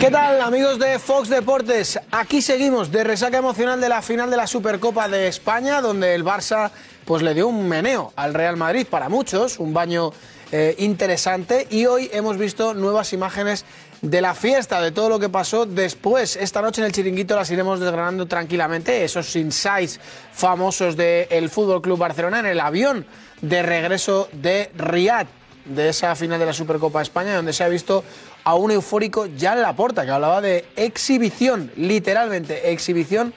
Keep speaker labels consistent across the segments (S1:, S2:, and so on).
S1: ¿Qué tal amigos de Fox Deportes? Aquí seguimos de resaca emocional de la final de la Supercopa de España, donde el Barça pues le dio un meneo al Real Madrid para muchos, un baño eh, interesante y hoy hemos visto nuevas imágenes de la fiesta, de todo lo que pasó después. Esta noche en el chiringuito las iremos desgranando tranquilamente, esos insights famosos del Fútbol Club Barcelona en el avión de regreso de Riyadh, de esa final de la Supercopa de España, donde se ha visto a un eufórico ya en la puerta, que hablaba de exhibición, literalmente exhibición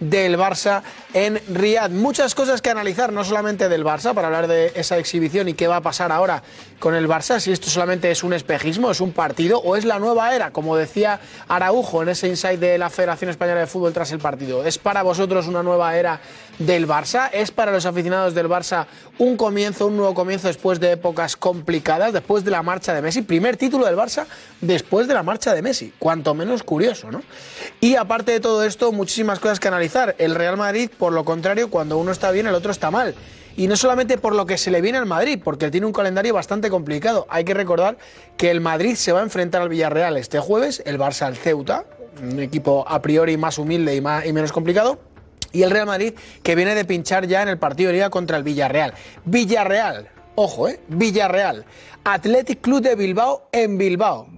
S1: del Barça en Riyadh. Muchas cosas que analizar, no solamente del Barça, para hablar de esa exhibición y qué va a pasar ahora con el Barça, si esto solamente es un espejismo, es un partido o es la nueva era, como decía Araujo en ese insight de la Federación Española de Fútbol tras el partido. ¿Es para vosotros una nueva era del Barça? ¿Es para los aficionados del Barça un comienzo, un nuevo comienzo después de épocas complicadas, después de la marcha de Messi? Primer título del Barça después de la marcha de Messi, cuanto menos curioso, ¿no? Y aparte de todo esto, muchísimas cosas que analizar. El Real Madrid, por lo contrario, cuando uno está bien, el otro está mal. Y no solamente por lo que se le viene al Madrid, porque tiene un calendario bastante complicado. Hay que recordar que el Madrid se va a enfrentar al Villarreal este jueves, el Barça al Ceuta, un equipo a priori más humilde y, menos complicado. Y el Real Madrid que viene de pinchar ya en el partido de liga contra el Villarreal. Villarreal, ojo, ¿eh? Villarreal. Athletic Club de Bilbao en Bilbao.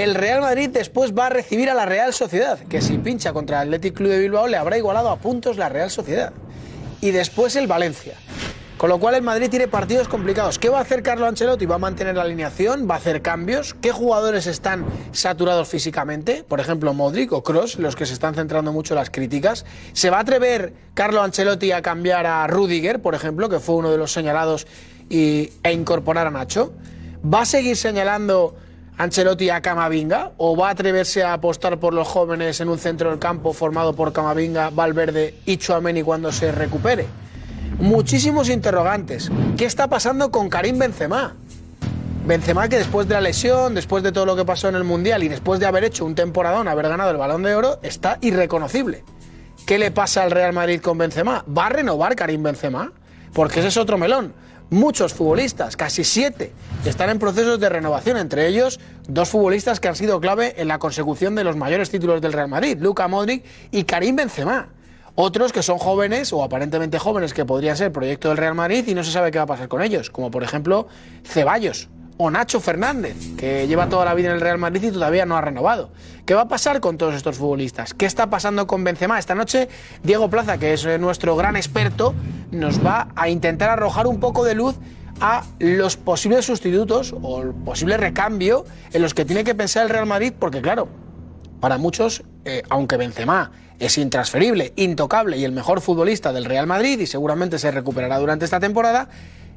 S1: El Real Madrid después va a recibir a la Real Sociedad, que si pincha contra el Athletic Club de Bilbao le habrá igualado a puntos la Real Sociedad. Y después el Valencia. Con lo cual el Madrid tiene partidos complicados. ¿Qué va a hacer Carlo Ancelotti? ¿Va a mantener la alineación? ¿Va a hacer cambios? ¿Qué jugadores están saturados físicamente? Por ejemplo, Modric o Cross, los que se están centrando mucho las críticas. ¿Se va a atrever Carlo Ancelotti a cambiar a Rudiger, por ejemplo, que fue uno de los señalados, y, e incorporar a Nacho? ¿Va a seguir señalando Ancelotti a Camavinga? ¿O va a atreverse a apostar por los jóvenes en un centro del campo formado por Camavinga, Valverde y Chouameni cuando se recupere? muchísimos interrogantes. ¿Qué está pasando con Karim Benzema? Benzema que después de la lesión, después de todo lo que pasó en el Mundial y después de haber hecho un temporadón, haber ganado el Balón de Oro, está irreconocible. ¿Qué le pasa al Real Madrid con Benzema? ¿Va a renovar Karim Benzema? Porque ese es otro melón. Muchos futbolistas, casi siete, están en procesos de renovación, entre ellos dos futbolistas que han sido clave en la consecución de los mayores títulos del Real Madrid, Luka Modric y Karim Benzema. Otros que son jóvenes o aparentemente jóvenes que podrían ser proyecto del Real Madrid y no se sabe qué va a pasar con ellos, como por ejemplo Ceballos o Nacho Fernández, que lleva toda la vida en el Real Madrid y todavía no ha renovado. ¿Qué va a pasar con todos estos futbolistas? ¿Qué está pasando con Benzema? Esta noche Diego Plaza, que es nuestro gran experto, nos va a intentar arrojar un poco de luz a los posibles sustitutos o el posible recambio en los que tiene que pensar el Real Madrid, porque claro, para muchos, eh, aunque Benzema es intransferible, intocable y el mejor futbolista del Real Madrid y seguramente se recuperará durante esta temporada,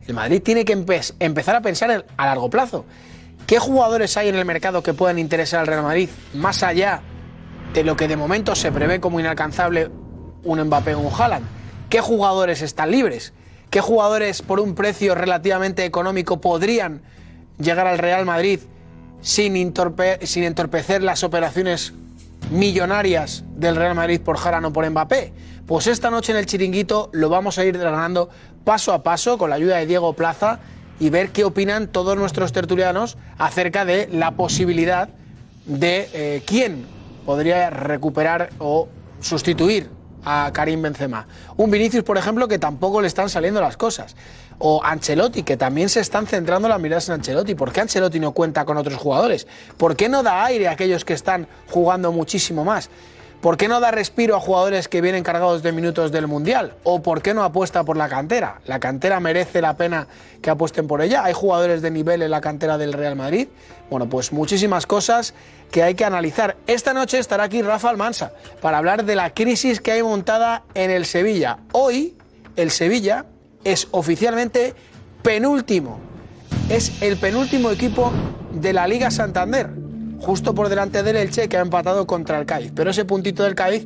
S1: el Madrid tiene que empezar a pensar a largo plazo. ¿Qué jugadores hay en el mercado que puedan interesar al Real Madrid más allá de lo que de momento se prevé como inalcanzable un Mbappé o un Haaland? ¿Qué jugadores están libres? ¿Qué jugadores por un precio relativamente económico podrían llegar al Real Madrid sin, sin entorpecer las operaciones millonarias del Real Madrid por Jarano o por Mbappé? Pues esta noche en el chiringuito lo vamos a ir ganando paso a paso con la ayuda de Diego Plaza y ver qué opinan todos nuestros tertulianos acerca de la posibilidad de eh, quién podría recuperar o sustituir a Karim Benzema. Un Vinicius, por ejemplo, que tampoco le están saliendo las cosas. O Ancelotti, que también se están centrando las miradas en Ancelotti. ¿Por qué Ancelotti no cuenta con otros jugadores? ¿Por qué no da aire a aquellos que están jugando muchísimo más? ¿Por qué no da respiro a jugadores que vienen cargados de minutos del Mundial? ¿O por qué no apuesta por la cantera? ¿La cantera merece la pena que apuesten por ella? ¿Hay jugadores de nivel en la cantera del Real Madrid? Bueno, pues muchísimas cosas que hay que analizar. Esta noche estará aquí Rafa Almansa para hablar de la crisis que hay montada en el Sevilla. Hoy el Sevilla es oficialmente penúltimo. Es el penúltimo equipo de la Liga Santander justo por delante del Elche que ha empatado contra el Cádiz. Pero ese puntito del Cádiz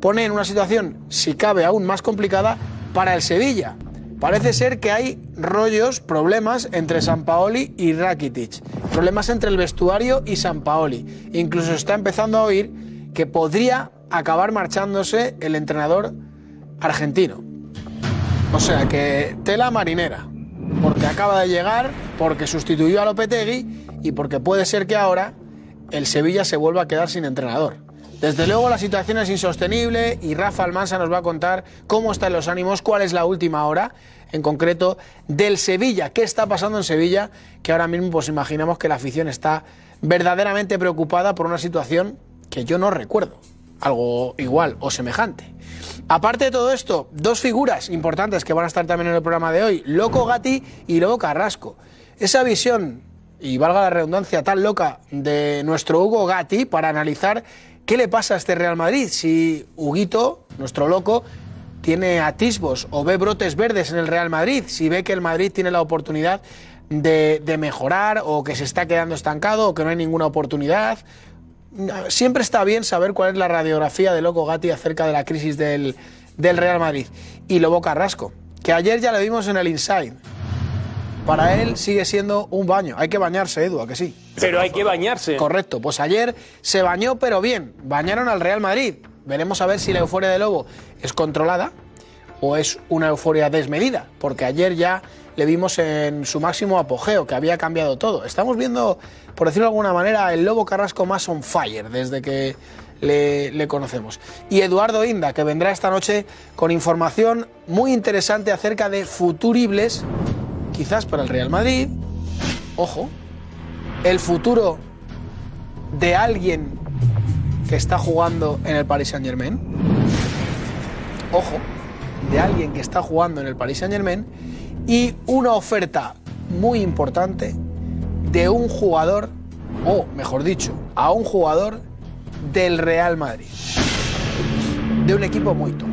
S1: pone en una situación, si cabe, aún más complicada para el Sevilla. Parece ser que hay rollos, problemas entre San Paoli y Rakitic. Problemas entre el vestuario y San Paoli. Incluso está empezando a oír que podría acabar marchándose el entrenador argentino. O sea que tela marinera. Porque acaba de llegar, porque sustituyó a Lopetegui y porque puede ser que ahora el Sevilla se vuelva a quedar sin entrenador. Desde luego la situación es insostenible y Rafa Almansa nos va a contar cómo están los ánimos, cuál es la última hora, en concreto del Sevilla, qué está pasando en Sevilla, que ahora mismo pues imaginamos que la afición está verdaderamente preocupada por una situación que yo no recuerdo, algo igual o semejante. Aparte de todo esto, dos figuras importantes que van a estar también en el programa de hoy, Loco Gatti y Lobo Carrasco. Esa visión, y valga la redundancia, tan loca de nuestro Hugo Gatti para analizar qué le pasa a este Real Madrid, si Huguito, nuestro loco, tiene atisbos o ve brotes verdes en el Real Madrid, si ve que el Madrid tiene la oportunidad de, mejorar o que se está quedando estancado o que no hay ninguna oportunidad siempre está bien saber cuál es la radiografía de Loco Gatti acerca de la crisis del, del Real Madrid. Y Lobo Carrasco, que ayer ya lo vimos en el Inside. Para él sigue siendo un baño. Hay que bañarse, Edu, ¿a que sí?
S2: Pero hay que bañarse.
S1: Correcto. Pues ayer se bañó, pero bien. Bañaron al Real Madrid. Veremos a ver si la euforia de Lobo es controlada o es una euforia desmedida. Porque ayer ya le vimos en su máximo apogeo, que había cambiado todo. Estamos viendo, por decirlo de alguna manera, el Lobo Carrasco más on fire desde que le, conocemos. Y Eduardo Inda, que vendrá esta noche con información muy interesante acerca de futuribles, quizás para el Real Madrid, ojo, el futuro de alguien que está jugando en el Paris Saint Germain, ojo, de alguien que está jugando en el Paris Saint Germain y una oferta muy importante de un jugador, o mejor dicho, a un jugador del Real Madrid, de un equipo muy top.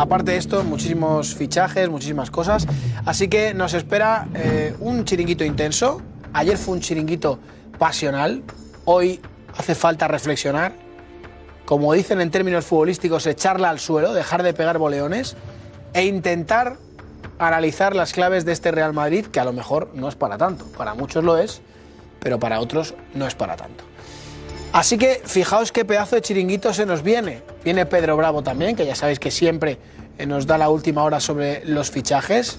S1: Aparte de esto, muchísimos fichajes, muchísimas cosas. Así que nos espera eh, un chiringuito intenso. Ayer fue un chiringuito pasional. Hoy hace falta reflexionar. Como dicen en términos futbolísticos, echarla al suelo, dejar de pegar boleones e intentar analizar las claves de este Real Madrid, que a lo mejor no es para tanto. Para muchos lo es, pero para otros no es para tanto. Así que fijaos qué pedazo de chiringuito se nos viene. Viene Pedro Bravo también, que ya sabéis que siempre eh, nos da la última hora sobre los fichajes.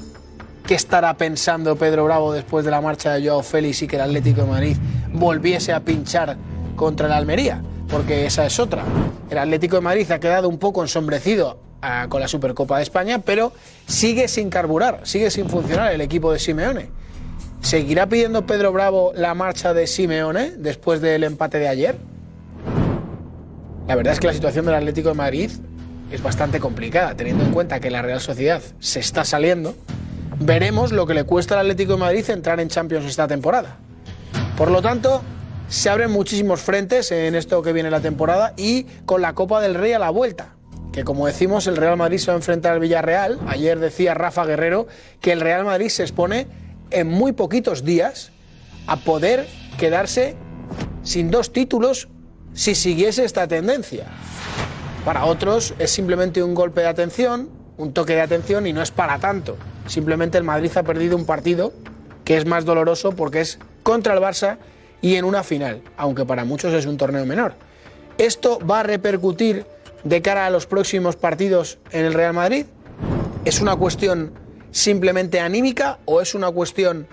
S1: ¿Qué estará pensando Pedro Bravo después de la marcha de Joao Félix y que el Atlético de Madrid volviese a pinchar contra el Almería? Porque esa es otra. El Atlético de Madrid ha quedado un poco ensombrecido con la Supercopa de España, pero sigue sin carburar, sigue sin funcionar el equipo de Simeone. ¿Seguirá pidiendo Pedro Bravo la marcha de Simeone después del empate de ayer? La verdad es que la situación del Atlético de Madrid es bastante complicada, teniendo en cuenta que la Real Sociedad se está saliendo. Veremos lo que le cuesta al Atlético de Madrid entrar en Champions esta temporada. Por lo tanto, se abren muchísimos frentes en esto que viene la temporada y con la Copa del Rey a la vuelta que como decimos el Real Madrid se va a enfrentar al Villarreal. Ayer decía Rafa Guerrero que el Real Madrid se expone en muy poquitos días a poder quedarse sin dos títulos si siguiese esta tendencia. Para otros es simplemente un golpe de atención, un toque de atención y no es para tanto. Simplemente el Madrid ha perdido un partido que es más doloroso porque es contra el Barça y en una final, aunque para muchos es un torneo menor. Esto va a repercutir de cara a los próximos partidos en el Real Madrid? ¿Es una cuestión simplemente anímica o es una cuestión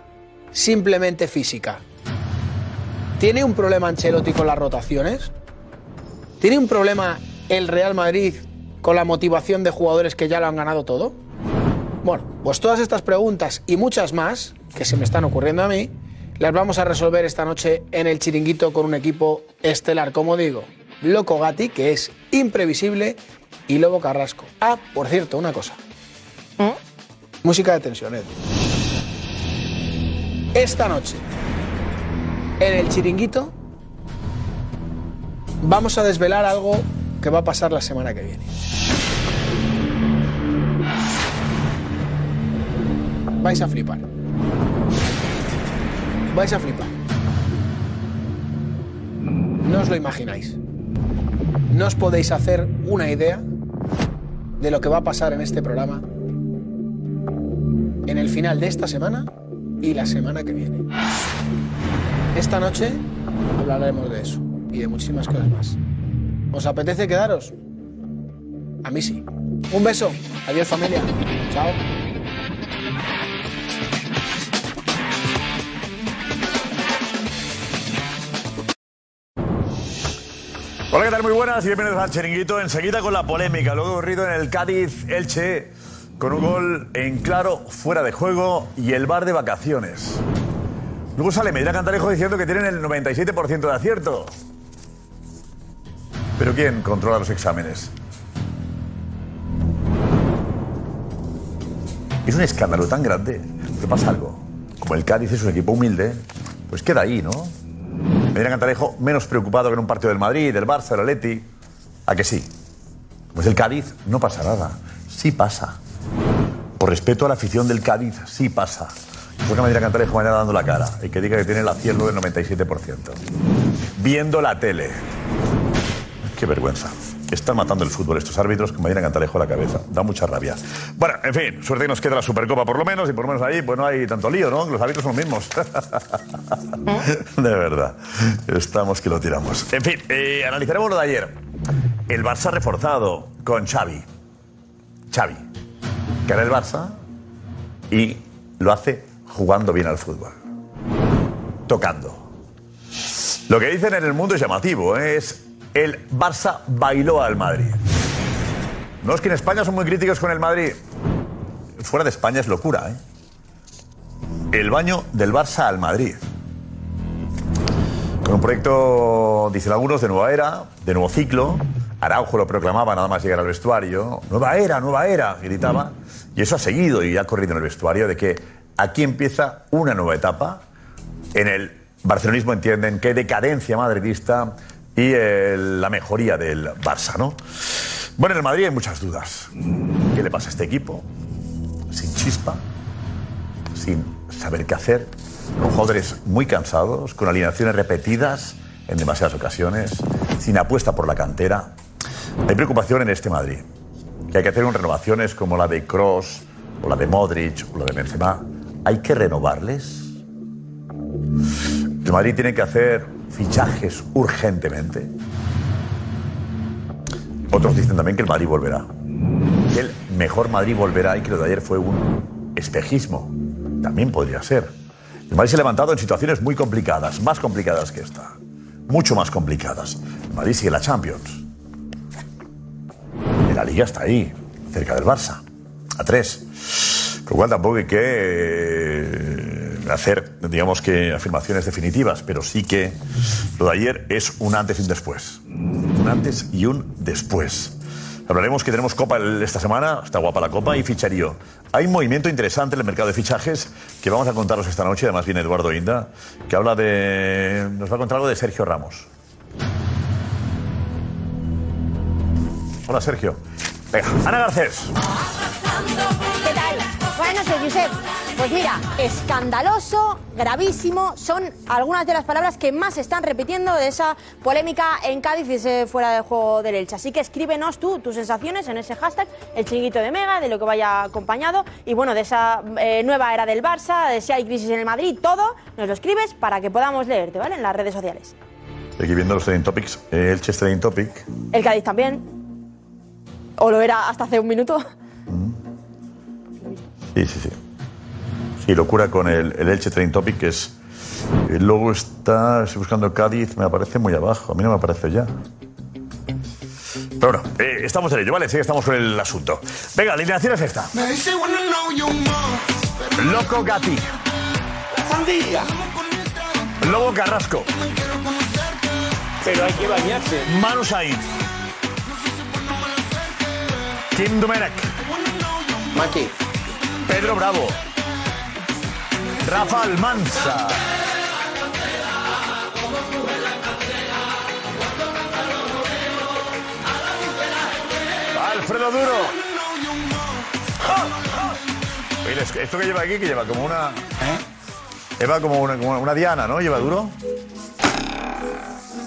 S1: simplemente física? ¿Tiene un problema Ancelotti con las rotaciones? ¿Tiene un problema el Real Madrid con la motivación de jugadores que ya lo han ganado todo? Bueno, pues todas estas preguntas y muchas más que se me están ocurriendo a mí, las vamos a resolver esta noche en el chiringuito con un equipo estelar, como digo. Loco Gatti, que es imprevisible, y Lobo Carrasco. Ah, por cierto, una cosa. ¿Mm? Música de tensión, Esta noche, en el chiringuito, vamos a desvelar algo que va a pasar la semana que viene. Vais a flipar. Vais a flipar. No os lo imagináis no os podéis hacer una idea de lo que va a pasar en este programa en el final de esta semana y la semana que viene. Esta noche hablaremos de eso y de muchísimas cosas más. ¿Os apetece quedaros? A mí sí. Un beso. Adiós familia. Chao.
S2: Hola, ¿qué tal? Muy buenas y bienvenidos al Chiringuito. Enseguida con la polémica, lo ocurrido en el Cádiz Elche, con un gol en claro, fuera de juego y el bar de vacaciones. Luego sale Medina Cantalejo diciendo que tienen el 97% de acierto. ¿Pero quién controla los exámenes? Es un escándalo tan grande que pasa algo. Como el Cádiz es un equipo humilde, pues queda ahí, ¿no? Medina Cantalejo menos preocupado que en un partido del Madrid, del Barça, del Atleti. ¿A que sí? Pues el Cádiz no pasa nada. Sí pasa. Por respeto a la afición del Cádiz, sí pasa. Porque Medina Cantalejo vaya dando la cara y que diga que tiene el acierto del 97%. Viendo la tele. Qué vergüenza. Están matando el fútbol estos árbitros que me Cantalejo a la cabeza. Da mucha rabia. Bueno, en fin, suerte que nos queda la Supercopa por lo menos y por lo menos ahí pues no hay tanto lío, ¿no? Los árbitros son los mismos. de verdad. Estamos que lo tiramos. En fin, eh, analizaremos lo de ayer. El Barça reforzado con Xavi. Xavi. Que era el Barça y lo hace jugando bien al fútbol. Tocando. Lo que dicen en el mundo es llamativo, ¿eh? es el Barça bailó al Madrid. No es que en España son muy críticos con el Madrid. Fuera de España es locura, ¿eh? El baño del Barça al Madrid. Con un proyecto, dicen algunos, de nueva era, de nuevo ciclo. Araujo lo proclamaba nada más llegar al vestuario. Nueva era, nueva era, gritaba. Y eso ha seguido y ha corrido en el vestuario de que aquí empieza una nueva etapa. En el barcelonismo entienden que decadencia madridista y el- la mejoría del Barça, ¿no? Bueno, en el Madrid hay muchas dudas. ¿Qué le pasa a este equipo? Sin chispa, sin saber qué hacer, con jugadores muy cansados, con alineaciones repetidas en demasiadas ocasiones, sin apuesta por la cantera. Hay preocupación en este Madrid, que hay que hacer renovaciones como la de Cross, o la de Modric, o la de Benzema. Hay que renovarles. El Madrid tiene que hacer fichajes urgentemente. Otros dicen también que el Madrid volverá. El mejor Madrid volverá y que lo de ayer fue un espejismo. También podría ser. El Madrid se ha levantado en situaciones muy complicadas, más complicadas que esta. Mucho más complicadas. El Madrid sigue la Champions. La Liga está ahí, cerca del Barça. A tres. Con lo cual tampoco hay que eh, hacer, digamos que, afirmaciones definitivas, pero sí que lo de ayer es un antes y un después. Un antes y un después. Hablaremos que tenemos Copa esta semana, está guapa la Copa, y ficharío. Hay un movimiento interesante en el mercado de fichajes que vamos a contaros esta noche, además viene Eduardo Inda, que habla de... nos va a contar algo de Sergio Ramos. Hola Sergio. Venga, Ana Garcés.
S3: ¿Qué tal? Buenas noches, Josep. Pues mira, escandaloso, gravísimo, son algunas de las palabras que más se están repitiendo de esa polémica en Cádiz y ese fuera del juego del Elche. Así que escríbenos tú tus sensaciones en ese hashtag, el chinguito de Mega, de lo que vaya acompañado y bueno, de esa eh, nueva era del Barça, de si hay crisis en el Madrid, todo, nos lo escribes para que podamos leerte, ¿vale? En las redes sociales.
S2: Aquí viendo los trending topics. Eh, El Chess trending topic.
S3: El Cádiz también. O lo era hasta hace un minuto.
S2: Sí, sí, sí. Sí, locura con el, el Elche trending topic, que es. El logo está. Estoy buscando Cádiz, me aparece muy abajo. A mí no me aparece ya. Pero bueno, eh, estamos en ello, ¿vale? Sí, que estamos con el asunto. Venga, la alineación es esta. Loco Gatti.
S4: sandía.
S2: Lobo Carrasco.
S5: Pero hay que bañarse.
S2: Manu Sainz. Kim Dumerek.
S5: Maki.
S2: Pedro Bravo. Rafa Almanza. Alfredo Duro. Es- esto que lleva aquí, que lleva como una. Lleva como una, como una diana, ¿no? Lleva duro.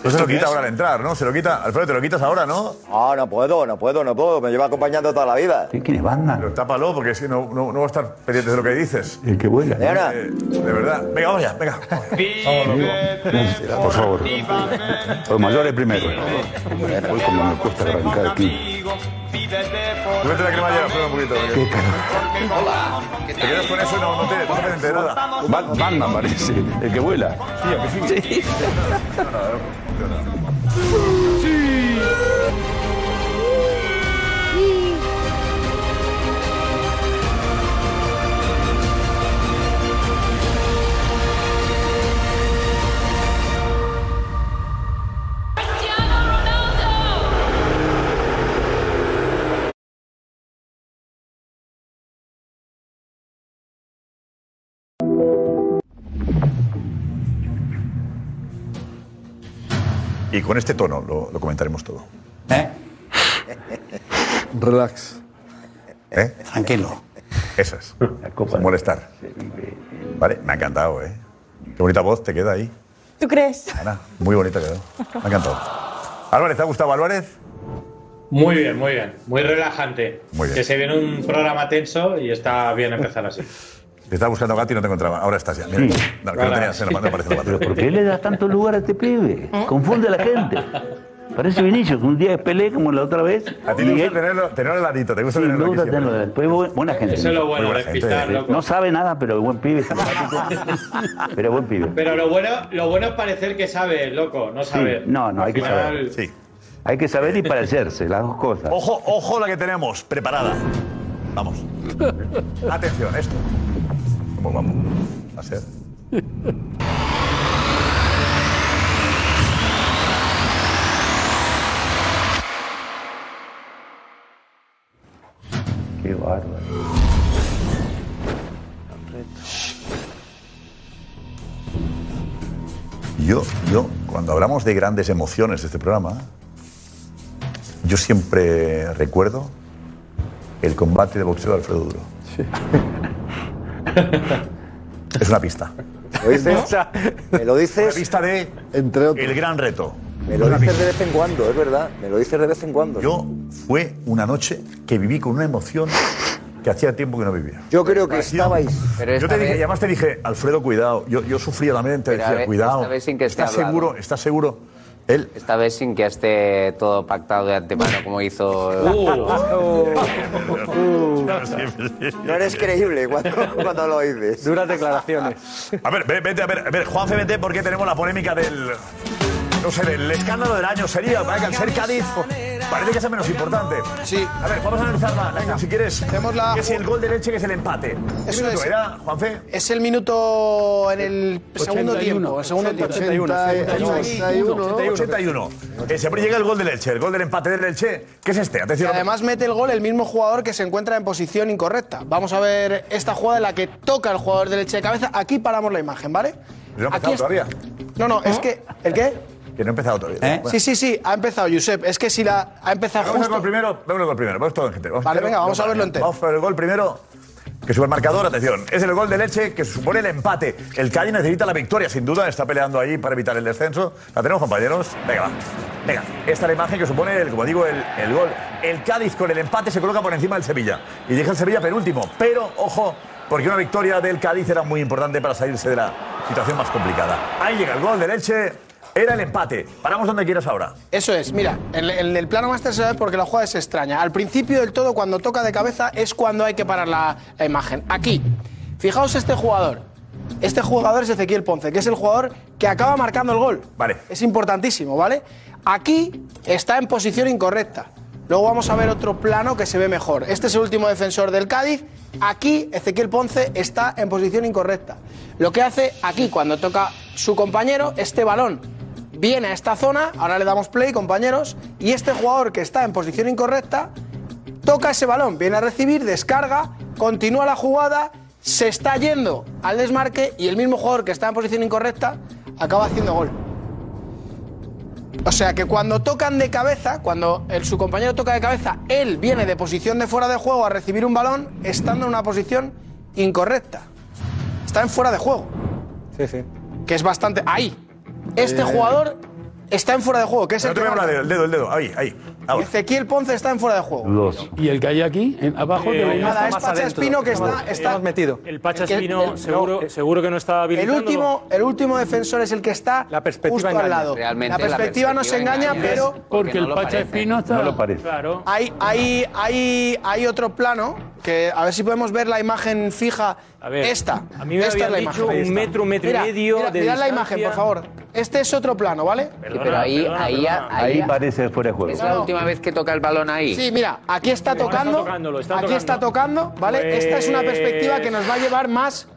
S2: No se lo quita ahora al entrar, ¿no? Se lo quita. Alfredo, te lo quitas ahora, ¿no?
S6: Ah, no puedo, no puedo, no puedo. Me lleva acompañando toda la vida.
S7: ¿Quién es banda?
S2: Pero tápalo, porque es que no, no, no va a estar pendiente de lo que dices.
S7: El que vuela.
S2: Eh, de verdad. Venga, vamos allá, venga.
S7: Por favor. Los mayores primero. Hoy como me cuesta arrancar aquí.
S2: Súbete la cremallera, Alfredo, un poquito.
S7: Qué calor.
S2: Te quedas con eso no, no te no te de nada.
S7: Ba- Batman parece. El que vuela.
S2: Sí, aunque sí.
S7: Sí.
S2: Sí. Y con este tono lo, lo comentaremos todo.
S8: Relax.
S2: ¿Eh?
S9: Tranquilo.
S2: Eso es. Sin molestar. Vale, me ha encantado, ¿eh? Qué bonita voz te queda ahí.
S3: ¿Tú crees?
S2: Ana, muy bonita quedó. Me ha encantado. Álvarez, ¿te ha gustado Álvarez?
S10: Muy bien, muy bien. Muy relajante.
S2: Muy bien.
S10: Que se viene un programa tenso y está bien empezar así.
S2: Te estaba buscando gato y no te encontraba. Ahora estás ya. Mira,
S7: Sí.
S2: no, que no tenías en la mano, aparece en la
S7: ¿Pero por qué le das tanto lugar a este pibe? Confunde a la gente. Parece Vinicius, que un día peleé como la otra vez.
S2: A ti te gusta tenerlo, tenerlo al ladito, te gusta
S7: Sí, me
S2: tenerlo aquí
S7: gusta tenerlo. Después bu- buena gente.
S10: Eso es lo bueno,
S2: Muy buena
S10: despistar,
S2: gente,
S10: loco.
S7: No sabe nada, pero buen pibe, pero buen pibe.
S10: Pero lo bueno, lo bueno es parecer que sabe, loco, no saber.
S7: no, no, hay que saber.
S2: Sí.
S7: Hay que saber y parecerse, las dos cosas.
S2: Ojo, ojo la que tenemos, preparada. Vamos. Atención, esto. ¿Cómo vamos? A ser.
S7: Qué bárbaro.
S2: Yo, yo, cuando hablamos de grandes emociones de este programa, yo siempre recuerdo el combate de boxeo de Alfredo Duro. Es una pista.
S6: ¿Lo dices? ¿Me lo
S2: Una
S6: dices?
S2: pista de
S8: Entre otros.
S2: el gran reto.
S6: Me lo dices de vez en cuando, es verdad. Me lo dices de vez en cuando.
S2: Yo fue una noche que viví con una emoción que hacía tiempo que no vivía.
S6: Yo creo que
S2: Parecía-
S6: estabais.
S11: Pero
S2: Yo
S11: esta
S2: te dije,
S11: vez-
S2: y además te dije, Alfredo, cuidado. Yo, yo sufría también, te
S11: Pero a
S2: decía,
S11: ver,
S2: cuidado.
S11: esta vez sin que esté
S2: ¿Estás
S11: hablado.
S2: seguro? ¿Estás seguro? Él.
S11: Esta vez sin que esté todo pactado de antemano como hizo...
S10: Uh,
S6: No eres creíble cuando, cuando lo dices.
S5: Duras declaraciones.
S2: A ver, ve- vete, a ver, a ver, Juanfe, vete porque tenemos la polémica del. No sé, del escándalo del año sería, que al ser Cádiz parece que es el menos importante.
S1: Sí.
S2: A ver, vamos a analizar la, la- si quieres.
S1: Hacemos la-
S2: Que es el gol de leche, que es el empate. ¿Qué
S1: Eso
S2: minuto
S1: es.
S2: era, Juanfe?
S1: Es el minuto en el segundo tiempo. El segundo tiempo.
S8: 81, ¿no?
S2: 81. Eh, siempre llega el gol de leche, el gol del empate del leche. ¿Qué es este?
S1: Y
S2: Atención.
S1: además mete el gol el mismo jugador que se encuentra en posición incorrecta. Vamos a ver esta jugada en la que toca el jugador de leche de cabeza. Aquí paramos la imagen, ¿vale?
S2: No ha
S1: Aquí es-
S2: todavía.
S1: No, no, es que. ¿El qué?
S2: Que no ha empezado todavía.
S1: ¿Eh?
S2: Bueno.
S1: Sí, sí, sí, ha empezado, Josep. Es que si la ha empezado
S2: Vamos al
S1: justo.
S2: gol primero. Vamos al gol primero. Vamos todo en gente. Vamos
S1: Vale, venga, vamos a verlo entero.
S2: Vamos por el gol primero. Que sube el marcador, atención. Es el gol de leche que supone el empate. El Cádiz necesita la victoria, sin duda. Está peleando ahí para evitar el descenso. ¿La tenemos, compañeros? Venga, va. Venga, esta es la imagen que supone, el, como digo, el, el gol. El Cádiz con el empate se coloca por encima del Sevilla. Y deja el Sevilla penúltimo. Pero, ojo, porque una victoria del Cádiz era muy importante para salirse de la situación más complicada. Ahí llega el gol de leche. Era el empate. Paramos donde quieras ahora.
S1: Eso es, mira, en, en el plano máster se ve porque la jugada es extraña. Al principio del todo, cuando toca de cabeza, es cuando hay que parar la, la imagen. Aquí, fijaos este jugador. Este jugador es Ezequiel Ponce, que es el jugador que acaba marcando el gol.
S2: Vale.
S1: Es importantísimo, ¿vale? Aquí está en posición incorrecta. Luego vamos a ver otro plano que se ve mejor. Este es el último defensor del Cádiz. Aquí Ezequiel Ponce está en posición incorrecta. Lo que hace aquí cuando toca su compañero, este balón viene a esta zona, ahora le damos play, compañeros, y este jugador que está en posición incorrecta toca ese balón, viene a recibir, descarga, continúa la jugada, se está yendo al desmarque y el mismo jugador que está en posición incorrecta acaba haciendo gol. O sea que cuando tocan de cabeza, cuando el, su compañero toca de cabeza, él viene de posición de fuera de juego a recibir un balón estando en una posición incorrecta. Está en fuera de juego.
S5: Sí, sí.
S1: Que es bastante... Ahí. Este
S5: Eh.
S1: jugador está en fuera de juego, que es
S2: No
S1: el
S2: te
S1: que marca.
S2: del dedo, el dedo. Ahí, ahí. Ahora.
S1: Ezequiel Ponce está en fuera de juego.
S7: Dos.
S12: ¿Y el que hay aquí, en- abajo? que veis?
S1: nada, es Pacha Espino que está... está
S5: metido.
S13: El Pacha
S1: El que-
S13: Espino
S1: el-
S13: seguro,
S1: no,
S13: seguro que no está
S1: el
S13: habilitando.
S1: último, el último defensor es el que está justo al lado.
S11: Realmente
S1: la
S11: la
S1: perspectiva nos engaña,
S11: engaña.
S1: pero
S12: Porque
S11: no
S12: el
S11: lo
S12: Pacha
S11: parece.
S12: Espino está...
S7: No lo parece.
S13: Claro.
S1: hay, hay, hay, hay otro plano que a ver si podemos ver la imagen fija.
S13: A ver,
S1: esta.
S13: a mí me
S1: esta es
S13: habían
S1: la
S13: dicho
S1: imagen.
S13: un metro, un metro y
S1: Mira,
S13: medio
S1: mira,
S13: de
S1: mirad la
S13: distancia.
S1: imagen, por favor. Este es otro plano, ¿vale?
S11: Pero ahí, ahí,
S7: Ahí parece fuera de juego.
S11: Última vez que toca el balón ahí?
S1: Sí, mira, aquí está
S9: Está
S1: tocando.
S9: tocándolo, está
S1: aquí está tocando, ¿vale?
S9: Pues-
S1: Esta es una perspectiva que nos va a llevar más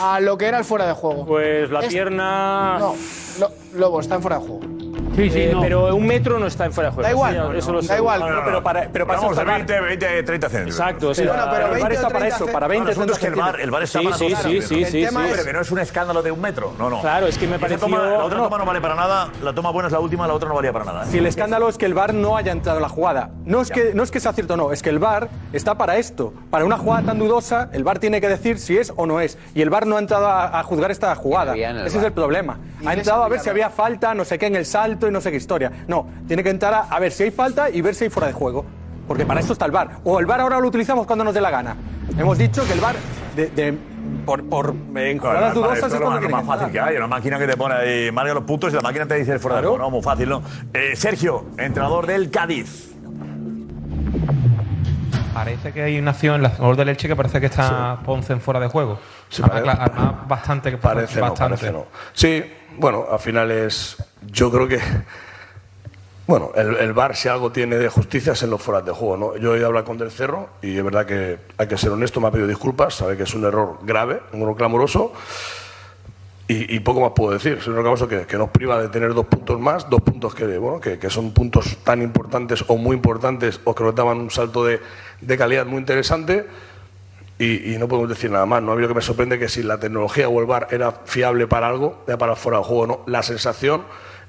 S1: a lo que era el fuera de juego.
S9: Pues la
S1: Es-
S9: pierna.
S1: No, Lo- Lobo, está en fuera de juego.
S9: Sí, sí, Pero un metro no está en fuera de juego.
S1: Da igual,
S9: Eso eso lo
S1: da igual.
S9: No, no, no, pero para, pero para eso
S2: Vamos
S9: está
S2: de
S9: el VAR.
S2: 20, 20, 30 centímetros.
S9: Exacto, sí.
S1: Bueno, pero
S9: el
S1: 20
S9: VAR está
S1: o
S9: para
S1: 30
S9: eso, para
S2: No,
S9: 20
S2: el asunto es que el
S9: centímetros.
S2: bar, el bar está
S9: Sí,
S2: para
S9: sí, sí, sí, sí,
S1: El tema
S9: sí.
S1: es-
S2: Pero que no es un escándalo de un metro. No, no.
S9: Claro, es que me
S2: toma- la otra
S9: no.
S2: toma no vale para nada. La toma buena es la última, la otra no valía para nada. ¿eh?
S5: Si el escándalo es que el VAR no haya entrado en la jugada. No es, que, no es que sea cierto o no, es que el VAR está para esto. Para una jugada tan dudosa, el VAR tiene que decir si es o no es. Y el VAR no ha entrado a, a juzgar esta jugada.
S11: el
S5: Ese es el problema. Ha entrado a ver si había falta, no sé qué, en el salto y no sé qué historia. No, tiene que entrar a, a ver si hay falta y ver si hay fuera de juego. Porque para eso está el VAR. O el VAR ahora lo utilizamos cuando nos dé la gana. Hemos dicho que el VAR, de, de- por, por, en jugadas dudosas, es
S2: lo más, lo más fácil que hay. Una máquina que te pone ahí, marca los puntos y la máquina te dice el fuera de juego. No, muy fácil, ¿no? Eh, Sergio, entrenador del Cádiz.
S13: Parece que hay una acción en la gol de Leche que parece que está Ponce en fuera de juego.
S14: Sí,
S13: Además,
S14: parece-
S13: además, bastante que
S14: Parece no,
S13: bastante.
S14: parece no. Sí, bueno, al final es. Yo creo que. Bueno, el, el VAR, si algo tiene de justicia, es en los fueras de juego. ¿no? Yo he ido a hablar con Del Cerro y es verdad que hay que ser honesto, me ha pedido disculpas, sabe que es un error grave, un error clamoroso. Y, y poco más puedo decir. Es un error clamoroso que, que nos priva de tener dos puntos más, dos puntos que, bueno, que, que son puntos tan importantes o muy importantes o que nos daban un salto de, de calidad muy interesante. Y, no podemos decir nada más. ¿no? A mí lo que me sorprende que si la tecnología o el VAR era fiable para algo, ya para fuera de juego, no. La sensación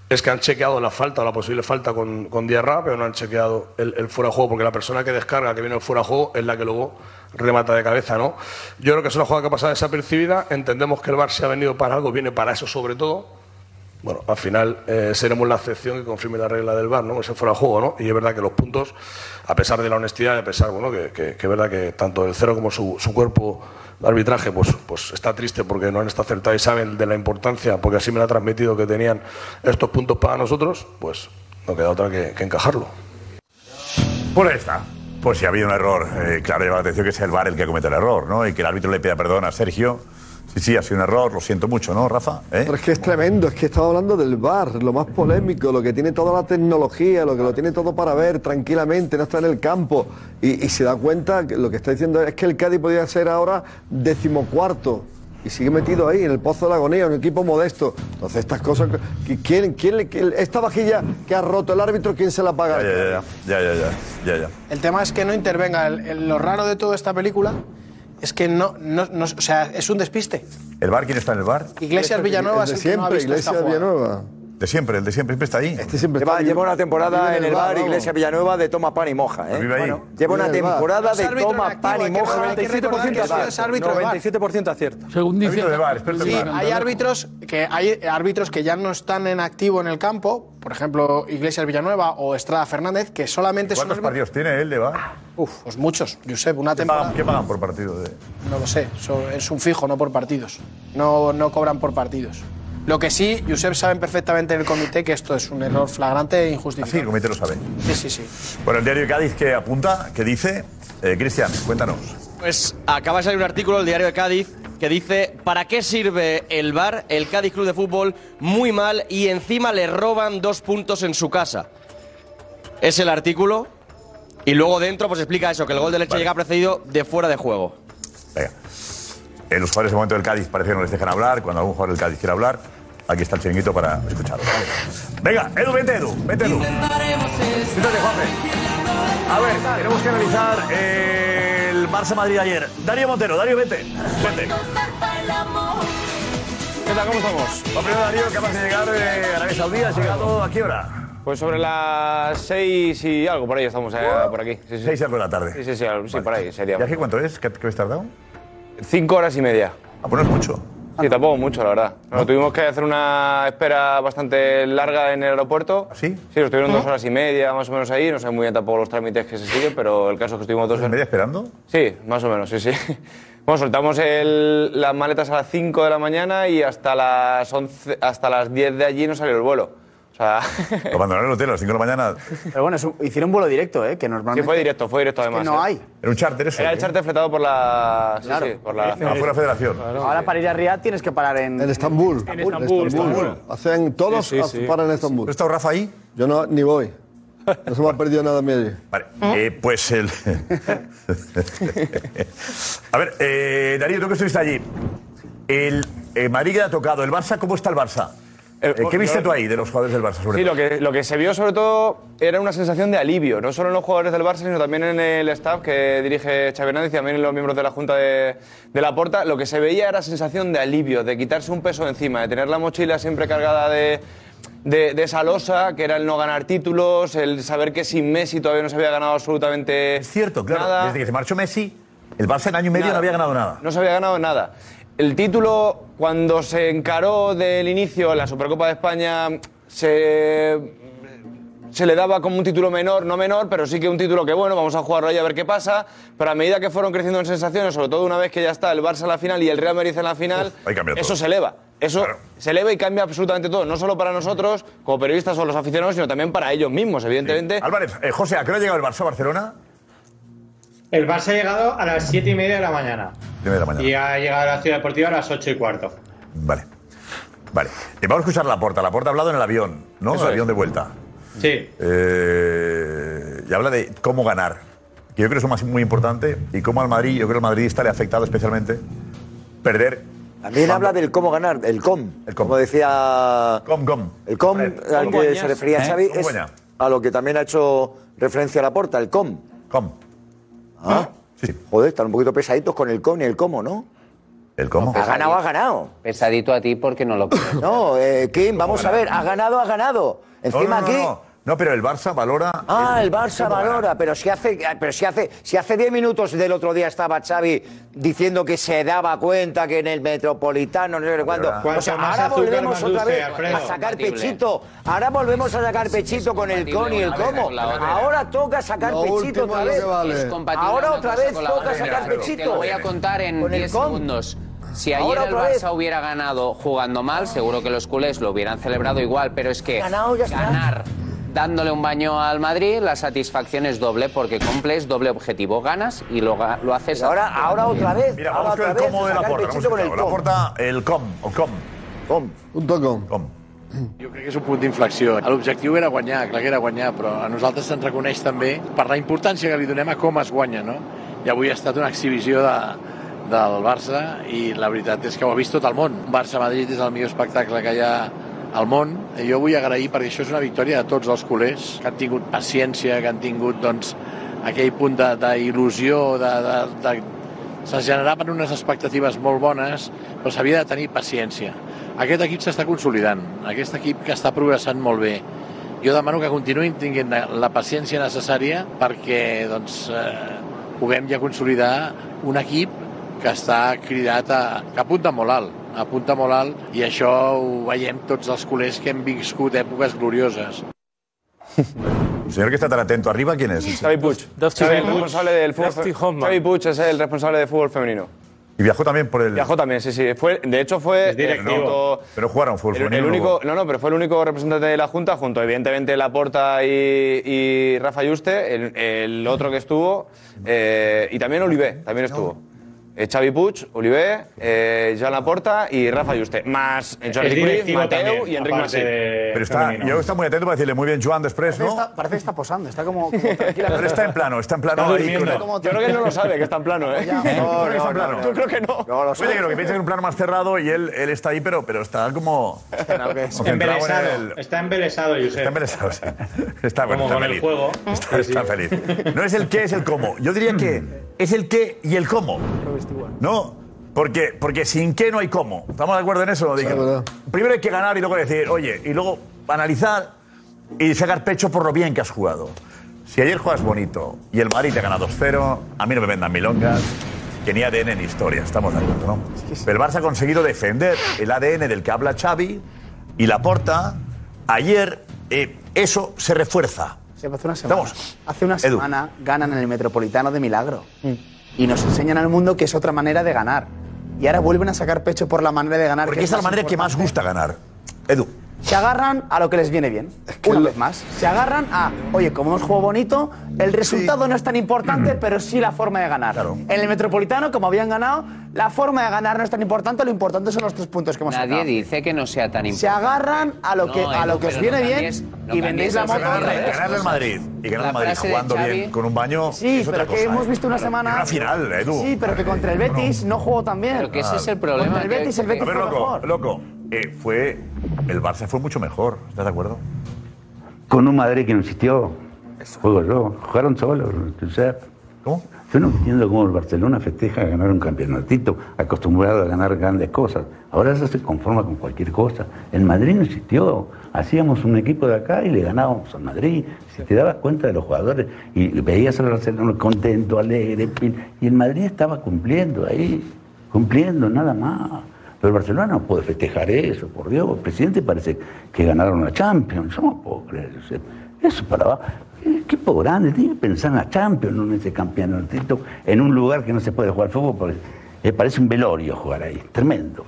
S14: es que han chequeado la falta o la posible falta con, con Diarra, pero no han chequeado el, fuera de juego, porque la persona que descarga, que viene el fuera de juego, es la que luego remata de cabeza, ¿no? Yo creo que es una jugada que ha pasado desapercibida. Entendemos que el VAR se ha venido para algo, viene para eso sobre todo. Bueno, al final eh, seremos la excepción que confirme la regla del VAR, ¿no? Ese fuera de juego, ¿no? Y es verdad que los puntos, a pesar de la honestidad y a pesar, bueno, que, que- es verdad que tanto el cero como su, su cuerpo de arbitraje, pues, pues está triste porque no han estado acertados y saben de la importancia, porque así me lo ha transmitido que tenían estos puntos para nosotros, pues no queda otra que, encajarlo.
S2: Pues ahí está. Pues si ha habido un error, eh, claro, llama la atención que sea el VAR el que comete el error, ¿no? Y que el árbitro le pida perdón a Sergio. Sí, sí, ha sido un error, lo siento mucho, ¿no, Rafa? ¿Eh?
S8: Pero es que es tremendo, es que estamos hablando del bar, lo más polémico, lo que tiene toda la tecnología, lo que lo tiene todo para ver tranquilamente, no está en el campo. Y, y se da cuenta que lo que está diciendo es que el Cádiz podría ser ahora decimocuarto. Y sigue metido ahí, en el pozo de la agonía, un equipo modesto. Entonces, estas cosas. ¿Quién, quién le- quién- esta vajilla que ha roto el árbitro, ¿quién se la paga?
S2: Ya, ya, ya, ya, ya, ya, ya, ya.
S1: El tema es que no intervenga. El- el- lo raro de toda esta película es que no, no, no- o sea, es un despiste.
S2: ¿El VAR quién está en el VAR?
S1: Iglesias Villanueva es el que no ha
S8: siempre,
S1: visto esta
S8: Iglesias
S1: jugada.
S2: De siempre, el de siempre, siempre está ahí.
S8: Este siempre
S6: Lleva,
S8: está
S6: lleva una temporada en el bar,
S8: vamos.
S6: Iglesia Villanueva, de toma pan y moja. ¿eh?
S2: Vive ahí.
S6: Bueno, lleva una
S8: bar.
S6: temporada de toma pan y moja.
S1: hay que recordar que eso es árbitro de VAR.
S5: 97% acierto.
S12: Según dice.
S2: De en
S1: Sí, hay árbitros que hay árbitros que ya no están en activo en el campo, por ejemplo, Iglesias Villanueva o Estrada Fernández, que solamente son
S2: ¿Cuántos partidos tiene él de VAR?
S1: Uf, pues muchos, Josep, una
S2: ¿Qué pagan,
S1: temporada.
S2: qué pagan por partido? De...
S1: No lo sé, so- es un fijo, no por partidos. No, no cobran por partidos. Lo que sí, Josep saben perfectamente en el comité que esto es un error flagrante e
S2: Ah, sí, el comité lo sabe.
S1: Sí, sí, sí.
S2: Bueno, el diario de Cádiz que apunta, que dice. Eh, Cristian, cuéntanos.
S15: Pues acaba de salir un artículo del diario de Cádiz que dice ¿Para qué sirve el VAR? El Cádiz Club de Fútbol muy mal y encima le roban dos puntos en su casa. Es el artículo y luego dentro pues explica eso, que el gol de Leche
S2: Vale.
S15: llega precedido de fuera de juego.
S2: Venga. Eh, los jugadores de momento del Cádiz parece que no les dejan hablar. Cuando algún jugador del Cádiz quiere hablar, aquí está el chiringuito para escucharlo. Venga, Edu, vente, Edu, vente, Edu. Siéntate, Juanfe. A ver, tenemos que analizar eh, el Barça Madrid ayer. Darío Montero, Darío, vete. Vete.
S16: ¿Qué tal? ¿Cómo estamos?
S2: Va primero Darío, que acabas de llegar de Arabia Saudí. ¿Has llegado a qué hora?
S16: Pues sobre las seis y algo, por ahí estamos eh, por aquí. Sí, sí.
S2: Seis y algo de la tarde.
S16: Sí, sí, sí, sí, por ahí sería.
S2: ¿Viaje cuánto es? ¿Qué, qué habéis tardado?
S16: Cinco horas y media.
S2: Ah, pues no es mucho.
S16: Sí, tampoco mucho, la verdad. Nos tuvimos que hacer una espera bastante larga en el aeropuerto.
S2: ¿Sí?
S16: Sí, nos estuvieron dos horas y media, más o menos ahí. No sé muy bien tampoco los trámites que se siguen, pero el caso es que estuvimos dos
S2: ¿Y media esperando?
S16: Sí, más o menos, sí, sí. Bueno, soltamos el- las maletas a las 5 de la mañana y hasta las 11, hasta las 10 de allí nos salió el vuelo. O sea,
S2: Abandonar el hotel a las 5 de la mañana.
S17: Pero bueno, es un- hicieron vuelo directo, ¿eh? Que normalmente.
S16: sí, fue directo, fue directo
S17: que
S16: además.
S17: no
S16: ¿eh?
S17: hay.
S2: Era un charter eso.
S16: Era el
S2: ¿eh?
S16: charter fletado por la... Sí,
S17: Claro.
S16: sí, por la...
S2: Ah, fue la federación.
S17: Ahora para ir a Riyadh tienes que parar en.
S8: En Estambul.
S17: En
S8: En Estambul. Hacen todos
S16: Sí, sí, sí.
S8: paran en Estambul.
S2: ¿No está Rafa ahí?
S8: Yo no, ni voy. No se me ha perdido nada medio.
S2: Vale, eh, pues el. a ver, eh, Darío, tú que estuviste allí. El eh, Madrid queda tocado. ¿El Barça? ¿Cómo está el Barça? Eh, ¿Qué viste tú ahí de los jugadores del Barça? Sobre
S16: Sí,
S2: todo?
S16: lo que, lo que se vio sobre todo era una sensación de alivio, no solo en los jugadores del Barça, sino también en el staff que dirige Xavi Hernández y también en los miembros de la Junta de, de la Porta. Lo que se veía era sensación de alivio, de quitarse un peso encima, de tener la mochila siempre cargada de, de, de esa losa, que era el no ganar títulos, el saber que sin Messi todavía no se había ganado absolutamente
S2: Es cierto, claro.
S16: nada.
S2: Desde que se marchó Messi, el Barça en año y medio
S16: Nada.
S2: no había ganado nada.
S16: No se había ganado nada. El título, cuando se encaró del inicio la Supercopa de España, se, se le daba como un título menor, no menor, pero sí que un título que, bueno, vamos a jugarlo ahí a ver qué pasa. Pero a medida que fueron creciendo en sensaciones, sobre todo una vez que ya está el Barça en la final y el Real Madrid en la final,
S2: todo.
S16: eso se eleva. Eso se eleva y cambia absolutamente todo, no solo para nosotros, como periodistas o los aficionados, sino también para ellos mismos, evidentemente.
S2: Álvarez, eh, José, ¿a qué hora ha llegado el Barça a Barcelona?
S10: El Barça ha llegado a las 7 y media de la mañana.
S2: De la mañana.
S10: Y ha llegado a la Ciudad Deportiva a las 8 y cuarto.
S2: Vale. Vale. Eh, vamos a escuchar la porta. La porta ha hablado en el avión, ¿no?
S10: Eso
S2: el
S10: es.
S2: avión de vuelta.
S10: Sí.
S2: Eh, y habla de cómo ganar. Que yo creo que es muy importante. Y cómo al Madrid, yo creo que al madridista le ha afectado especialmente perder.
S6: También habla del cómo ganar, el com. Como decía.
S2: Com, com.
S6: El com al
S2: com
S6: que se refería
S2: ¿Eh?
S6: Xavi
S2: Com
S6: es a lo que también ha hecho referencia a la porta, el com.
S2: Com.
S6: Ah, sí. Joder, están un poquito pesaditos con el com y el cómo, ¿no?
S2: ¿El cómo?
S6: Ha ganado, ha ganado.
S11: Pesadito a ti porque no lo crees.
S6: No, eh, Kim, vamos a ver, ha ganado, ha ganado. Encima
S2: no, no,
S6: aquí.
S2: No, pero el Barça valora.
S6: Ah, el Barça valora, pero si hace, pero si hace, si hace 10 minutos del otro día estaba Xavi diciendo que se daba cuenta que en el Metropolitano, no sé cuándo. O sea, ahora volvemos otra vez a sacar pechito. Ahora volvemos a sacar pechito con el con y el cómo. Ahora toca sacar pechito otra vez. Ahora otra vez toca sacar
S11: Te lo
S6: pechito.
S11: voy a contar en
S6: Con el
S11: 10
S6: com.
S11: segundos. Si ayer
S6: Ahora
S11: el
S6: otra vez.
S11: Barça hubiera ganado jugando mal, seguro que los culés lo hubieran celebrado igual, pero es que ganar dándole un baño al Madrid, la satisfacción es doble porque cumples doble objetivo, ganas y lo, lo haces.
S6: ahora, ahora otra vez.
S2: Mira,
S6: ahora
S2: vamos con
S6: otra
S2: el
S6: vez,
S2: cómo de la porta.
S6: pechito con el
S2: La
S6: com.
S2: porta, el com, o com.
S6: Com.
S8: Punto com.
S2: Com.
S18: Jo crec que és un punt d'inflexió. L'objectiu era guanyar, clar que era guanyar, però a nosaltres se'ns reconeix també per la importància que li donem a com es guanya, no? I avui ha estat una exhibició de, del Barça i la veritat és que ho ha vist tot el món. Barça-Madrid és el millor espectacle que hi ha al món. Jo vull agrair, perquè això és una victòria de tots els culers, que han tingut paciència, que han tingut doncs, aquell punt de- d'il·lusió, de, de, de, se generaven unes expectatives molt bones, però s'havia de tenir paciència. Aquest equip s'està consolidant, aquest equip que està progressant molt bé. Jo demano que continuïn tinguent la paciència necessària perquè doncs, eh, puguem ja consolidar un equip que està cridat a, que apunta molt alt, apunta molt alt i això ho veiem tots els culers que hem viscut èpoques glorioses.
S2: El señor que está tan atento arriba, ¿quién es?
S16: Xavi Puig.
S13: Dusty
S16: Xavi, el responsable del fútbol.
S13: Dusty Hoffman.
S16: Xavi Puig es el responsable de fútbol femenino.
S2: Y viajó también por el.
S16: Viajó también, sí, sí. Fue, de hecho fue...
S2: directivo.
S16: eh, junto-
S2: Pero jugaron fútbol
S16: el, el
S2: femenino,
S16: único, no, no, pero fue el único representante de la Junta, junto evidentemente Laporta y, y Rafa Yuste, el, el otro que estuvo, eh, y también Olivé, también estuvo. Eh, Xavi Puig, Olivé, eh, Joan Laporta y Rafa Yuste. Más eh, Jordi Cruyff, Mateu
S10: también,
S16: y Masip.
S10: de
S2: Pero está,
S10: femenino.
S2: yo está muy atento para decirle muy bien, Joan, después,
S17: Parece,
S2: ¿no?
S17: está, parece que está posando, está como, como tranquila.
S2: Pero está en plano, está en plano
S16: Está
S2: ahí.
S16: durmiendo.
S2: con el-
S16: Yo creo que él no lo sabe, que está en plano, ¿eh?
S2: No,
S16: Yo creo que
S2: no,
S16: está en
S2: no,
S16: plano.
S2: no.
S16: Yo creo que no.
S6: No lo sé.
S2: Oye, que lo que piensa que es un plano más cerrado y él, él está ahí, pero, pero está como. concentrado en
S10: Embelesado.
S2: el-
S10: Está embelesado, Josep.
S2: Está embelesado, sí. Está, bueno,
S10: Como
S2: está
S10: con el
S2: feliz.
S10: juego.
S2: Está, está feliz. No es el qué, es el cómo. Yo diría que es el qué y el cómo. ¿No? Porque, porque sin qué no hay cómo. ¿Estamos de acuerdo en eso? Dije, primero hay que ganar y luego decir, oye, y luego analizar y sacar pecho por lo bien que has jugado. Si ayer juegas bonito y el Madrid te gana 2-0, a mí no me vendan milongas, que ni ADN ni historia, estamos de acuerdo, ¿no? Pero el Barça ha conseguido defender el ADN del que habla Xavi y la porta. Ayer eh, eso se refuerza.
S17: Sí, hace una semana,
S2: Vamos.
S17: hace una
S2: Edu.
S17: semana ganan en el Metropolitano de milagro. Y nos enseñan al mundo que es otra manera de ganar. Y ahora vuelven a sacar pecho por la manera de ganar.
S2: Porque
S17: que
S2: es la manera que más gusta ganar. Edu.
S17: Se agarran a lo que les viene bien. Una vez más. Se agarran a, oye, como hemos jugado bonito, el resultado no es tan importante, pero sí la forma de ganar. En el Metropolitano, como habían ganado, la forma de ganar no es tan importante, lo importante son los tres puntos que hemos
S11: Nadie
S17: sacado.
S11: dice que no sea tan importante.
S17: Se agarran a lo que,
S11: No,
S17: a lo que os
S11: pero
S17: viene
S11: no
S17: bien
S11: cambies- no
S17: y vendéis la
S11: cambies
S17: moto
S11: el
S17: al revés.
S2: Ganarle al Madrid y ganar
S11: La
S2: al Madrid
S11: frase de
S2: jugando
S11: Xavi-
S2: bien con un baño.
S17: Sí,
S2: es otra
S17: pero que
S2: cosa,
S17: hemos
S2: ¿eh?
S17: visto una semana.
S2: Una final, Edu.
S17: Sí, pero que contra el Betis no jugó tan bien.
S11: Pero que ese es el problema,
S17: Contra el
S11: que-
S17: Betis, el Betis
S2: A ver,
S17: fue
S2: loco,
S17: mejor.
S2: loco. Eh, fue. El Barça fue mucho mejor. ¿Estás de acuerdo?
S7: Con un Madrid que no existió. Juego yo. Jugaron solos. Josep.
S2: ¿Cómo?
S7: Yo no entiendo cómo el Barcelona festeja ganar un campeonatito, acostumbrado a ganar grandes cosas. Ahora ya se conforma con cualquier cosa. El Madrid no existió. Hacíamos un equipo de acá y le ganábamos al Madrid. Si te dabas cuenta de los jugadores y veías al Barcelona contento, alegre, y el Madrid estaba cumpliendo ahí, cumpliendo nada más. Pero el Barcelona no puede festejar eso, por Dios. El presidente parece que ganaron la Champions. Yo no puedo creer. Eso para el equipo grande, tiene que pensar en la Champions, en ese campeonatito, en un lugar que no se puede jugar fútbol, porque eh, parece un velorio jugar ahí, tremendo.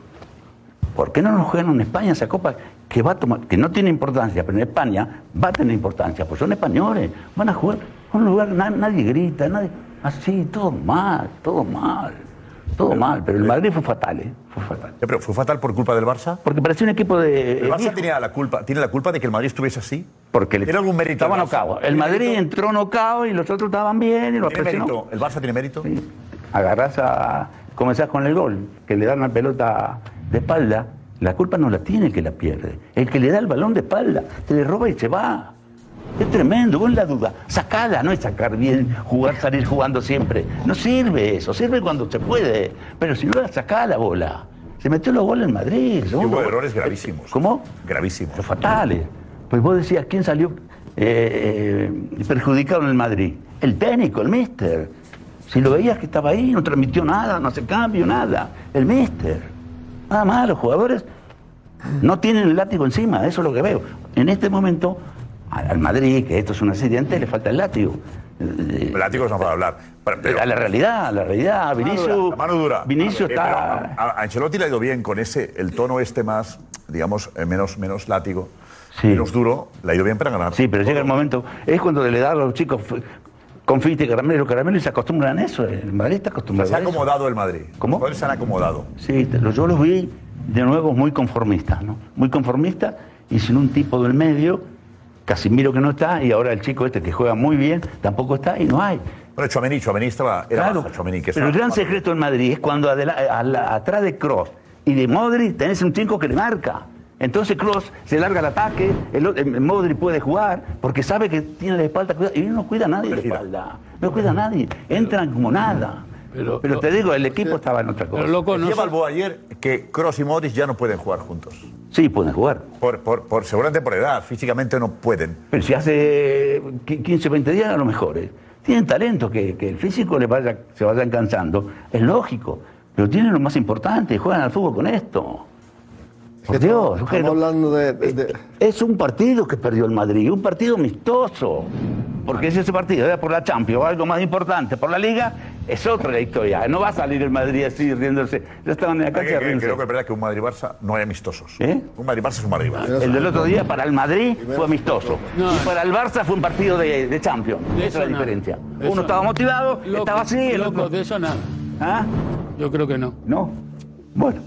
S7: ¿Por qué no nos juegan en España esa copa que va a tomar, que no tiene importancia, pero en España va a tener importancia? Pues son españoles, van a jugar en un lugar, na- nadie grita, nadie. Así, todo mal, todo mal, todo mal. Pero el Madrid fue fatal, ¿eh? Fue fatal.
S2: Eh, Pero fue fatal por culpa del Barça.
S7: Porque parecía un equipo de.
S2: El Barça tenía la culpa, tiene la culpa de que el Madrid estuviese así.
S7: Porque le
S2: ¿Tiene algún mérito?
S7: estaba
S2: el
S7: nocao. El
S2: ¿Tiene
S7: Madrid
S2: mérito?
S7: entró nocao y los otros estaban bien y los
S2: ¿Tiene mérito? ¿El Barça tiene mérito?
S7: Agarrás a. comenzás con el gol, que le dan la pelota de espalda. La culpa no la tiene el que la pierde. El que le da el balón de espalda, te le roba y se va. Es tremendo, vos la duda. Sacala, no es sacar bien, jugar, salir jugando siempre. No sirve eso, sirve cuando se puede. Pero si no la sacá la bola. Se metió los goles en Madrid.
S2: Y hubo errores gravísimos.
S7: ¿Cómo?
S2: Gravísimos.
S7: fatales. Pues vos decías, ¿quién salió eh, eh, perjudicado en el Madrid? El técnico, el mister. Si lo veías que estaba ahí, no transmitió nada, no hace cambio, nada. El mister. Nada más, los jugadores no tienen el látigo encima, eso es lo que veo. En este momento, al Madrid, que esto es un accidente, le falta el látigo. Eh,
S2: Látigos no para hablar. Pero- pero-
S7: a la realidad, a la realidad. Vinicius,
S2: dura, la mano dura.
S7: Vinicius
S2: Eh,
S7: está...
S2: a, a Ancelotti le ha ido bien con ese, el tono este más, digamos, eh, menos, menos látigo,
S7: Sí.
S2: menos duro, le ha ido bien para ganar.
S7: Sí, pero llega el momento, es cuando le da a los chicos confite, caramelo, caramelo y se acostumbran a eso. El Madrid está acostumbrado
S2: Se ha acomodado el Madrid.
S7: ¿Cómo?
S2: Los se han acomodado.
S7: Sí, yo los vi de nuevo muy conformistas, ¿no? Muy conformistas y sin un tipo del medio, Casimiro que no está y ahora el chico este que juega muy bien tampoco está y no hay.
S2: Bueno, Chouameni, Chouameni estaba, era
S7: Claro,
S2: baja, Tchouaméni, que
S7: pero el gran secreto en Madrid es cuando adela- a la- atrás de Cross y de Modric tenés un chico que le marca. Entonces Cross se larga el ataque, el, el Modric puede jugar porque sabe que tiene la espalda cuidada y no cuida a nadie la espalda. No cuida a nadie. Entran como nada. Pero, te digo, el equipo estaba en otra cosa.
S2: Decía Balboa ayer que Kroos y Modric ya no pueden jugar juntos.
S7: Sí, pueden jugar.
S2: Por, por, por- seguramente por edad, físicamente no pueden.
S7: Pero si hace qui- 15 o 20 días a lo mejor. ¿eh? Tienen talento, que, que el físico les vaya, se vayan cansando. Es lógico. Pero tienen lo más importante, juegan al fútbol con esto. Por Dios,
S8: Estamos hablando de, de-
S7: es un partido que perdió el Madrid, un partido amistoso. Porque si ese partido era por la Champions o algo más importante, por la Liga, es otra la historia. No va a salir el Madrid así riéndose. Ya estaban en la cancha riéndose.
S2: Creo que es verdad que un Madrid-Barça no hay amistosos.
S7: ¿Eh?
S2: Un Madrid-Barça es un Madrid-Barça.
S7: El del otro día para el Madrid fue amistoso.
S12: No.
S7: Y para el Barça fue un partido de, de Champions.
S12: De
S7: Esa es la
S12: nada.
S7: diferencia. Uno estaba motivado,
S12: Loco,
S7: estaba así, el
S12: loco,
S7: otro.
S12: de eso nada.
S7: ¿Ah?
S12: Yo creo que no.
S7: No. Bueno.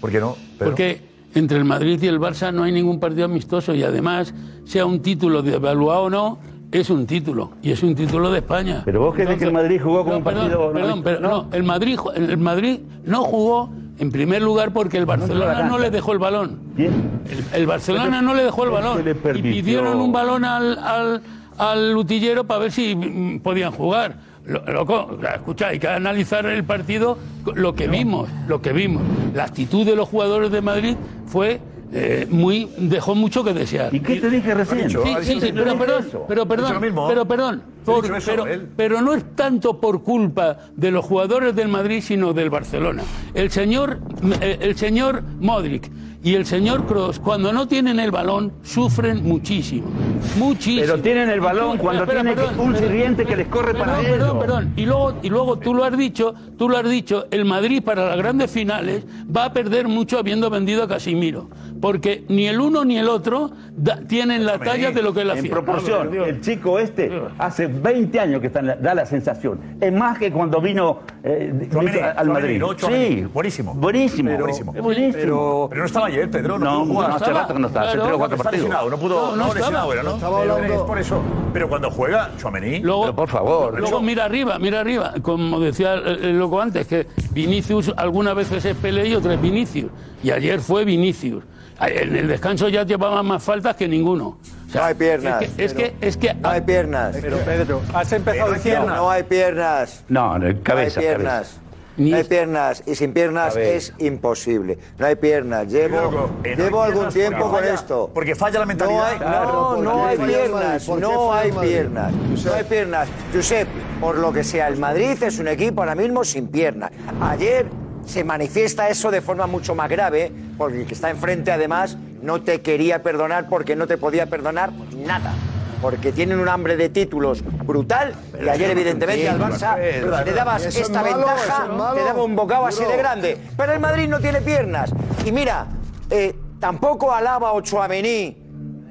S2: ¿Por qué no?
S12: Porque entre el Madrid y el Barça no hay ningún partido amistoso y además, sea un título de evaluado o no, es un título. Y es un título de España.
S7: Pero vos crees que el Madrid jugó como un
S12: perdón,
S7: partido
S12: Perdón, pero no, el Madrid, el Madrid no jugó en primer lugar porque el Barcelona no, le dejó el balón.
S7: ¿Quién?
S12: El, el Barcelona no le dejó el balón.
S7: le
S12: Y pidieron un balón al, al, al utillero para ver si mm, podían jugar. Lo- Loco, escucha, hay que analizar el partido, lo que vimos, lo que vimos. La actitud de los jugadores de Madrid fue eh, muy, dejó mucho que desear.
S7: ¿Y qué te dije recién?
S12: Sí, sí, sí, pero perdón, pero perdón, pero perdón, por- pero, pero no es tanto por culpa de los jugadores del Madrid, sino del Barcelona. El señor, eh, el señor Modric y el señor Kroos, cuando no tienen el balón, sufren muchísimo, muchísimo.
S7: Pero tienen el balón cuando tienen que- un sirviente que les corre
S12: perdón,
S7: para
S12: Perdón,
S7: ellos.
S12: perdón. Y luego, y luego tú lo has dicho, tú lo has dicho, el Madrid para las grandes finales va a perder mucho habiendo vendido a Casimiro. porque ni el uno ni el otro da- tienen la talla de lo que es la
S7: En
S12: fiesta.
S7: proporción, el chico este hace 20 años que está en la- da la sensación. Es más que cuando vino, eh, al Madrid. Sí,
S2: Buenísimo.
S7: Buenísimo.
S2: Pero- buenísimo.
S7: Es buenísimo.
S2: Pero, no estaba ayer, Pedro. No,
S7: No, no, hace rato que no está, hace tres o cuatro
S2: Está
S7: partidos.
S2: lesionado, no pudo.
S12: No,
S2: No,
S12: no
S2: lesionado
S12: estaba.
S2: era, ¿no?
S12: Estaba
S2: Pero
S12: hablando-
S2: Es por eso. Pero cuando juega, Chouameni.
S12: Luego,
S7: por favor.
S12: Luego mira arriba, mira arriba. Como decía el, el loco antes, que Vinicius algunas veces es Pelé y otras es Vinicius. Y ayer fue Vinicius. En el descanso ya llevaban más faltas que ninguno. O sea,
S6: No hay piernas.
S12: Es que, es que, es que
S6: No hay piernas.
S5: Pero Pedro, has empezado
S6: No,
S5: diciendo.
S6: no hay piernas.
S7: No, no, cabeza,
S6: no hay piernas.
S7: cabeza.
S6: No hay piernas y sin piernas es imposible. No hay piernas. Llevo, llevo algún tiempo con
S2: falla-
S6: esto.
S2: Porque falla la mentalidad.
S6: No no,
S2: ¿por
S6: no
S2: qué
S6: hay piernas. No hay piernas. No hay piernas. Josep, por lo que sea, el Madrid es un equipo ahora mismo sin piernas. Ayer se manifiesta eso de forma mucho más grave, porque el que está enfrente además no te quería perdonar porque no te podía perdonar nada. Porque tienen un hambre de títulos brutal y ayer evidentemente al Barça le dabas esta ventaja, te daba un bocado así de grande. Pero el Madrid no tiene piernas. Y mira, eh, tampoco Alaba o Chouameni,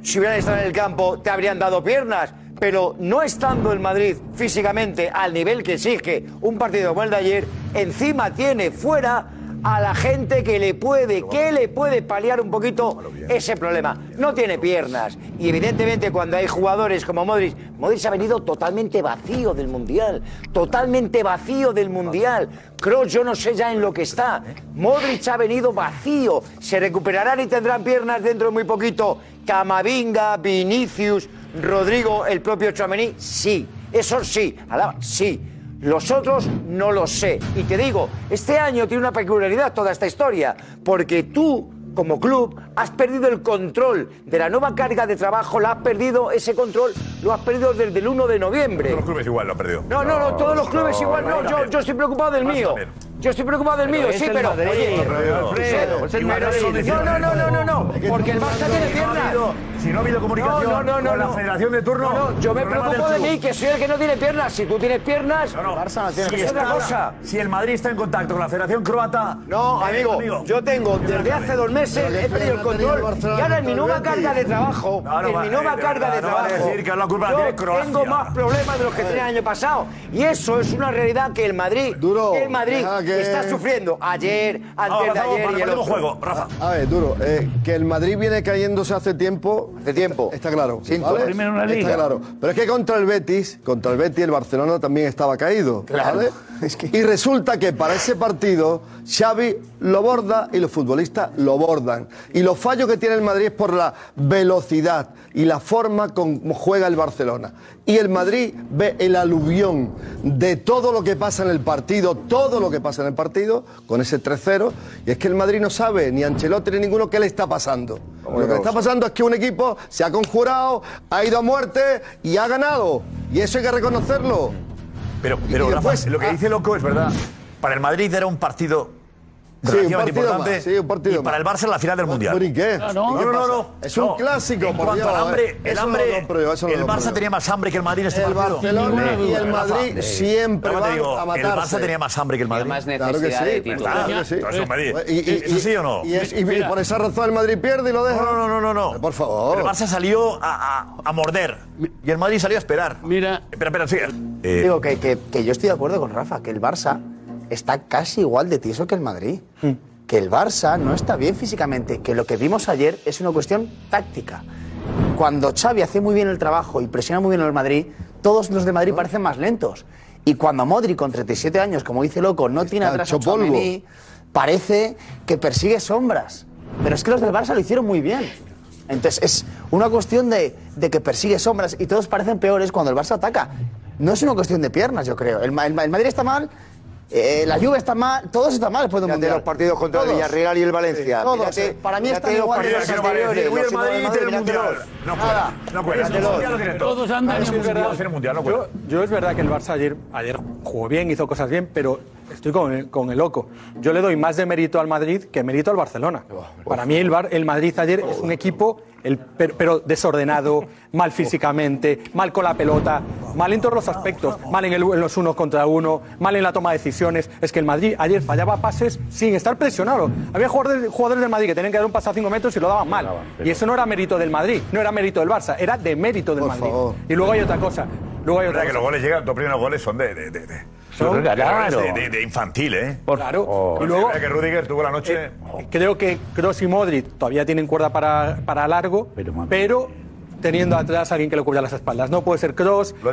S6: si hubieran estado en el campo, te habrían dado piernas. Pero no estando el Madrid físicamente al nivel que exige un partido como el de ayer, encima tiene fuera a la gente que le puede, que le puede paliar un poquito ese problema. No tiene piernas. Y evidentemente cuando hay jugadores como Modric, Modric ha venido totalmente vacío del Mundial. Totalmente vacío del Mundial. Kroos yo no sé ya en lo que está. Modric ha venido vacío. Se recuperarán y tendrán piernas dentro de muy poquito. Camavinga, Vinicius, Rodrigo, el propio Chouameni, sí. Eso sí. Alaba, sí. Los otros no lo sé. Y te digo, este año tiene una peculiaridad toda esta historia, porque tú, como club, has perdido el control de la nueva carga de trabajo, la has perdido, ese control lo has perdido desde el 1 de noviembre.
S2: Todos los clubes igual lo han perdido.
S6: No, no, no, todos los clubes igual, no, yo, yo estoy preocupado del mío. Yo estoy preocupado del mío, sí,
S2: el
S6: pero.
S2: El
S6: no, no, no, no, no, no, porque el Barça tiene piernas.
S2: Si no ha habido comunicación
S6: No, no, no,
S2: con la federación de turno.
S6: No, no, yo me preocupo de mí, que soy el que no tiene piernas. Si tú tienes piernas, Barça no tiene
S2: Si,
S6: Es otra cosa.
S2: si el Madrid está en contacto con la Federación Croata.
S6: No,
S2: eh,
S6: amigo, yo tengo desde hace dos meses he perdido el control y ahora en mi nueva carga de trabajo,
S2: No, no,
S6: en mi nueva
S2: de
S6: carga de trabajo,
S2: decir que la culpa la
S6: yo
S2: tiene Croacia.
S6: tengo más problemas de los que tenía el año pasado y eso es una realidad que el Madrid, el Madrid
S8: que-
S6: está sufriendo ayer, antes de ayer y el otro.
S8: A ver, duro. eh, que el Madrid viene cayéndose hace tiempo.
S6: Hace tiempo.
S8: Está claro.
S6: Cinco.
S8: ¿vale?
S6: Primero en la
S8: Está claro. Pero es que contra el Betis, contra el Betis, el Barcelona también estaba caído.
S6: Claro.
S8: ¿vale? Y resulta que para ese partido, Xavi lo borda y los futbolistas lo bordan. Y los fallos que tiene el Madrid es por la velocidad y la forma como juega el Barcelona. Y el Madrid ve el aluvión de todo lo que pasa en el partido, todo lo que pasa en el partido, con ese 3-0. Y es que el Madrid no sabe, ni Ancelotti ni ninguno, qué le está pasando. Lo que le está pasando es que un equipo se ha conjurado, ha ido a muerte y ha ganado. Y eso hay que reconocerlo.
S2: Pero, pero Rafa,
S8: después-
S2: lo que dice Loco es verdad. Para el Madrid era un partido
S8: Sí, un partido
S2: importante.
S8: más, sí, un partido
S2: y para el Barça la final del Mundial.
S8: ¿Pero y qué?
S2: No,
S8: ¿Y
S2: no,
S8: qué
S2: no,
S8: pasa?
S2: no.
S8: Es un
S2: No.
S8: clásico,
S2: En
S8: por
S2: cuanto
S8: Dios,
S2: al hambre,
S8: eh.
S2: el
S8: no
S2: hambre,
S8: no
S2: el
S8: compro
S2: Barça tenía más hambre que el Madrid en este
S8: El
S2: partido.
S8: Barcelona y el Madrid siempre van
S2: digo,
S8: a
S2: El
S8: matarse.
S2: Barça tenía más hambre que el Madrid.
S11: más
S8: Claro que sí,
S11: de
S8: claro que sí.
S2: Entonces, Madrid.
S8: Y, y-
S2: ¿Es así o no?
S8: Y, y- y por esa razón el Madrid pierde y lo deja.
S2: No, no, no, no, no.
S8: Por favor.
S2: El Barça salió a, a- a morder y el Madrid salió a esperar.
S12: Mira.
S2: Espera, espera, sigue. Eh,
S17: Digo que, que- que yo estoy de acuerdo con Rafa, que el Barça está casi igual de tieso que el Madrid. Que el Barça no está bien físicamente, que lo que vimos ayer es una cuestión táctica. Cuando Xavi hace muy bien el trabajo y presiona muy bien al Madrid, todos los de Madrid parecen más lentos. Y cuando Modric, con 37 años, como dice Loco, no tiene atrás a. Tchouaméni, parece que persigue sombras. Pero es que los del Barça lo hicieron muy bien. Entonces es una cuestión de, de que persigue sombras y todos parecen peores cuando el Barça ataca. No es una cuestión de piernas, yo creo. El, el el Madrid está mal, eh, la Juve está mal, todos están mal después de un mundial.
S6: los partidos contra el
S17: Todos.
S6: Villarreal y el Valencia.
S17: Todos. Para mí están
S6: los
S17: igual de
S6: partidos
S2: que no vale
S6: anteriores,
S2: decir, "Uy, el Madrid tiene el Mundial". No cuela, no cuela. El.
S12: Todos andan en
S2: es
S12: mundial.
S2: no.
S5: Yo, yo es verdad que el Barça ayer, ayer jugó bien, hizo cosas bien, pero estoy con el, con el loco. Yo le doy más de mérito al Madrid que mérito al Barcelona. Para mí el, Bar- el Madrid ayer es un equipo el, pero, pero desordenado, mal físicamente, mal con la pelota, mal en todos los aspectos, mal en, el- en los unos contra uno, mal en la toma de decisiones. Es que el Madrid ayer fallaba pases sin estar presionado. Había jugadores, jugadores del Madrid que tenían que dar un pase a cinco metros y lo daban mal. Y eso no era mérito del Madrid, no era mérito del Barça, era de mérito del Madrid. Y luego hay otra cosa. Luego hay
S2: Es
S5: otra
S2: verdad que
S5: cosa.
S2: los goles llegan, los primeros goles son de, de, de, de-
S5: Son-
S2: de goles
S5: Claro.
S2: de, de- de infantil, ¿eh?
S5: Claro.
S2: Y
S5: Y luego-
S2: que Rudiger tuvo la noche.
S5: Creo que Kroos y Modric todavía tienen cuerda para, para largo, pero, teniendo atrás a alguien que le cubra las espaldas. No puede ser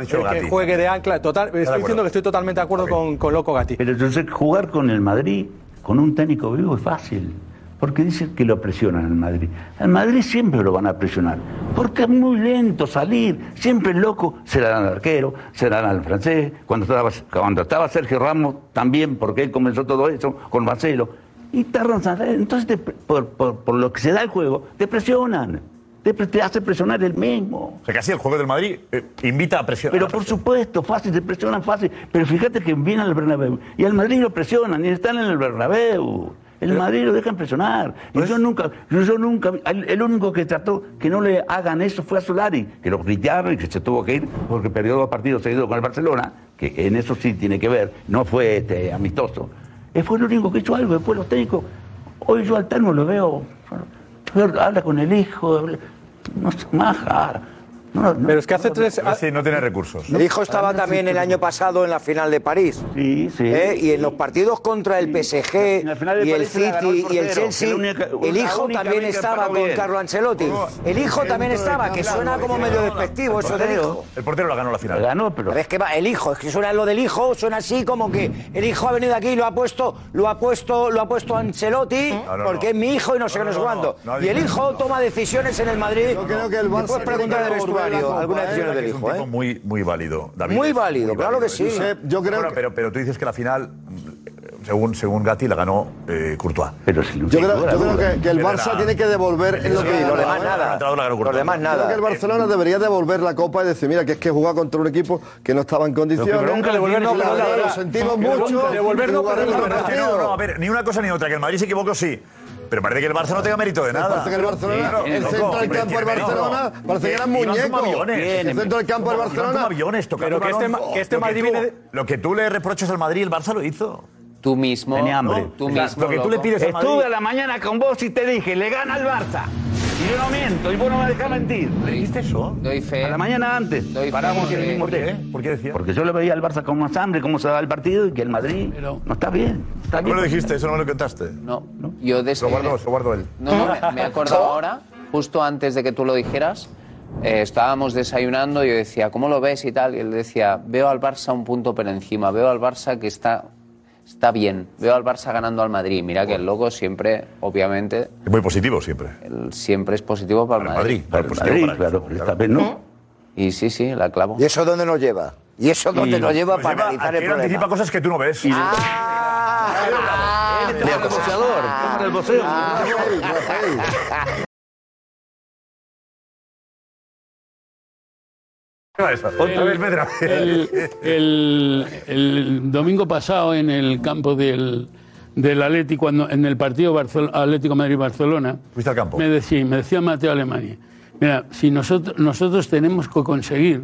S2: dicho
S5: el que
S2: Gatti.
S5: juegue de ancla. Total, estoy
S7: acuerdo.
S5: diciendo que estoy totalmente de acuerdo con, con Loco Gatti.
S7: Pero yo sé que jugar con el Madrid, con un técnico vivo, es fácil. Porque dicen que lo presionan al Madrid. Al Madrid siempre lo van a presionar. Porque es muy lento salir. Siempre loco se la dan al arquero, se la dan al francés. Cuando estaba, cuando estaba Sergio Ramos, también, porque él comenzó todo eso con Marcelo. Y tardan. Entonces, te- por, por- por lo que se da el juego, te presionan. Te, hace presionar el mismo.
S2: O sea, casi el juego del Madrid eh, invita a presionar.
S7: Pero por supuesto, fácil, te presionan fácil. Pero fíjate que viene al Bernabéu. Y al Madrid lo presionan y están en el Bernabéu. El Madrid lo dejan presionar. Y yo nunca, yo, nunca, el, el único que trató que no le hagan eso fue a Solari, que lo gritaron y que se tuvo que ir porque perdió dos partidos seguidos con el Barcelona, que en eso sí tiene que ver, no fue este, amistoso. Él fue el único que hizo algo, después los técnicos. Hoy yo al Tano lo veo, habla con el hijo, habla- no sé, maja.
S5: Pero es que hace tres.
S2: Sí, no tiene recursos.
S6: El hijo estaba también el año pasado en la final de París.
S7: Sí, sí.
S6: ¿Eh? Y en los partidos contra el PSG y el City y el Chelsea, el hijo también estaba con
S7: bien.
S6: Carlo Ancelotti. El hijo también estaba, que suena como medio despectivo eso del hijo.
S2: El portero la ganó la final.
S7: ganó, pero.
S6: Es que va, el hijo, es que suena lo del hijo, suena así como que el hijo ha venido aquí y lo ha puesto, lo ha puesto, lo ha puesto Ancelotti,
S8: No, no,
S6: porque
S8: no.
S6: es mi hijo y no sé
S8: No,
S6: qué, no sé
S8: no,
S6: cuándo.
S8: no, no
S6: y el hijo toma decisiones en el Madrid.
S8: Yo creo que el Barça
S6: Después preguntar del
S8: tiene que devolver la
S6: vestuario,
S8: Copa,
S6: algunas
S8: ¿eh?
S6: decisiones del
S2: Es un
S6: hijo,
S2: tipo
S6: ¿eh?
S2: muy, muy válido, David.
S6: Muy válido, claro que sí.
S2: Josep,
S8: yo creo
S2: pero, pero tú dices que la final, según, según Gatti, la ganó eh, Courtois.
S7: Pero si
S8: Yo creo, yo creo que, que el Barça tiene que devolver en lo que
S6: Sí, demás
S8: ¿eh?
S6: nada. Demás
S8: Creo
S6: nada.
S8: que el Barcelona debería devolver la copa y decir, mira, que es que juega contra un equipo que no estaba en condiciones.
S2: Pero nunca devolver, no,
S8: lo sentimos mucho.
S2: devolver no,
S8: jugar
S2: no, no, no, no, a ver, ni una cosa ni otra, que el Madrid se equivocó, sí. Pero parece que el Barça no tenga mérito de nada.
S8: Parece que el Barcelona,
S2: Claro,
S8: el centro del campo del. Barcelona, parece que eran muñecos. El centro del campo del Barcelona.
S2: aviones,
S5: Pero que
S2: el
S5: este que este
S2: Lo
S5: Madrid
S2: tú-
S5: viene de-
S2: Lo que tú le reprochas al Madrid, el Barça lo hizo.
S11: Tú mismo.
S7: Tenía hambre.
S11: Tú
S2: O sea,
S11: mismo.
S2: lo que tú le pides al Madrid.
S7: Estuve a la mañana con vos y te dije, le gana al Barça. Y yo no miento, y vos no me dejás mentir.
S2: ¿Le dijiste eso?
S11: Doy fe.
S7: A la mañana antes.
S11: Doy fe,
S7: Paramos en el
S11: porque-
S7: mismo hotel.
S2: ¿Por qué decías?
S7: Porque yo le veía al Barça con más hambre, cómo se daba el partido y que el Madrid no está bien. Está
S2: ¿No
S7: bien.
S2: lo dijiste? ¿Eso no me lo contaste?
S11: No, yo de
S2: Lo guardo, lo guardo él.
S11: No, no, me, acordado ahora, justo antes de que tú lo dijeras, eh, estábamos desayunando y yo decía, ¿cómo lo ves y tal? Y él decía, veo al Barça un punto por encima, veo al Barça que está, está bien, veo al Barça ganando al Madrid. Mira que el loco siempre, obviamente,
S2: Es muy positivo siempre.
S11: él siempre es positivo para el
S2: Para el
S11: Madrid.
S2: Madrid. Para el positivo
S7: Madrid,
S2: para el
S7: claro,
S2: fútbol,
S7: esta
S2: claro.
S7: vez no.
S11: Y sí, sí, la clavo.
S6: ¿Y eso dónde nos lleva? ¿Y eso dónde nos lleva
S2: Pues
S6: para
S2: lleva
S6: analizar
S2: a
S6: el
S2: que él anticipa
S6: problema?
S2: cosas que tú no ves.
S6: Ah,
S7: Él es el boxeador, el boxeo.
S12: El, el- el domingo pasado en el campo del, del Atleti, cuando, en el partido Barcel- Atlético Madrid-Barcelona, me decía, me decía Mateo Alemania, mira, si nosotros, nosotros tenemos que conseguir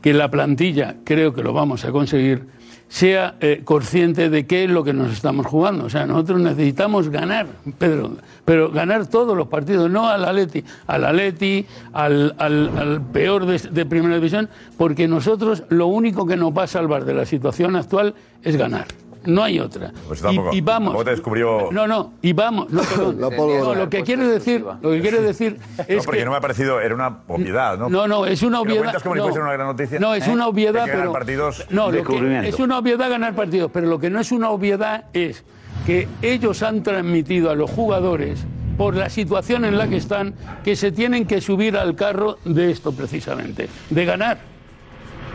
S12: que la plantilla, creo que lo vamos a conseguir, sea eh, consciente de qué es lo que nos estamos jugando. O sea, nosotros necesitamos ganar, Pedro, pero ganar todos los partidos, no al Atleti, al Atleti, al, al- al peor de, de primera división, porque nosotros lo único que nos va a salvar de la situación actual es ganar. No hay otra.
S2: Pues
S12: y,
S2: tampoco.
S12: y vamos.
S2: Tampoco te descubrió-
S12: No, no, y vamos. No, perdón.
S8: La.
S12: No, lo que quiero decir, lo que quiero decir
S2: No,
S12: es
S2: porque
S12: que
S2: no me ha parecido, era una obviedad, ¿no?
S12: no, no, es una obviedad.
S2: cuentas como si
S12: no.
S2: una gran noticia.
S12: No, es
S2: ¿Eh?
S12: una obviedad,
S2: que ganar
S12: pero.
S2: partidos.
S12: no, lo que- es una obviedad ganar partidos, pero lo que no es una obviedad es que ellos han transmitido a los jugadores, por la situación en la que están, que se tienen que subir al carro de esto precisamente, de ganar.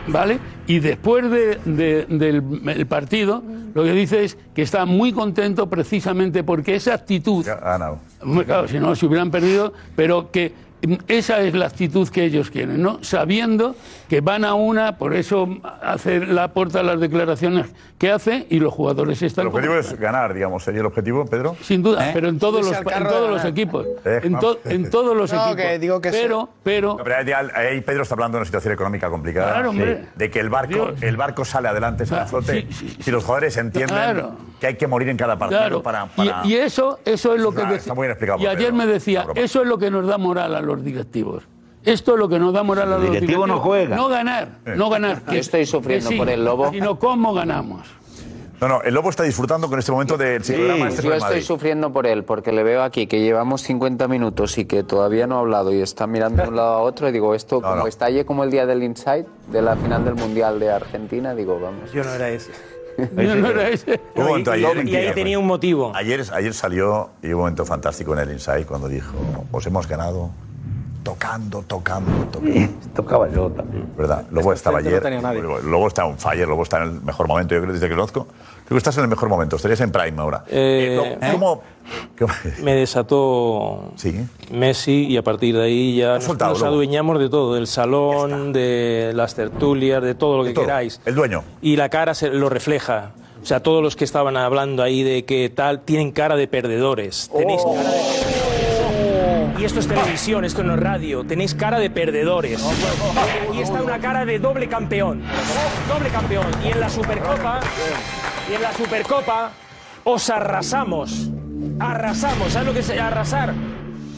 S12: ¿Vale? Y después de- de- del el partido, lo que dice es que está muy contento precisamente porque esa actitud. Hombre, claro, si no, se hubieran perdido, pero que esa es la actitud que ellos quieren, ¿no? Sabiendo que van a una, por eso hace la porta las declaraciones que hace y los jugadores están
S2: El objetivo es ganar, digamos. ¿Sería el objetivo, Pedro?
S12: Sin duda,
S2: ¿Eh?
S12: pero en todos, los, en todos los equipos.
S2: Eh,
S12: En, to- en todos los
S1: No,
S12: equipos.
S1: que digo que
S12: pero, pero,
S2: pero ahí, Pedro está hablando de una situación económica complicada.
S12: Claro, hombre.
S2: Sí. De que el barco,
S12: Dios.
S2: el barco sale adelante, sale a
S12: Ah,
S2: flote.
S12: sí,
S2: Si los jugadores entienden
S12: Claro.
S2: que hay que morir en cada partido
S12: Claro.
S2: para.
S12: Y-
S2: para-
S12: Y, eso, eso es lo que
S2: Está- muy bien explicado
S12: Y ayer
S2: Pedro.
S12: me decía, eso es lo que nos da moral a los directivos. Esto es lo que nos da moral a los
S7: directivo
S12: directivos.
S7: no juega.
S12: No ganar, no ganar.
S11: Yo estoy sufriendo
S12: sí,
S11: por el Lobo.
S12: Sino cómo ganamos.
S2: No, no, el Lobo está disfrutando con este momento del programa este
S11: yo estoy
S2: Madrid.
S11: sufriendo por él, porque le veo aquí que llevamos 50 minutos y que todavía no ha hablado y está mirando de un lado a otro. Y digo, esto como estalle como el día del Inside, de la final del Mundial de Argentina, digo, vamos.
S19: Yo no era ese.
S12: Yo no era ese.
S2: Hubo un momento ayer en
S19: y ahí tenía un motivo.
S2: Ayer, ayer salió y hubo un momento fantástico en el Inside cuando dijo: Os hemos ganado tocando, tocando, tocando.
S7: Tocaba yo también.
S2: ¿Verdad? Lobo estaba
S7: frente
S2: ayer.
S7: no tenía nadie.
S2: Lobo está un fire, Lobo está en el mejor momento. Yo creo desde que conozco. Creo que estás en el mejor momento. Estarías en Prime ahora.
S19: Eh,
S2: Eh, ¿Cómo?
S19: Me desató Messi y a partir de ahí ya nos,
S2: soltado,
S19: nos
S2: luego.
S19: adueñamos de todo, del salón, de las tertulias, de todo lo que queráis.
S2: El dueño.
S19: Y la cara se lo refleja. O sea, todos los que estaban hablando ahí de que tal, tienen cara de perdedores. Tenéis
S2: Oh.
S19: cara de perdedores. Y esto es televisión, esto no es radio. Tenéis cara de perdedores. Y está una cara de doble campeón. Doble campeón. Y en la Supercopa, y en la Supercopa, os arrasamos. Arrasamos. ¿Sabes lo que es arrasar?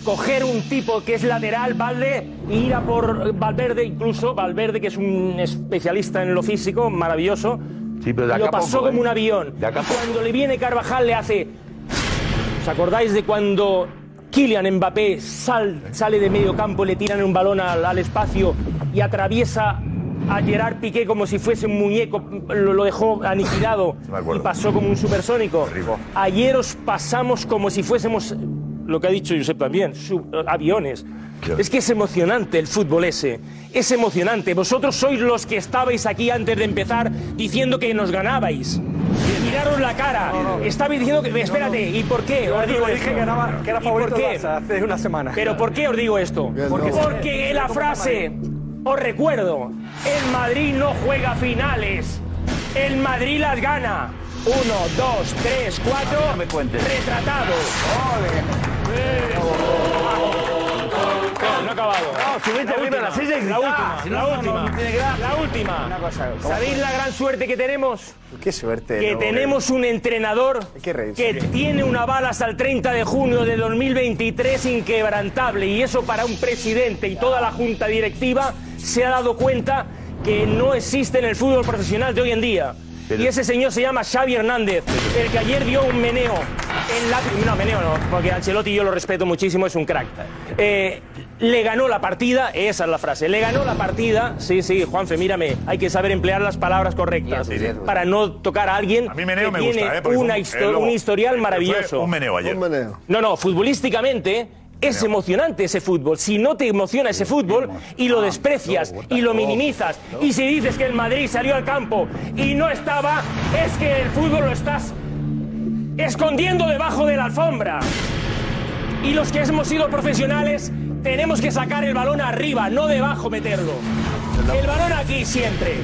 S19: Coger un tipo que es lateral, Valde, e ir a por Valverde, incluso Valverde, que es un especialista en lo físico, maravilloso.
S7: Sí, pero de
S19: lo pasó
S7: poco,
S19: como
S7: ¿eh?
S19: un avión.
S7: De acá
S19: cuando le viene Carvajal, le hace. ¿Os acordáis de cuando Kylian Mbappé sal- sale de medio campo, le tiran un balón al, al espacio y atraviesa a Gerard Piqué como si fuese un muñeco, lo, lo dejó aniquilado y pasó como un supersónico? Ayer os pasamos como si fuésemos, lo que ha dicho Josep también, sub- aviones. Es que es emocionante el fútbol ese. Es emocionante. Vosotros sois los que estabais aquí antes de empezar diciendo que nos ganabais. Miraros la cara. Estabais diciendo que. Espérate, ¿y por qué? Os digo
S5: dije
S19: esto.
S5: que, ganaba- que era
S19: ¿Y
S5: favorito
S19: por qué?
S5: Barça hace una semana.
S19: Pero ¿por qué os digo esto? Porque, porque la frase, os recuerdo, el Madrid no juega finales, el Madrid las gana. Uno, dos, tres, cuatro, retratado. Acabado.
S6: No, subiste arriba la silla y
S19: La
S6: gritá.
S19: última, la última, la última.
S17: Una cosa, ¿cómo?
S19: ¿Sabéis la gran suerte que tenemos?
S17: Qué suerte.
S19: que
S17: no,
S19: tenemos un entrenador que tiene una bala hasta el 30 de junio de 2023 inquebrantable y eso para un presidente y toda la junta directiva se ha dado cuenta que no existe en el fútbol profesional de hoy en día. Y ese señor se llama Xavi Hernández, el que ayer dio un meneo en la... No, meneo no, porque Ancelotti yo lo respeto muchísimo, es un crack. Eh, le ganó la partida, esa es la frase, le ganó la partida, sí, sí, Juanfe, mírame, hay que saber emplear las palabras correctas para no tocar a alguien
S2: meneo
S19: que
S2: me gusta,
S19: tiene
S2: ¿eh?
S19: Una histo-
S2: Lobo-
S19: un historial maravilloso.
S2: un meneo ayer. Un
S19: No, no, futbolísticamente es emocionante ese fútbol. Si no te emociona ese fútbol y lo desprecias y lo minimizas y si dices que el Madrid salió al campo y no estaba, es que el fútbol lo estás escondiendo debajo de la alfombra. Y los que hemos sido profesionales tenemos que sacar el balón arriba, no debajo meterlo. El balón aquí siempre.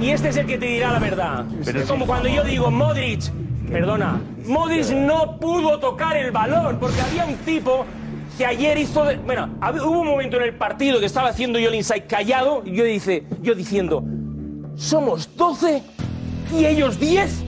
S19: Y este es el que te dirá la verdad.
S4: Pero
S19: Es como cuando yo digo Modric, perdona, Modric no pudo tocar el balón porque había un tipo que ayer hizo, de- bueno, hab- hubo un momento en el partido que estaba haciendo yo el inside callado y yo dice, yo diciendo, somos 12 y ellos 10.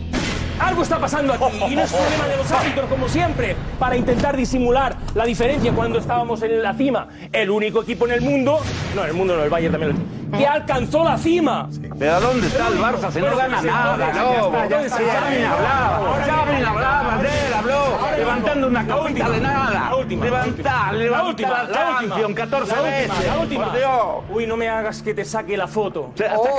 S19: Algo está pasando aquí y no es problema de los árbitros como siempre para intentar disimular la diferencia cuando estábamos en la cima. El único equipo en el mundo, no en el mundo no, el Bayern también, lo- que alcanzó la cima.
S7: Pero ¿dónde está el Barça? Si no gana nada, Lobo. Xavi hablaba, Xavi hablaba él, habló, levantando una copita de nada. La 14
S19: la
S7: veces.
S19: última, la última.
S7: Por Dios.
S19: Uy, no me hagas que te saque la foto.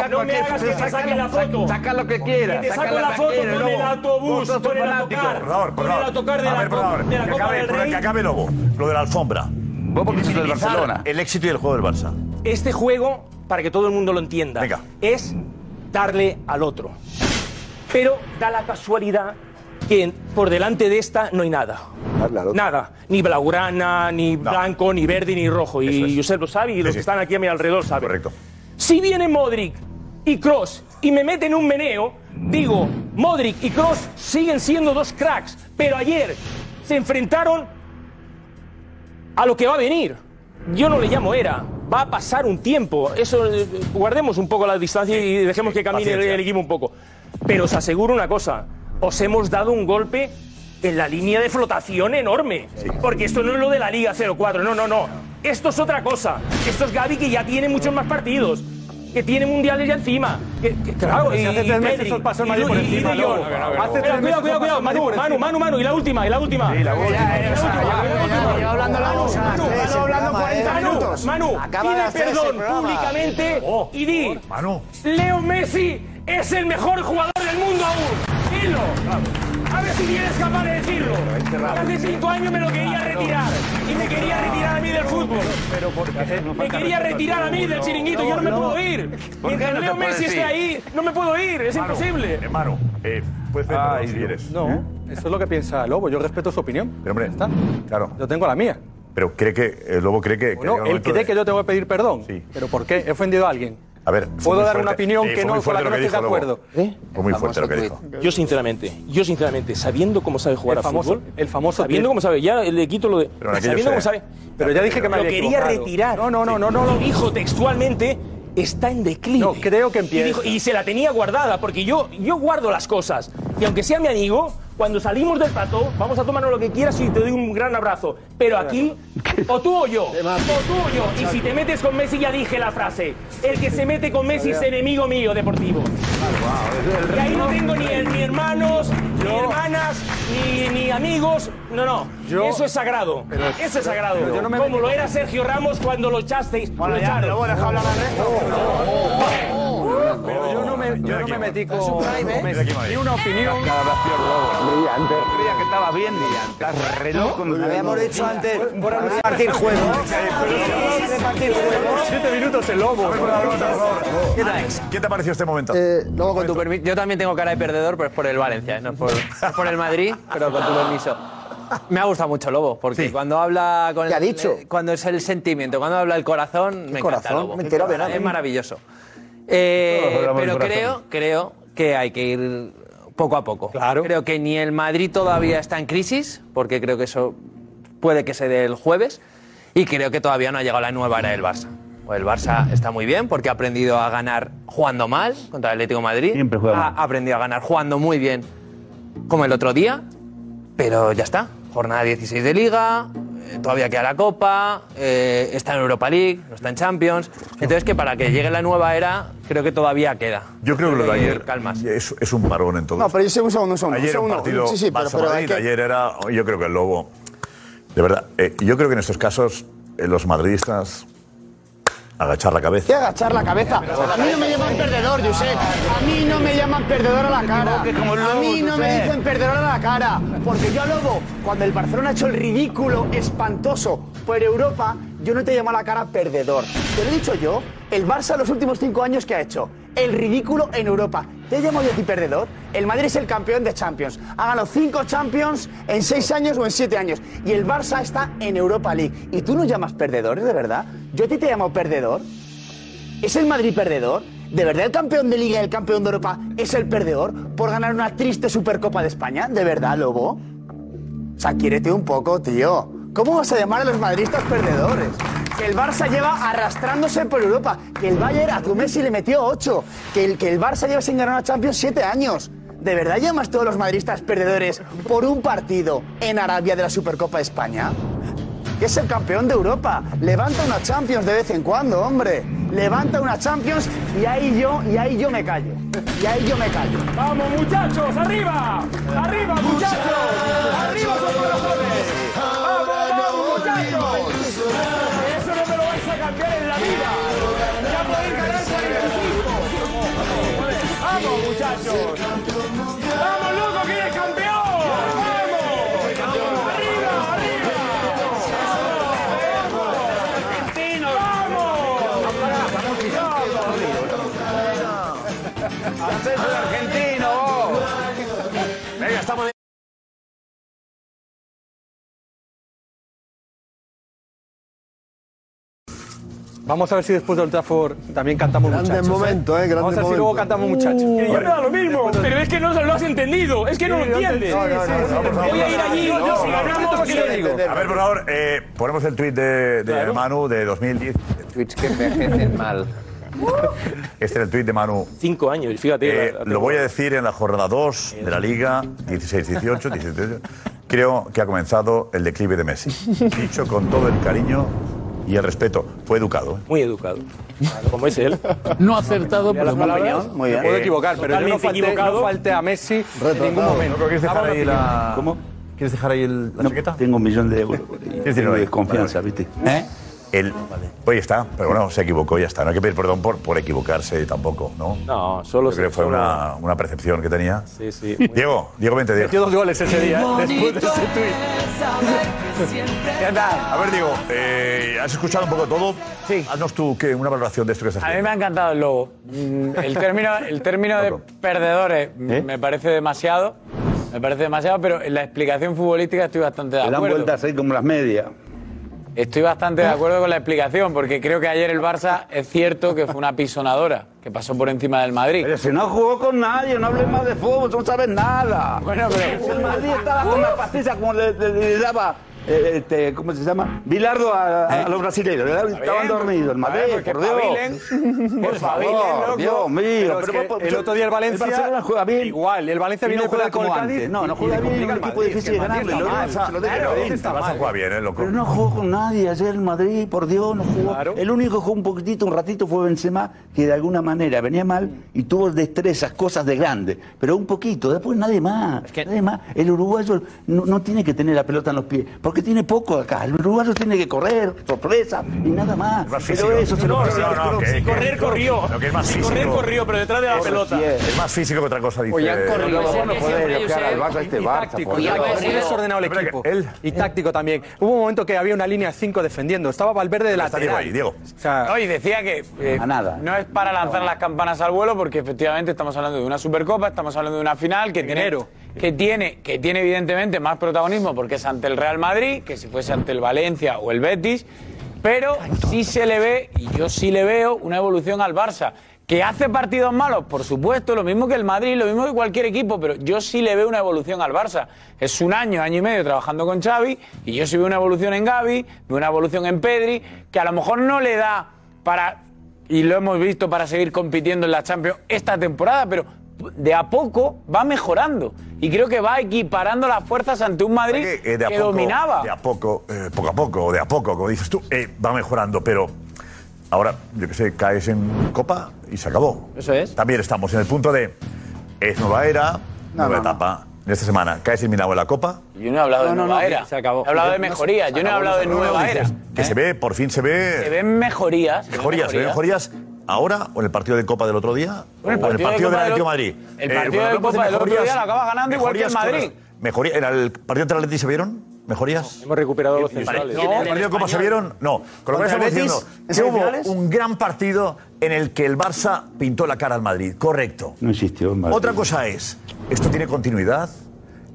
S19: No me hagas que te saque la foto.
S7: saca lo que quieras,
S19: Que te
S7: saca
S19: saco
S7: la
S19: la foto con el autobús, con el autocar.
S2: Por favor, por
S19: Con el
S2: favor.
S19: autocar de la, la Copa
S2: acabe,
S19: del Rey.
S2: que acabe Lobo. Lo de la alfombra.
S7: Vos porque del Barcelona.
S2: El éxito y el juego del Barça.
S19: Este juego, para que todo el mundo lo entienda, es darle al otro. Pero da la casualidad que por delante de esta no hay nada. Nada. Ni blaugrana, ni blanco, ni verde, ni rojo. Y Josep lo sabe y los que están aquí a mi alrededor saben. Correcto. Si viene Modric y Cross y me meten un meneo, digo, Modric y Cross siguen siendo dos cracks, pero ayer se enfrentaron a lo que va a venir. Yo no le llamo era. Va a pasar un tiempo. Eso, eh, guardemos un poco la distancia y dejemos que camine el, equipo un poco. Pero os aseguro una cosa. Os hemos dado un golpe en la línea de flotación enorme. Porque esto no es lo de la Liga 04. No, no, no. Esto es otra cosa. Esto es Gaby que ya tiene muchos más partidos. Que tiene mundiales ya encima. Que, que- claro,
S5: Si
S19: y,
S5: hace tres meses os pasó el Madrid por encima, Hace tres
S19: Cuidado,
S5: meses
S19: cuidado, Manu, Manu, Manu, Manu. Y la última, y la última.
S5: Sí, la última. Lleva hablando
S19: Manu,
S5: hablando
S19: Manu,
S5: 40
S19: Manu,
S5: minutos.
S19: Manu, pide perdón públicamente y di. Leo Messi es el mejor jugador del mundo aún. Dilo. A ver si eres capaz de decirlo. Hace cinco años me lo quería retirar. Y me quería retirar a mí del fútbol. Me quería retirar a mí del chiringuito. Yo no me puedo ir. Mientras Leo Messi esté ahí, no me puedo ir. Es imposible.
S2: Hermano, eh, puedes pedir si quieres.
S5: No, eso es lo que piensa Lobo. Yo respeto su opinión.
S2: Pero hombre, claro.
S5: Yo tengo la mía.
S2: Pero cree que, el Lobo cree que... un
S5: él cree que yo tengo que pedir perdón. ¿Pero por qué? ¿He ofendido a alguien?
S2: A ver,
S5: ¿Puedo dar una opinión
S2: Sí,
S5: que no, con la que no estés de acuerdo?
S2: Lobo. Fue muy fuerte lo que dijo.
S19: Yo sinceramente, yo sinceramente, sabiendo cómo sabe jugar
S5: El
S19: a
S5: famoso-
S19: fútbol,
S5: el famoso
S19: sabiendo cómo sabe, ya le quito lo de, sabiendo cómo sabe,
S5: Pero ya dije que me
S19: lo quería retirar.
S5: No, no, no, no, no,
S19: Lo dijo textualmente, está en declive. No,
S5: creo que
S19: y,
S5: empieza.
S19: dijo- y se la tenía guardada, porque yo, yo guardo las cosas. Y aunque sea mi amigo, cuando salimos del plató, vamos a tomarnos lo que quieras y te doy un gran abrazo. Pero aquí, o tú o yo, o tú o yo. Y si te metes con Messi, ya dije la frase. El que se mete con Messi es enemigo mío deportivo. Y ahí no tengo ni, ni hermanos, ni hermanas, ni, ni amigos. No, no. Eso es sagrado. Eso es sagrado.
S5: pero yo no me
S19: Como lo
S5: con-
S19: era Sergio Ramos cuando lo echasteis.
S20: Bueno,
S19: lo
S20: ya,
S19: echaron.
S20: luego deja hablar al
S5: Pero yo no me, yo no me metí con,
S20: ¿eh?
S5: Ni una opinión.
S7: Brillante. Creía que estaba bien brillante. Estás re loco.
S6: Lo habíamos dicho antes por repartir juegos. Repartir juegos.
S5: Siete minutos el lobo.
S2: ¿Qué te ha parecido este momento?
S21: Luego, con tu permiso, yo también tengo cara de perdedor, pero es por el Valencia, ¿eh? no es por, por el Madrid, pero con tu permiso. Me ha gustado mucho Lobo, porque cuando habla con
S6: ¿Qué ha
S21: el-
S6: dicho?
S21: eh, cuando es el sentimiento, cuando habla el corazón, me encanta
S6: corazón?
S21: Lobo.
S6: Me nada.
S21: Es maravilloso. Eh, pero creo, creo que hay que ir poco a poco. Creo que ni el Madrid todavía está en crisis, porque creo que eso puede que se dé el jueves, y creo que todavía no ha llegado la nueva era del Barça. O el Barça está muy bien porque ha aprendido a ganar jugando mal contra el Atlético de Madrid.
S7: Siempre juega
S21: ha aprendido a ganar jugando muy bien como el otro día, pero ya está. Jornada 16 de Liga, eh, todavía queda la Copa, eh, está en Europa League, no está en Champions. Entonces que para que llegue la nueva era, creo que todavía queda.
S2: Yo creo que lo de ayer
S21: Calmas.
S2: es, es un parón en todo.
S17: No, pero yo sé un segundo, un segundo.
S2: Ayer
S17: un
S2: partido
S17: sí, sí, pero, pero que-
S2: ayer era, yo creo que el Lobo, de verdad, eh, yo creo que en estos casos eh, los madridistas agachar la cabeza.
S17: que agachar la cabeza. A mí no me llaman perdedor, Josep. A mí no me llaman perdedor a la cara. A mí no me dicen perdedor a la cara. Porque yo a Lobo, cuando el Barcelona ha hecho el ridículo espantoso por Europa, yo no te llamo a la cara perdedor. Te lo he dicho yo. El Barça los últimos cinco años que ha hecho. El ridículo en Europa. ¿Te llamo yo a ti perdedor? El Madrid es el campeón de Champions. Ha ganado cinco Champions en seis años o en siete años. Y el Barça está en Europa League. ¿Y tú nos llamas perdedores, de verdad? ¿Yo a ti te llamo perdedor? ¿Es el Madrid perdedor? ¿De verdad el campeón de Liga y el campeón de Europa es el perdedor por ganar una triste Supercopa de España? ¿De verdad, Lobo? O sea, quiérete un poco, tío. ¿Cómo vas a llamar a los madridistas perdedores? Que el Barça lleva arrastrándose por Europa. Que el Bayern a tu Messi le metió 8. Que el, que el Barça lleva sin ganar una Champions 7 años. ¿De verdad llamas todos los madridistas perdedores por un partido en Arabia de la Supercopa de España? que es el campeón de Europa. Levanta una Champions de vez en cuando, hombre. Levanta una Champions y ahí yo, y ahí yo me callo. Y ahí yo me callo.
S19: ¡Vamos, muchachos! ¡Arriba! ¡Arriba, muchachos! ¡Arriba sus corazones! Muchachos! Vamos
S5: a ver si después del Trafford también cantamos
S8: Grandes
S5: muchachos.
S8: momentos, eh, grandes
S5: Vamos a ver si luego cantamos muchachos.
S19: Que ya me da lo mismo, pero es que no lo has entendido, es que no lo
S5: Sí, yo
S19: entiendes.
S5: te- sí, sí, sí.
S19: Voy a ir allí, yo si ganamos,
S2: A ver, por favor, eh, ponemos el tuit de, de Manu de 2010.
S11: Tweets que envejecen mal.
S2: Este es el tuit de Manu.
S19: Cinco años, fíjate.
S2: Eh, lo voy a decir en la jornada 2 de la Liga, 16-18, 17 Creo que ha comenzado el declive de Messi. Dicho con todo el cariño y el respeto. Fue educado. ¿eh?
S19: Muy educado. Como es él.
S12: No acertado, pero muy bien.
S5: Me puedo equivocar, pero yo no falté,
S19: equivocado.
S5: no falté a Messi en ningún momento.
S2: ¿No quieres dejar ahí la...
S7: ¿Cómo?
S2: ¿Quieres dejar ahí el- la
S7: No,
S2: chaqueta?
S7: tengo un millón de euros.
S2: decir,
S7: Tengo
S2: no,
S7: de confianza, ¿viste? ¿Eh?
S2: El, Oye, está, pero bueno, se equivocó, ya está. No hay que pedir perdón por, por equivocarse tampoco, ¿no?
S19: No, solo
S2: Yo creo que fue
S19: solo-
S2: una, una percepción que tenía.
S19: Sí, sí.
S2: Diego, Diego, vente, Diego.
S5: Metió dos goles ese día, ¿eh? después de ese tuit.
S2: ¿Qué tal? A ver, Diego, eh, ¿has escuchado un poco todo? Sí. Haznos tú ¿qué, una valoración de esto que estás
S22: A mí
S2: haciendo.
S22: me ha encantado el logo. Mm, El término, el término de perdedores mm, me parece demasiado. Me parece demasiado, pero en la explicación futbolística estoy bastante de
S7: Le dan
S22: acuerdo.
S7: vueltas ahí como las medias.
S22: Estoy bastante de acuerdo con la explicación, porque creo que ayer el Barça es cierto que fue una pisonadora, que pasó por encima del Madrid.
S7: Pero si no jugó con nadie, no hables más de fútbol, tú no sabes nada.
S22: Bueno, pero-
S7: El Madrid estaba con una pastilla como le, le- le daba, este, ¿cómo se llama? Bilardo a, a- a los brasileños. ¿verdad? Estaban dormidos. El Madrid,
S22: ver,
S7: por Dios. Por favor,
S22: loco.
S7: Dios mío.
S5: Pero es el otro día el Valencia
S7: Barcelona juega bien.
S5: Igual, el Valencia viene
S7: no juega
S5: con el
S7: como
S5: Cádiz.
S7: antes. No, no juega bien,
S5: complica
S7: un equipo
S5: Madrid,
S7: difícil de. Se lo
S2: juega bien, ¿eh, loco?
S7: Pero no jugó con nadie ayer el Madrid, por Dios, no jugó. El único que jugó un poquitito, un ratito fue Benzema, que de alguna manera venía mal y tuvo destrezas, cosas de grande, pero un poquito, después nadie más. Nadie más. El uruguayo no tiene que tener la pelota en los pies, porque tiene poco acá. El uruguayo tiene que correr, sorpresa, y nada más.
S2: más
S7: pero eso se lo
S2: No, no, no, que-
S19: Correr corrió.
S2: Lo que es más físico.
S19: correr corrió, pero detrás de la
S2: Eso
S19: pelota.
S2: sí es. Es más físico que otra cosa, dice.
S7: Ya han corrido,
S2: Luego,
S7: no puede bloquear al Barça este
S5: Y
S7: Barça. Dios.
S5: muy desordenado el equipo.
S2: él-
S5: Y táctico también. Hubo un momento que había una línea 5 defendiendo. Estaba Valverde de
S2: Está Diego
S5: lateral.
S2: ahí, Diego.
S5: O sea,
S22: No, y decía que eh,
S7: A nada.
S22: no es para lanzar las campanas al vuelo, porque efectivamente estamos hablando de una Supercopa, estamos hablando de una final que tiene,
S5: Enero.
S22: Que tiene, que tiene evidentemente más protagonismo porque es ante el Real Madrid, que si fuese ante el Valencia o el Betis, pero sí se le ve, y yo sí le veo, una evolución al Barça. Que hace partidos malos, por supuesto, lo mismo que el Madrid, lo mismo que cualquier equipo, pero yo sí le veo una evolución al Barça. Es un año, año y medio trabajando con Xavi, y yo sí veo una evolución en Gavi, veo una evolución en Pedri, que a lo mejor no le da para, y lo hemos visto, para seguir compitiendo en la Champions esta temporada, pero de a poco va mejorando. Y creo que va equiparando las fuerzas ante un Madrid
S2: Eh, de a
S22: que
S2: poco,
S22: dominaba.
S2: De a poco, eh, poco a poco, de a poco, como dices tú, eh, va mejorando, pero ahora, yo que sé, caes en Copa y se acabó.
S22: Eso es.
S2: También estamos en el punto de, es nueva era, nueva
S22: no, no.
S2: etapa. En esta semana, caes eliminado en la Copa.
S22: Yo no he hablado de nueva
S2: no,
S22: era.
S2: se acabó.
S22: He hablado de
S2: No se-
S22: mejoría.
S2: se
S22: Yo no he hablado de nueva era.
S2: Que se ve, por fin se ve.
S22: Se ven mejorías. se ven
S2: Mejorías, ¿se ven mejorías ahora o en el partido de Copa del otro día?
S22: Bueno,
S2: o en el
S22: partido de
S2: del Atlético de
S22: del-
S2: Madrid.
S22: el
S2: Eh,
S22: partido
S2: bueno,
S22: de Copa del otro
S2: mejorías-
S22: día lo acaba ganando igual que el Madrid.
S2: las- mejoría- ¿En el partido entre el Atleti se vieron? ¿Mejorías?
S5: hemos recuperado los centrales.
S2: No, ¿En el partido de Copa se vieron? No. Con lo que
S5: ¿Contra
S2: estamos diciendo
S5: en
S2: que hubo un gran partido en el que el Barça pintó la cara al Madrid. Correcto.
S7: No existió el Madrid.
S2: Otra cosa es, ¿esto tiene continuidad?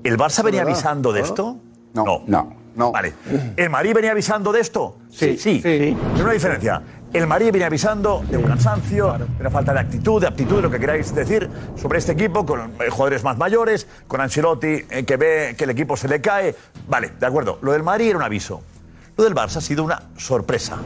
S2: ¿El Barça venía
S7: ¿Verdad?
S2: avisando de esto?
S7: No. No. No.
S2: Vale. ¿El Madrid venía avisando de esto?
S7: Sí,
S2: Sí.
S7: sí.
S2: Hay una diferencia. El Madrid venía avisando de un cansancio, de una falta de actitud, de aptitud, de lo que queráis decir sobre este equipo, con eh, jugadores más mayores, con Ancelotti eh, que ve que el equipo se le cae. Vale, de acuerdo. Lo del Madrid era un aviso. Lo del Barça ha sido una sorpresa.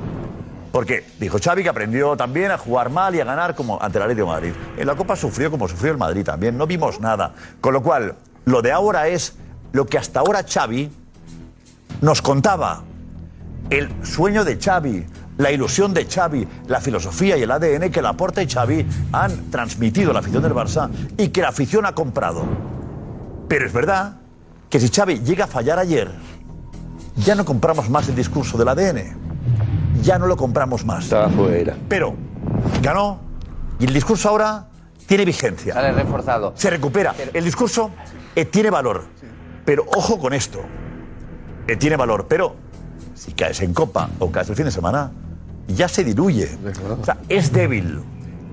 S2: Porque dijo Xavi que aprendió también a jugar mal y a ganar como ante el Atlético de Madrid. En la Copa sufrió como sufrió el Madrid también, no vimos nada. Con lo cual, lo de ahora es lo que hasta ahora Xavi nos contaba. El sueño de Xavi, la ilusión de Xavi, la filosofía y el ADN que Laporta y Xavi han transmitido a la afición del Barça y que la afición ha comprado. Pero es verdad que si Xavi llega a fallar ayer, ya no compramos más el discurso del ADN. Ya no lo compramos más.
S7: Estaba fuera.
S2: Pero ganó y el discurso ahora tiene vigencia.
S11: Sale reforzado.
S2: Se recupera. El discurso eh, tiene valor. Pero ojo con esto. Eh, tiene valor. Pero si caes en copa o caes el fin de semana, ya se diluye. O sea, es débil.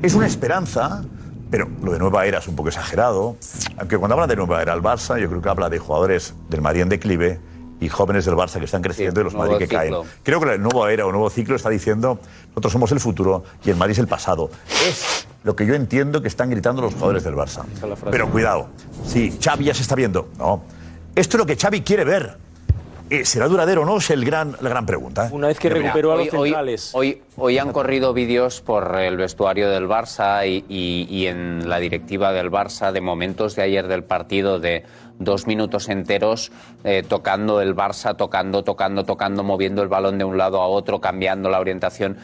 S2: Es una esperanza. Pero lo de nueva era es un poco exagerado. Aunque cuando habla de nueva era al Barça, yo creo que habla de jugadores del Madrid en declive y jóvenes del Barça que están creciendo y los Madrid que
S11: ciclo.
S2: caen. Creo que el nuevo era o nuevo ciclo está diciendo nosotros somos el futuro y el Madrid es el pasado. Es lo que yo entiendo que están gritando los jugadores del Barça. Pero cuidado, si Xavi ya se está viendo, no. Esto es lo que Xavi quiere ver. Eh, ¿Será duradero o no? Es el gran, la gran pregunta. ¿eh?
S19: Una vez que recuperó a los
S11: Hoy- hoy-
S19: centrales.
S11: Hoy, hoy han corrido vídeos por el vestuario del Barça y, y- y en la directiva del Barça de momentos de ayer del partido de dos minutos enteros eh, tocando el Barça, tocando, tocando, tocando, moviendo el balón de un lado a otro, cambiando la orientación.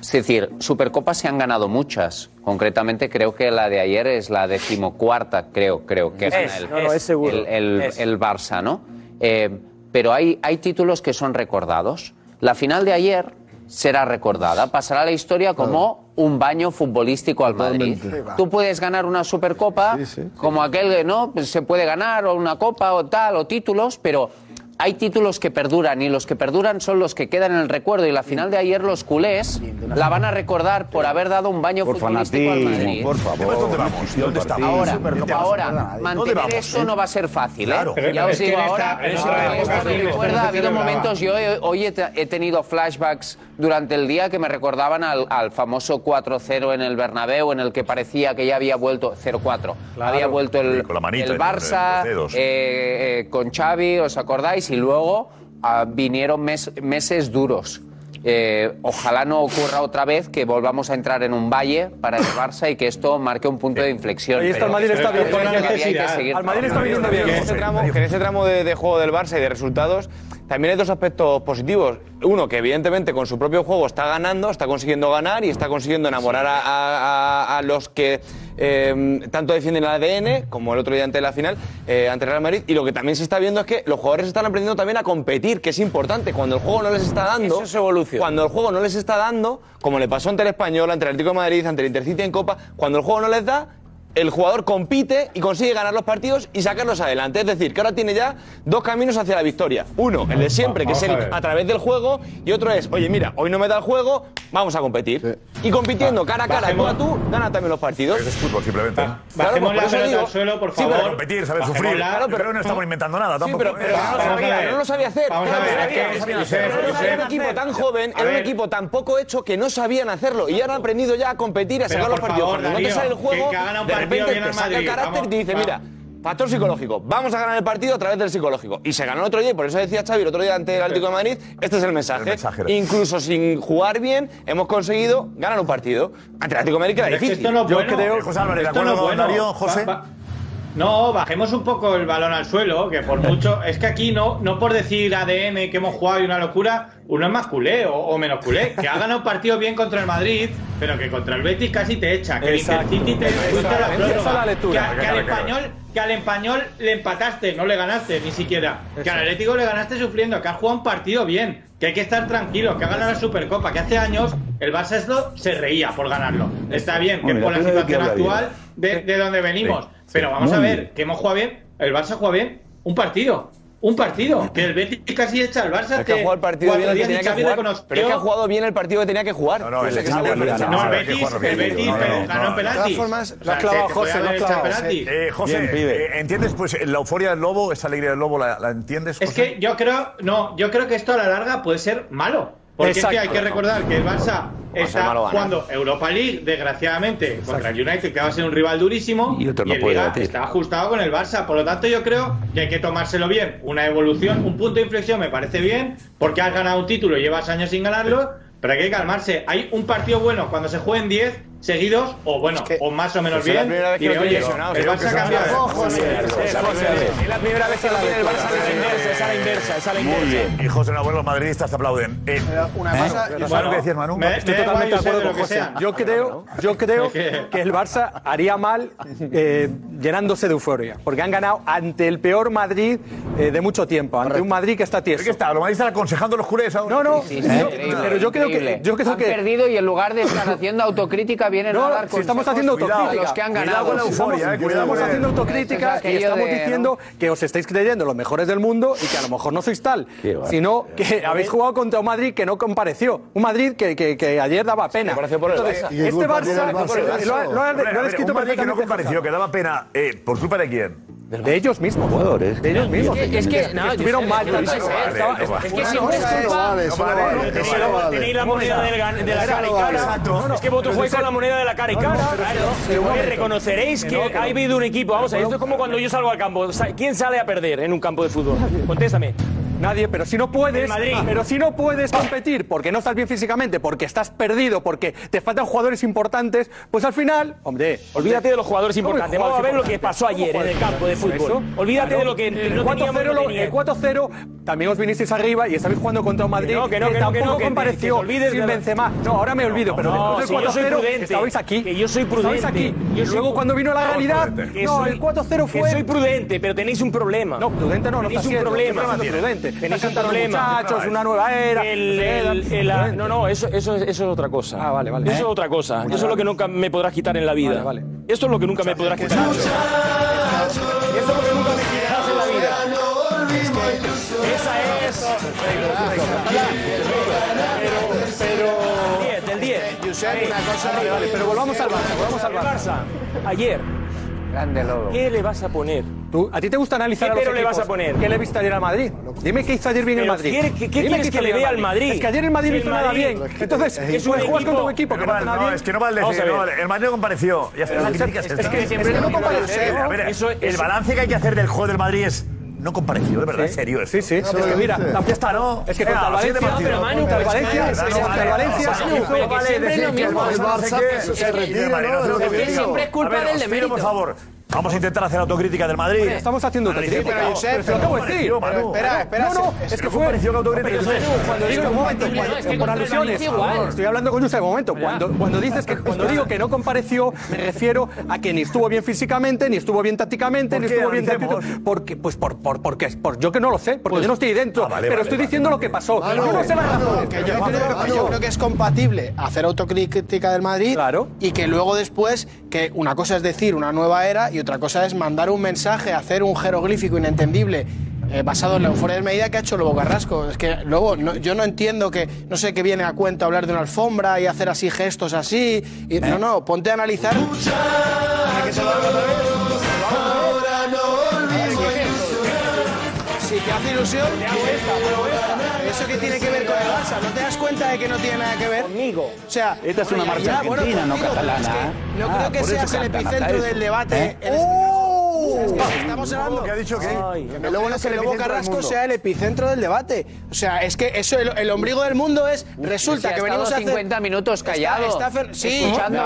S11: Es decir, Supercopas se han ganado muchas. Concretamente creo que la de ayer es la decimocuarta, creo, creo que
S19: Es,
S11: gana el,
S19: no, no, es seguro.
S11: el- el-
S19: Es.
S11: el Barça, ¿no? Eh, pero hay, hay títulos que son recordados. La final de ayer será recordada, pasará a la historia como un baño futbolístico al Madrid. Tú puedes ganar una Supercopa, como aquel, ¿no? Pues se puede ganar o una copa o tal, o títulos, pero hay títulos que perduran y los que perduran son los que quedan en el recuerdo. Y la final de ayer los culés la van a recordar por haber dado un baño
S2: Por
S11: futbolístico al
S2: fanatismo,
S11: Madrid.
S2: por favor. ¿Dónde vamos? ¿Dónde estamos?
S11: Ahora, ahora
S2: ¿dónde
S11: mantener
S2: vamos?
S11: eso no va a ser fácil, ¿eh?
S2: Claro.
S11: ya os digo ahora, esto me recuerda, ha habido momentos, yo he- hoy he, he tenido flashbacks durante el día que me recordaban al, al famoso 4-0 en el Bernabéu, en el que parecía que ya había vuelto 0-4. Había vuelto el,
S2: Sí, con la manita
S11: el Barça eh, eh, con Xavi, ¿os acordáis? Y luego ah, vinieron mes- meses duros. Eh, ojalá no ocurra otra vez que volvamos a entrar en un valle para el Barça y que esto marque un punto de inflexión.
S16: Ahí está el Madrid, está bien.
S11: seguir
S16: Al Madrid está viniendo bien. Que en ese tramo, que en ese tramo de, de juego del Barça y de resultados también hay dos aspectos positivos. Uno, que evidentemente con su propio juego está ganando, está consiguiendo ganar y está consiguiendo enamorar a, a- a- a los que eh, tanto defienden el ADN, como el otro día ante la final, eh, ante el Real Madrid. Y lo que también se está viendo es que los jugadores están aprendiendo también a competir, que es importante. Cuando el juego no les está dando.
S11: Eso es evolución.
S16: Cuando el juego no les está dando, como le pasó ante el Español, ante el Atlético de Madrid, ante el Intercity en Copa, cuando el juego no les da, el jugador compite y consigue ganar los partidos y sacarlos adelante. Es decir, que ahora tiene ya dos caminos hacia la victoria. Uno, el de siempre, que es el a través del juego, y otro es, oye, mira, hoy no me da el juego, vamos a competir. Y compitiendo cara a cara, tú a tú, gana también los partidos.
S2: Es fútbol, simplemente.
S16: Claro,
S10: Bajemos
S16: pues
S10: la
S16: por eso
S10: pelota
S16: digo-
S10: al suelo, por
S16: Sí,
S10: favor.
S16: pero-
S2: competir, saber
S10: Bajemos
S2: sufrir.
S10: la-
S2: Claro, pero no estamos inventando nada
S16: Sí,
S2: tampoco.
S16: pero, pero no lo sabía,
S10: ver.
S16: no lo sabía hacer.
S10: Vamos a ver,
S16: un equipo tan joven, era un equipo tan poco hecho que no sabían hacerlo. Y ahora han aprendido ya a competir a sacar los partidos. Cuando no te sale el juego, de repente te saca el carácter y te dice, mira, factor psicológico, vamos a ganar el partido a través del psicológico. Y se ganó el otro día, y por eso decía Xavi el otro día ante el Atlético de Madrid, este es el mensaje.
S2: El mensaje era-
S16: Incluso sin jugar bien, hemos conseguido ganar un partido. Ante el Atlético de Madrid que era
S10: Pero es que
S16: difícil.
S10: esto no es
S16: Yo
S10: bueno.
S16: creo...
S2: José Álvarez, ¿de
S10: Esto no
S2: acuerdo
S10: es
S2: con
S10: bueno.
S2: Darío, José?
S10: Va- va- No, bajemos un poco el balón al suelo, que por mucho. Es que aquí no, no por decir ADN que hemos jugado y una locura, uno es más culé o, o menos culé. Que ha ganado un partido bien contra el Madrid, pero que contra el Betis casi te echa. Que el
S16: Exacto.
S10: Intercity te a la prórroga.
S16: lectura.
S10: Que, que al español, que al español le empataste, no le ganaste ni siquiera. Que al Atlético le ganaste sufriendo, que ha jugado un partido bien, que hay que estar tranquilo, que ha ganado la Supercopa, que hace años el Barça se reía por ganarlo. Está bien, que por la situación actual de, de donde venimos.
S2: Sí,
S10: Pero vamos a ver,
S2: bien.
S10: que hemos jugado bien, el Barça juega bien, un partido. Un partido, que el Betis casi echa al Barça.
S16: Es que ha jugado el partido bien el que tenía que jugar. Pero es que ha jugado bien el partido que tenía que jugar.
S2: No, no, el ha
S10: No, el Betis, el. Betis
S2: No, no,
S10: pero
S2: no,
S10: ganó
S2: no.
S10: en penaltis.
S8: De todas formas, lo has clavado, José, lo has clavado.
S2: Eh, José,
S8: Bien, pibe.
S2: eh, ¿entiendes pues la euforia del lobo, esa alegría del lobo, la, la entiendes?
S10: Es
S2: José?
S10: que yo creo, no, yo creo que esto a la larga puede ser malo. Porque es que hay que recordar que el Barça está jugando Europa League, desgraciadamente, contra el United, que va a ser un rival durísimo.
S7: Y otro no
S10: el Liga está ajustado con el Barça. Por lo tanto, yo creo que hay que tomárselo bien. Una evolución, un punto de inflexión me parece bien, porque has ganado un título y llevas años sin ganarlo. Pero hay que calmarse. Hay un partido bueno cuando se jueguen 10 seguidos, o bueno, o más o menos
S16: es la
S10: bien.
S16: primera vez que
S10: y de, oye, el Barça
S16: que
S10: ha
S16: se
S10: cambiado.
S16: Ojo, sí, Es la primera vez que lo tiene el Barça
S19: Es a la inversa, es a la inversa, es a la inversa.
S2: Muy bien. Y José, enhorabuena, los madridistas te aplauden. Eh,
S1: una
S2: ¿eh?
S1: cosa-
S2: ¿Sabes
S10: Bueno,
S2: lo que decías, Manu?
S10: me-
S5: Estoy
S10: me
S5: totalmente de acuerdo con
S10: que
S5: José.
S10: sea.
S5: Yo creo, yo creo
S10: Es que-
S5: que el Barça haría mal eh, llenándose de euforia, porque han ganado ante el peor Madrid eh, de mucho tiempo, ante un Madrid que está
S2: ¿Pero
S5: tieso.
S2: qué está? ¿Los madridistas aconsejando a los culés ahora?
S5: No, no, pero yo creo que yo creo
S11: han
S5: que
S11: perdido y en lugar de estar haciendo autocrítica vienen
S5: No,
S11: a dar
S5: si estamos haciendo autocrítica.
S11: los que han
S2: Cuidado
S11: ganado.
S2: con la euforia,
S5: Estamos,
S2: eh, cuidado
S5: estamos
S2: el-
S5: haciendo autocrítica
S11: es
S5: y estamos
S11: de,
S5: diciendo que os estáis creyendo los mejores del mundo y que a lo mejor no sois tal, sino que habéis jugado contra un Madrid que no compareció. Un Madrid que, que- que ayer daba pena.
S16: compareció por el
S5: Entonces,
S16: Barça.
S8: ¿Y qué
S5: este
S8: culpa de
S5: ellos mismos.
S7: Jugadores.
S5: De ellos mismos.
S21: Es que,
S5: estuvieron mal.
S21: Es que siempre es culpa.
S19: Tenéis la moneda de la cara y cara. Es que vosotros jugáis con la moneda de la cara y cara. Reconoceréis que ha habido un equipo. Vamos a ver, esto es como cuando yo salgo al campo. ¿Quién sale a perder en un campo de fútbol? Contéstame.
S5: Nadie, pero si no puedes, pero si no puedes ah. competir porque no estás bien físicamente, porque estás perdido, porque te faltan jugadores importantes, pues al final, hombre,
S19: olvídate de los jugadores importantes. Vamos a ver lo que pasó ayer eh, en el campo de fútbol. Olvídate de lo que no
S5: el 4-0 también os vinisteis arriba y estabais jugando contra un Madrid
S19: que,
S5: tampoco compareció sin Benzema. No, ahora me olvido, pero después del 4-0 estabais aquí.
S19: Que yo soy prudente.
S5: Estabais
S19: aquí.
S5: Y luego cuando vino la realidad, no, el 4-0 fue
S19: soy prudente, pero tenéis un problema.
S5: No, prudente no, no
S19: tenéis un problema.
S5: prudente
S19: tenéis un problema.
S5: Muchachos, una nueva era.
S19: El, el, el, la... no, no, eso, eso, eso, es otra cosa.
S5: Ah, vale, vale.
S19: Eso es otra cosa. Eso es lo que nunca me podrás quitar en la vida.
S5: Vale, vale.
S19: Esto es lo que nunca me podrás quitar. Muchachos. Esto es lo que nunca me quitarás en la vida. Esa es. Pero. pero... El 10, el 10.
S1: Josep, una cosa.
S5: Vale, vale, pero volvamos al Barça. Volvamos al Barça.
S19: Ayer.
S11: Grande Lobo.
S19: ¿Qué le vas a poner?
S5: ¿A ti te gusta analizar
S19: ¿Qué
S5: a los
S19: pero le vas a poner?
S5: ¿Qué le viste ayer al Madrid? Dime qué hizo ayer bien el Madrid.
S19: ¿Qué, qué quieres que le vea al Madrid?
S5: Es que ayer el Madrid no hizo nada bien. Entonces,
S19: es un
S5: juegas
S19: con
S5: tu equipo que
S2: no
S5: hace nada bien.
S2: Es que no vale decir, el Madrid no compareció. Es,
S5: que siempre compareció.
S2: El balance que hay que hacer del juego del Madrid es no compareció, de verdad,
S5: ¿Sí?
S2: serio eso.
S5: Sí, sí. No, es que mira, la fiesta no. Es que contra el Valencia,
S2: pero
S5: Manu, contra el Valencia, contra el Valencia,
S21: siempre es lo mismo.
S2: El
S8: Barça se retira,
S21: Siempre es culpa del de
S2: Mérito. por favor, Vamos a intentar hacer autocrítica del Madrid.
S5: Estamos haciendo autocrítica.
S1: pero Josep,
S5: pero decir.
S1: espera, espera.
S5: No, no,
S1: es,
S5: que fue.
S2: Pareció que autocrítica.
S5: cuando digo un momento, por alusiones. Estoy hablando con Josep un momento. Cuando, dices que cuando digo que no compareció, me refiero a que ni estuvo bien físicamente, ni estuvo bien tácticamente, ni estuvo bien porque pues por por porque por yo que no lo sé, porque pues, yo no estoy dentro,
S2: ah,
S5: pero estoy diciendo lo que pasó. Yo no sé.
S1: Yo creo que es compatible hacer autocrítica del Madrid y que luego después que una cosa es decir una nueva era y otra cosa es mandar un mensaje, hacer un jeroglífico inentendible eh, basado en la euforia de medida que ha hecho Lobo Carrasco. Es que luego yo no entiendo que, no sé, qué viene a cuenta hablar de una alfombra y hacer así gestos así. No, no, ponte a analizar. Si te hace ilusión, te hago esta, eso que tiene que ver con el Barça? ¿No te das cuenta de que no tiene nada que ver?
S19: Conmigo.
S1: O sea,
S7: esta es una marcha
S1: ya,
S7: argentina, no catalana. ¿eh?
S1: No
S7: ah,
S1: creo que seas el epicentro del debate.
S7: ¿Eh?
S1: Estamos hablando.
S2: que ha dicho
S1: que el lobo, que el lobo Carrasco sea el epicentro del debate. O sea, es que eso, el, el ombligo del mundo es. Resulta
S11: si
S1: que venimos a hacer.
S11: 50 minutos callado.
S1: Está, está sí.
S11: Escuchando.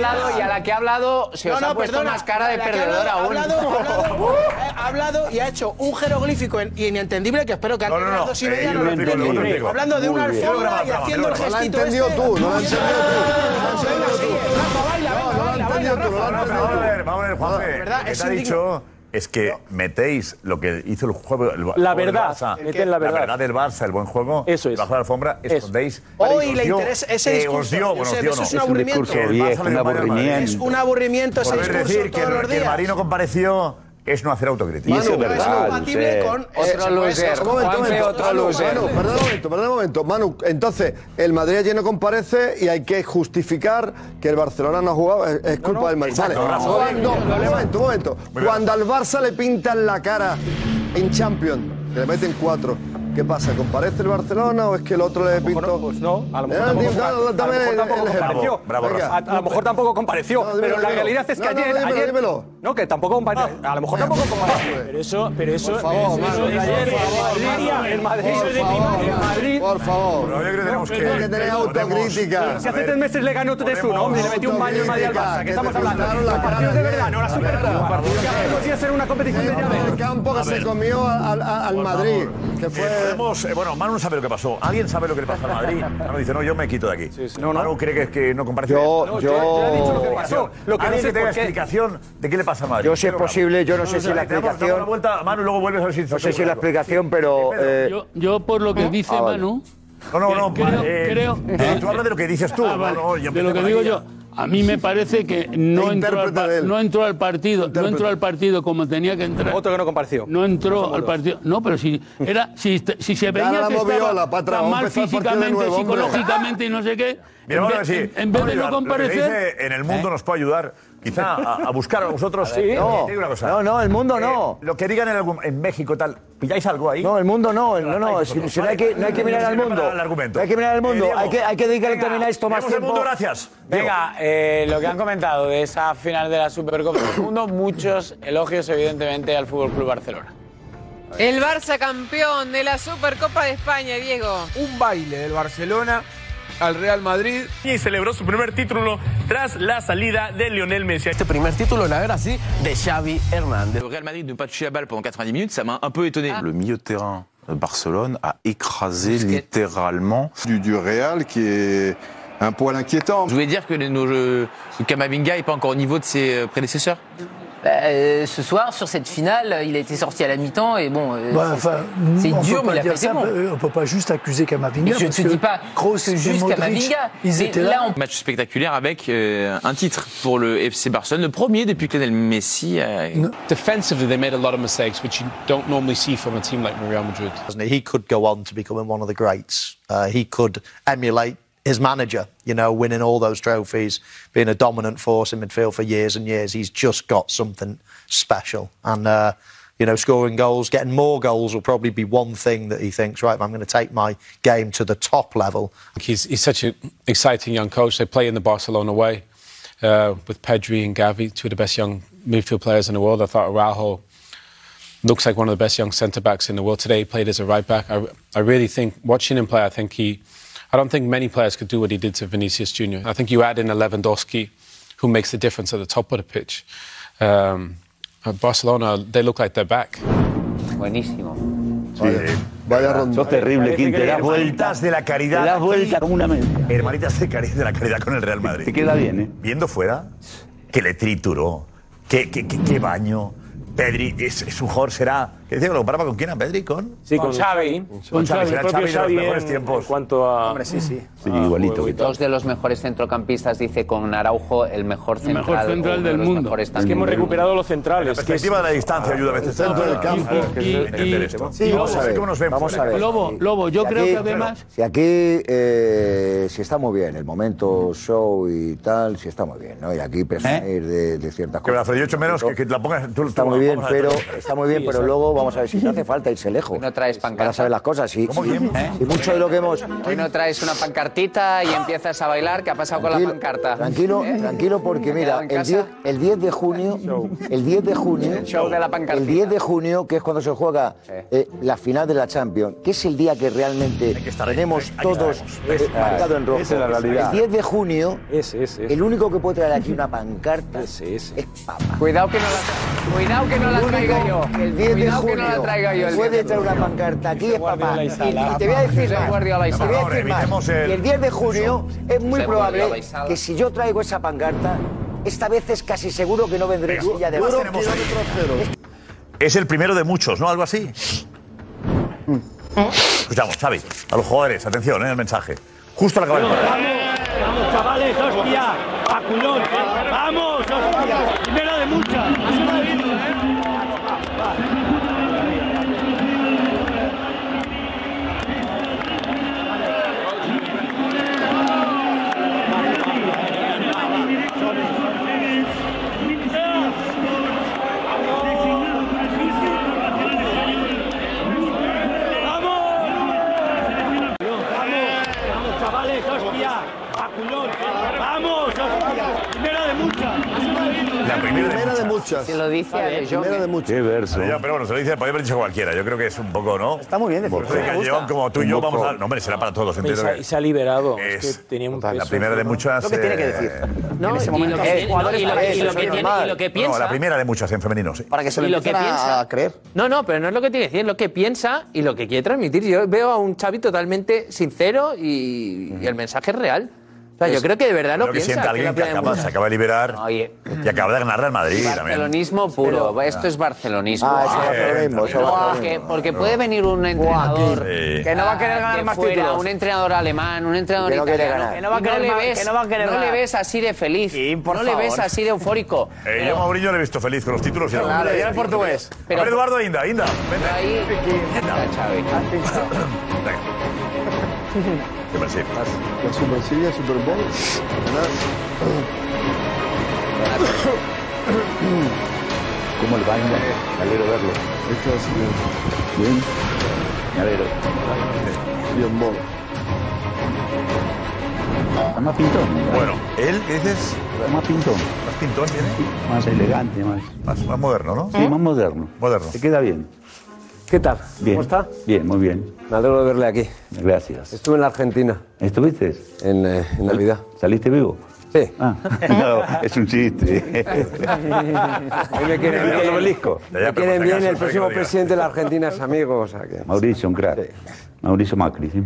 S1: No,
S11: y a la que ha hablado se os ha puesto más cara de
S1: perdedora
S11: aún.
S1: Ha hablado y ha hecho un jeroglífico inentendible que espero que antes de las dos y media no
S2: lo entendido.
S1: Hablando de una alfombra y haciendo el gestito.
S8: No lo entendido tú, no lo entendido tú.
S1: Rafa,
S2: vamos a ver, vamos a ver, ah, ha dicho? es que metéis lo que hizo el juego
S19: la verdad, el la verdad,
S2: del Barça, el buen juego,
S19: eso es.
S2: bajo la alfombra escondéis.
S1: Hoy le interesa ese
S2: eh,
S1: discurso. Es un aburrimiento. Es un, aburrimiento, es
S2: decir que, que el Marino compareció es no hacer autocrítica.
S7: Y eso es verdad.
S1: Es compatible con eh, otro
S11: loser.
S8: Un momento, momento, Manu, perdón un momento, perdón momento. Manu, entonces, el Madrid ayer no comparece y hay que justificar que el Barcelona no ha jugado. Es, culpa del Madrid. Vale, no,
S2: no,
S8: un momento, un momento. Cuando al Barça le pintan la cara en Champions, le meten cuatro ¿Qué pasa? ¿Comparece el Barcelona o es que el otro le pintó?
S5: pues no, a lo mejor
S8: eh,
S5: tampoco, compareció.
S2: Bravo,
S5: a, lo mejor tampoco compareció. pero la realidad es
S8: pues. que
S5: ayer, ayer. No, que tampoco compareció. a lo mejor tampoco compareció.
S19: Pero eso, pero eso.
S8: Por favor,
S19: eso de ayer en Madrid.
S8: Por favor.
S2: Pero yo tenemos que.
S8: Hay que tener autocrítica.
S5: Si hace tres meses le ganó 3-1, hombre, le metió un baño en Madrid al Barça. ¿Qué estamos hablando? Los partidos de verdad, no la Supercopa. Que hace dos una competición de llaves.
S8: El campo que se comió al Madrid, que fue
S2: podemos. Eh, bueno, Manu sabe lo que pasó. ¿Alguien sabe lo que le pasó a Madrid? Manu dice, no, yo me quito de aquí. Sí, sí. No, no. Manu cree que, es que no comparte.
S8: Yo,
S5: no,
S8: yo...
S5: yo he dicho lo que pasó. Lo que
S2: ¿Alguien que tenga explicación de qué le pasa a Madrid?
S6: Yo, si es posible, yo no, sé si la explicación.
S2: Vuelta, Manu, luego vuelves a ver si
S6: No sé si la explicación, pero. Eh,
S12: yo, por lo que ¿Eh? dice
S6: ah,
S12: Manu.
S2: No, no, no.
S12: Creo.
S2: Eh, tú hablas de lo que dices tú.
S12: Ah, de lo que digo yo. A mí me parece que no entró, al, pa- no entró al partido, no entró al partido como tenía que entrar.
S5: Otro que no compareció.
S12: No entró al partido. No, pero si era, si, si se veía
S8: la
S12: que estaba
S8: patra,
S12: tan mal físicamente,
S8: nuevo,
S12: psicológicamente y no sé qué,
S2: Mira,
S12: en,
S2: si-
S12: en- en vez de no
S2: ayudar. Lo que
S12: comparecer,
S2: dice en el mundo nos puede ayudar. Quizá a, a buscar a vosotros.
S6: Sí.
S2: Eh,
S6: No.
S2: te digo una cosa.
S6: No, no, el mundo
S2: Eh,
S6: no.
S2: Lo que digan en, algún- en México tal, ¿pilláis algo ahí?
S6: No, el mundo no, no, no,
S2: Vale,
S6: si, si no, hay que, no hay que mirar al mundo.
S2: para el argumento.
S6: No hay que mirar al mundo,
S2: Eh, Diego.
S6: hay, que, hay que dedicarle también a esto más
S2: Tenemos el
S6: tiempo.
S2: mundo, gracias.
S23: Venga, eh, lo que han comentado de esa final de la Supercopa del Mundo, muchos elogios evidentemente al Fútbol Club Barcelona.
S24: El Barça campeón de la Supercopa de España, Diego.
S25: Un baile del Barcelona al Real Madrid y celebró su primer título tras la salida de Lionel Messi.
S26: Este primer título la era así de Xavi Hernández. Le Real Madrid ne pas toucher la balle pendant 90 minutes, ça m'a un peu étonné.
S27: Le milieu de terrain de Barcelone a écrasé littéralement
S28: du, du Real qui est un poil inquiétant.
S26: Je voulais dire que nos jeux- Kamavinga n'est pas encore au niveau de ses euh, prédécesseurs.
S29: Bah, euh, ce soir, sur cette finale, il a été sorti à la mi-temps et bon, euh,
S30: Bah,
S29: c'est-
S30: enfin,
S29: c'est
S30: on
S29: dur,
S30: peut
S29: mais il
S30: pas
S29: a
S30: ça,
S29: bon.
S30: euh, On peut pas juste accuser Kamavinga.
S29: Je
S30: parce
S29: te dis pas
S30: Kroos
S29: que
S30: et
S29: juste Kamavinga.
S30: Ils
S29: Mais
S30: étaient
S29: là,
S30: là.
S29: on
S26: Match spectaculaire avec euh, un titre pour le FC Barcelone, le premier depuis que Lionel Messi a...
S31: Defensively, they made a lot of mistakes, which you don't normally see from a team like Real Madrid.
S32: He could go on to becoming one of the greats. Uh, he could emulate his manager, you know, winning all those trophies, being a dominant force in midfield for years and years. He's just got something special. And, uh, you know, scoring goals, getting more goals will probably be one thing that he thinks, right, I'm going to take my game to the top level.
S31: He's, he's such an exciting young coach. They play in the Barcelona way uh, with Pedri and Gavi, two of the best young midfield players in the world. I thought Araujo looks like one of the best young centre backs in the world. Today he played as a right back. I, I really think, watching him play, I think he, I don't think many players could do what he did to Vinicius Junior. I think you add in a Lewandowski, who makes the difference at the top of the pitch. Um, Barcelona, they look like they're back.
S11: Buenísimo.
S8: Vaya ronda.
S2: Sos terrible,
S8: Quín, te das
S2: Hermanitas de la caridad.
S7: Te das vuelta como una mente.
S2: Hermanitas de, de la caridad con el Real Madrid.
S7: Te queda bien, ¿eh?
S2: Viendo fuera, que le trituró, que, que, que- que baño. Pedri es, es un jugador, será. ¿Qué dice? ¿Lo comparaba con quién? ¿A Pedri? ¿Con?
S10: Sí, con, Xavi.
S2: Con Xavi,
S10: el
S2: será Xavi de los
S10: Xavi
S2: mejores
S10: en,
S2: tiempos.
S10: en cuanto a...
S17: Hombre, sí, sí.
S7: Sí, igualito. que
S11: Dos de los mejores centrocampistas, dice con Araujo, el mejor
S12: El
S11: central.
S12: mejor central del mundo.
S10: Es que hemos recuperado los centrales.
S2: La
S10: que es-
S2: perspectiva de la distancia ayuda a veces
S8: Centro del campo.
S12: Y- y-
S2: entender
S12: y-
S2: esto.
S6: Sí, vamos a ver.
S2: ¿Cómo nos ven
S6: Vamos a ver.
S12: Lobo, Lobo, yo
S6: Si
S12: creo
S6: aquí-
S12: que además.
S6: Si aquí, eh, si está muy bien, el momento show y tal, si está muy bien, ¿no? Y aquí presumir de, de ciertas
S2: Que la
S6: cosas.
S2: Fred, yo echo menos que, que la pongas. Tú,
S6: Está muy bien, pero
S2: tú-
S6: vamos a ver si no hace falta irse lejos.
S11: No traes
S6: Para
S11: pancarta.
S6: saber las cosas. Si,
S2: ¿Cómo
S6: si-
S2: quién?
S6: si mucho de lo que hemos.
S11: Hoy no traes una pancartita y empiezas a bailar. ¿Qué ha pasado con la pancarta?
S6: Tranquilo,
S11: ¿Eh?
S6: tranquilo, porque
S11: ¿Te
S6: mira, el
S11: casa?
S6: 10, el 10 de junio, el 10 de junio,
S11: El show de la pancartita.
S6: el 10 de junio, que es cuando se juega eh, la final de la Champions, que es el día que realmente tenemos todos eh, marcado en rojo.
S16: Esa es la realidad.
S6: El 10 de junio,
S16: Ese, ese.
S6: el único que puede traer aquí una pancarta es Papa.
S11: Cuidado que no la, cuidado que no la traiga yo.
S6: El 10 de junio
S11: que no la traiga yo. el
S6: puede
S11: 10 de
S6: traer una pancarta aquí es papá. Y, te voy a decir más. Te voy a decir
S2: el-
S6: Y el 10 de junio es muy probable que si yo traigo esa pancarta, esta vez es casi seguro que no vendré en silla de
S2: ¿qué más
S6: ruedas.
S2: tenemos ahí? Es el primero de muchos, ¿no? Algo así. Escuchamos, Xavi, a los jugadores, atención, ¿eh? el mensaje. Justo al acabar el partido.
S19: Vamos, chavales, hostia, a culón. Vamos, hostia, primera de muchas. Vamos, chavales, hostia, a culón. Vamos, hostia, primera de muchas.
S2: La primera de
S8: Primera de
S2: muchas.
S11: Se lo dice a De Jong.
S8: Primera de muchas.
S7: Qué verso.
S2: Pero, ya, pero bueno, se lo dice, podría haber dicho cualquiera. Yo creo que es un poco, ¿no?
S6: Está muy bien decir.
S2: Por eso de Callejón, como tú y yo, vamos a. No, hombre, será para todos.
S10: Y se, y se ha liberado. Es,
S2: es
S10: que tenía un
S2: la
S10: peso.
S2: primera de muchas.
S6: Lo que tiene que decir.
S17: No, y lo que-
S6: Eh, jugadores
S17: y lo- que y lo que
S2: No,
S17: piensa.
S2: la primera de muchas en femenino, sí.
S6: Para que se lo
S17: Y lo que
S6: empiecen a
S17: piensa-
S6: creer.
S21: No, no, pero no es lo que tiene que decir, es lo que piensa y lo que quiere transmitir. Yo veo a un Xavi totalmente sincero y, y el mensaje es real. O sea, yo creo que de verdad lo
S2: Creo que
S21: piensa.
S2: sienta alguien que acaba, se acaba de liberar
S11: Oye,
S2: y acaba de ganarle al Madrid también.
S11: barcelonismo puro. Esto es barcelonismo.
S6: Ah,
S2: Ah,
S6: lo ser lo
S11: Porque, puede venir un entrenador
S2: Sí.
S6: Que no va a querer ganar
S11: que
S6: más
S11: fuera,
S6: títulos.
S11: un entrenador alemán, un entrenador
S6: Que no quiere
S11: italiano,
S6: ganar. Que no va a querer
S11: le
S6: más-
S11: ves,
S6: que no va a querer
S11: no le
S6: ganar.
S11: ves así de feliz,
S6: Sí,
S11: no le ves así de eufórico.
S2: Eh,
S11: Pero-
S2: yo a Mourinho le he visto feliz con los títulos y la
S6: Claro, y el portugués.
S11: Pero-
S2: a ver, Eduardo Inda, Inda. Vente.
S11: ahí,
S2: Inda.
S8: La Superserie, Super Bowl.
S7: ¿Cómo le va, Inga? Me alegro verlo. Bien. Me alegro.
S8: Bien.
S7: Está más pintón.
S2: Bueno, él, ¿qué dices?
S7: Más pintón.
S2: Más pintón tiene.
S7: Más elegante, más.
S2: Más, más moderno, ¿no?
S7: Sí, más moderno.
S2: Moderno.
S7: Se queda bien.
S33: ¿Qué tal?
S7: Bien.
S33: ¿Cómo está?
S7: Bien, muy bien.
S33: Me alegro de verle aquí.
S7: Gracias.
S33: Estuve en la Argentina.
S7: ¿Estuviste?
S33: En, eh, en Navidad.
S7: ¿Saliste vivo?
S33: Sí.
S7: Ah, no, es un chiste.
S33: Me quieren bien.
S7: obelisco.
S33: Me quieren bien. El próximo presidente de la Argentina es amigo. O sea que...
S7: Mauricio, un crack. Mauricio Macri, sí.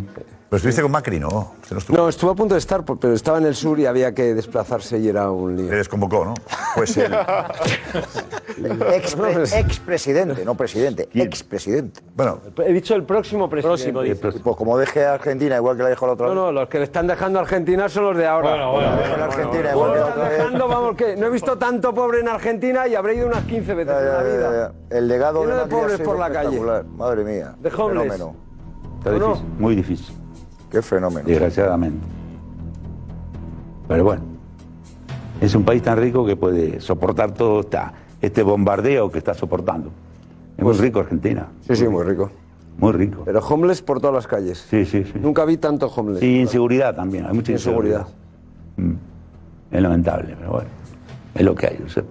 S2: Pero estuviste con Macri, ¿no? Usted no estuvo.
S33: No, estuve a punto de estar, pero estaba en el sur y había que desplazarse y era un lío.
S2: Le desconvocó, ¿no? Pues él.
S6: Expre- expresidente, no presidente, expresidente.
S2: Bueno,
S33: He dicho el próximo presidente.
S6: Próximo, Pues como deje a Argentina, igual que la dejó la otra
S33: No,
S6: vez.
S33: no, los que le están dejando a Argentina son los de ahora.
S6: Bueno, bueno, Argentina, igual que la otra vez.
S33: Dejando, vamos, que no he visto tanto pobre en Argentina y habré ido unas 15 veces en la vida.
S6: El legado de
S33: de pobres por la calle.
S6: espectacular. Madre mía.
S33: De homeless.
S6: fenómeno.
S7: Está
S33: ¿O no?
S7: difícil, muy difícil.
S6: Qué fenómeno.
S7: Desgraciadamente. Pero bueno, es un país tan rico que puede soportar todo esta, este bombardeo que está soportando. Es muy rico Argentina.
S33: Sí, sí, muy rico.
S7: Muy rico.
S33: Pero homeless por todas las calles.
S7: Sí, sí, sí.
S33: Nunca vi tanto homeless.
S7: Sí, inseguridad también. Hay mucha inseguridad.
S33: Inseguridad.
S7: Mm. Es lamentable, pero bueno. Es lo que hay. yo sé.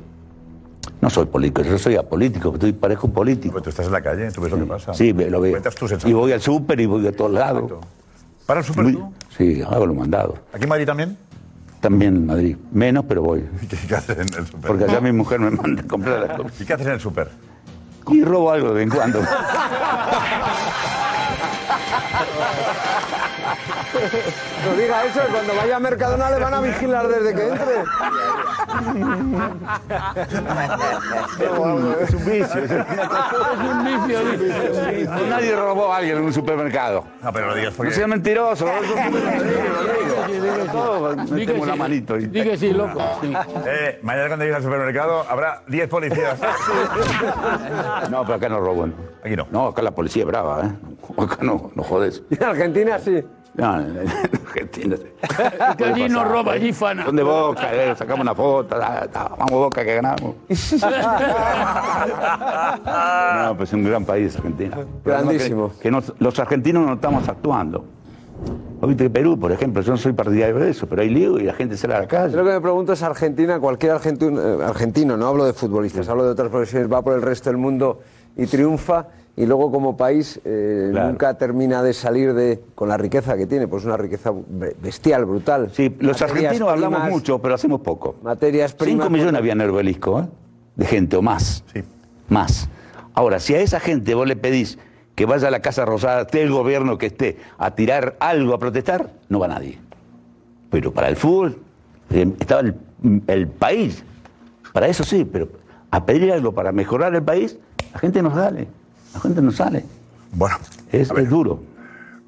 S7: No soy político, yo soy apolítico, estoy parejo político.
S2: Pues tú estás en la calle, tú ves lo que pasa.
S7: Sí, lo veo.
S2: Cuentas tus
S7: Y voy al súper y voy a todos lados.
S2: ¿Para el súper
S7: Muy-
S2: tú?
S7: Sí, hago los mandados.
S2: ¿Aquí en Madrid también?
S7: También en Madrid. Menos, pero voy.
S2: ¿Qué haces en el súper?
S7: Porque allá mi mujer me manda a comprar las cosas.
S2: ¿Y qué haces en el súper?
S7: Y robo algo de vez en cuando.
S33: No diga eso, que cuando vaya a Mercadona le van a vigilar desde que entre.
S7: es un vicio. Es
S12: un vicio.
S7: Nadie robó a alguien en un supermercado.
S2: No, pero no digas porque...
S7: No sea mentiroso. Metemos la
S12: sí.
S7: manito. ahí.
S12: Que sí, loco. Sí.
S2: Eh, mañana cuando llegues al supermercado habrá 10 policías.
S7: No, pero acá no roban.
S2: Aquí no.
S7: No, acá la policía es brava, ¿eh? Acá no, no jodes.
S33: Y en Argentina sí.
S7: No, en Argentina
S12: que allí no roba, allí fana.
S7: Son de Boca, eh, sacamos una foto, da, da, vamos Boca que ganamos. No, pues es un gran país Argentina.
S33: Grandísimo.
S7: Que, que nos- los argentinos no estamos actuando. ¿Vos viste que Perú, por ejemplo, yo no soy partidario de eso, pero hay lío y la gente sale a la
S33: Yo
S7: calle.
S33: lo que me pregunto es Argentina, cualquier argentino, eh, argentino, no hablo de futbolistas, hablo de otras profesiones, va por el resto del mundo y triunfa y luego como país eh,
S7: Claro.
S33: nunca termina de salir de con la riqueza que tiene, pues una riqueza be- bestial, brutal.
S7: Sí, los
S33: Materias
S7: argentinos hablamos mucho, pero hacemos poco.
S33: Materias primas.
S7: 5 millones había en el obelisco, ¿eh? De gente, o más.
S2: Sí.
S7: Más. Ahora, si a esa gente vos le pedís que vaya a la Casa Rosada, esté el gobierno que esté, a tirar algo, a protestar, no va nadie. Pero para el fútbol, eh, estaba el, el país. Para eso sí, pero a pedir algo para mejorar el país, la gente no sale. La gente no sale.
S2: Bueno,
S7: Es, es duro.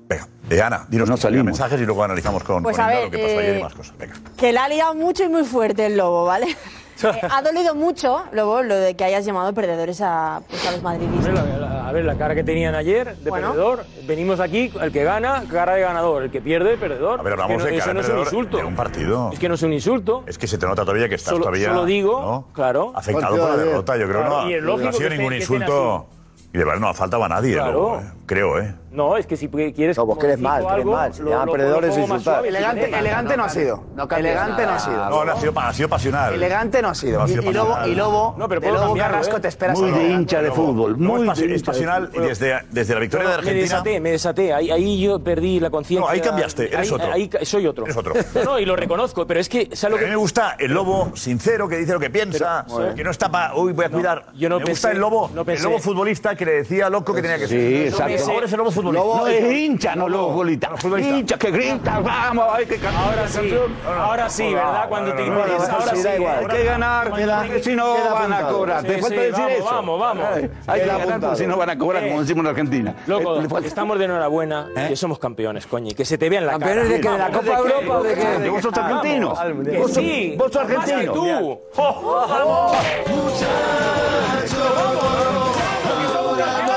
S2: venga. Eh, Ana, dinos
S7: No salimos.
S2: mensajes y luego analizamos con,
S34: Pues
S2: con
S34: a ver,
S2: lo que pasó ayer y
S34: eh,
S2: más cosas. Venga.
S34: Que la ha liado mucho y muy fuerte el Lobo, ¿vale? Eh, ha dolido mucho, Lobo, lo de que hayas llamado perdedores a, pues, a los madridistas.
S19: Hombre, la- la- A ver, la cara que tenían ayer de
S34: Bueno.
S19: perdedor. Venimos aquí, el que gana, cara de ganador. El que pierde, perdedor.
S2: A ver,
S19: Es que
S2: hablamos
S19: no-
S2: de
S19: eso
S2: cara
S19: no es un insulto.
S2: de un partido.
S19: Es que no es un insulto.
S2: Es que se te nota todavía que estás
S19: Solo-
S2: todavía
S19: solo digo,
S2: ¿no?
S19: claro.
S2: afectado por la
S19: de
S2: derrota. Yo creo que
S19: Claro,
S2: no,
S19: y es
S2: no ha sido
S19: que
S2: ningún insulto. Y de verdad no ha faltado a nadie,
S19: Claro.
S2: luego, eh, creo, ¿eh?
S19: No, es que si quieres.
S6: No, vos que eres
S19: modifico
S6: mal, que eres
S19: algo,
S6: mal. Si llaman perdedores
S19: más
S6: insultar.
S17: Elegante, elegante no ha sido. elegante no ha sido.
S2: No, no ha sido, ha sido pasional.
S17: Elegante no ha sido.
S2: No ha
S17: Y,
S2: sido
S17: y Lobo,
S2: pasional.
S17: y Lobo,
S19: No, pero
S17: de Lobo Carrasco
S19: ¿eh?
S17: te esperas
S7: Muy de hincha de fútbol. Muy
S2: es,
S7: de
S2: es pasional y desde, desde la victoria de
S19: Me
S2: Argentina.
S19: desaté, me desaté. Ahí, ahí yo perdí la conciencia.
S2: No, ahí cambiaste, eres
S19: Ahí-
S2: otro.
S19: Ahí, soy otro.
S2: Eres otro.
S19: No, no, y lo reconozco, pero es que. ¿sabes lo
S2: A mí me gusta el lobo sincero que dice lo que piensa, que no está para, uy, voy a cuidar.
S19: yo no
S2: me gusta el lobo,
S19: no
S2: el lobo futbolista que le decía loco que tenía que ser.
S7: Sí, exacto.
S2: Ahora es el lobo futbolista.
S7: No es hincha, no los futbolistas.
S2: futbolista.
S7: Hincha que grita, vamos, hay que ganar.
S19: Ahora sí, ahora sí, ¿verdad? Cuando te
S2: no,
S19: ahora
S6: sí.
S7: Hay que ganar, porque si no van a cobrar. Te falta decir
S19: vamos,
S7: eso.
S19: vamos, vamos.
S7: Ay, Hay que ganar, porque si no van a cobrar,
S19: Eh,
S7: como decimos en Argentina.
S19: Loco,
S7: Eh, falta-
S19: estamos de enhorabuena que somos campeones, coño. y Que se te vea en la cara.
S33: ¿Campeones de qué? ¿De la
S19: Vamos,
S33: Copa Europa o de qué?
S7: ¿De vos sos argentinos?
S19: Que
S7: ¿Vos sos-
S19: sí.
S7: ¿Vos sos
S19: que
S7: argentino?
S19: tú. Que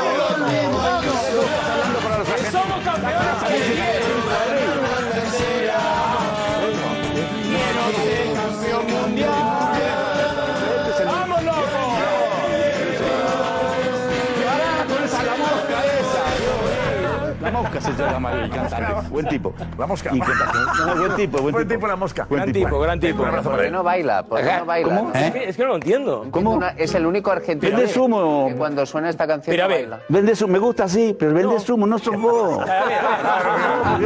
S7: se llama el cantante. Buen tipo.
S2: La mosca.
S7: Y canta- no, buen tipo, buen,
S2: Buen tipo la mosca.
S7: Buen
S19: Gran tipo, gran tipo.
S2: Un abrazo
S11: ¿Por
S2: para
S11: qué
S2: él.
S11: no baila? ¿Por qué no baila?
S7: ¿cómo?
S19: Es
S7: ¿Eh?
S19: que, es que no lo entiendo.
S7: ¿Cómo?
S11: Una- es el único argentino
S7: Vende
S11: que-
S7: zumo.
S11: que cuando suena esta canción
S19: Pero a
S11: no
S19: ver,
S11: baila.
S7: Vende zumo, me gusta así, pero vende zumo, no
S19: a ver.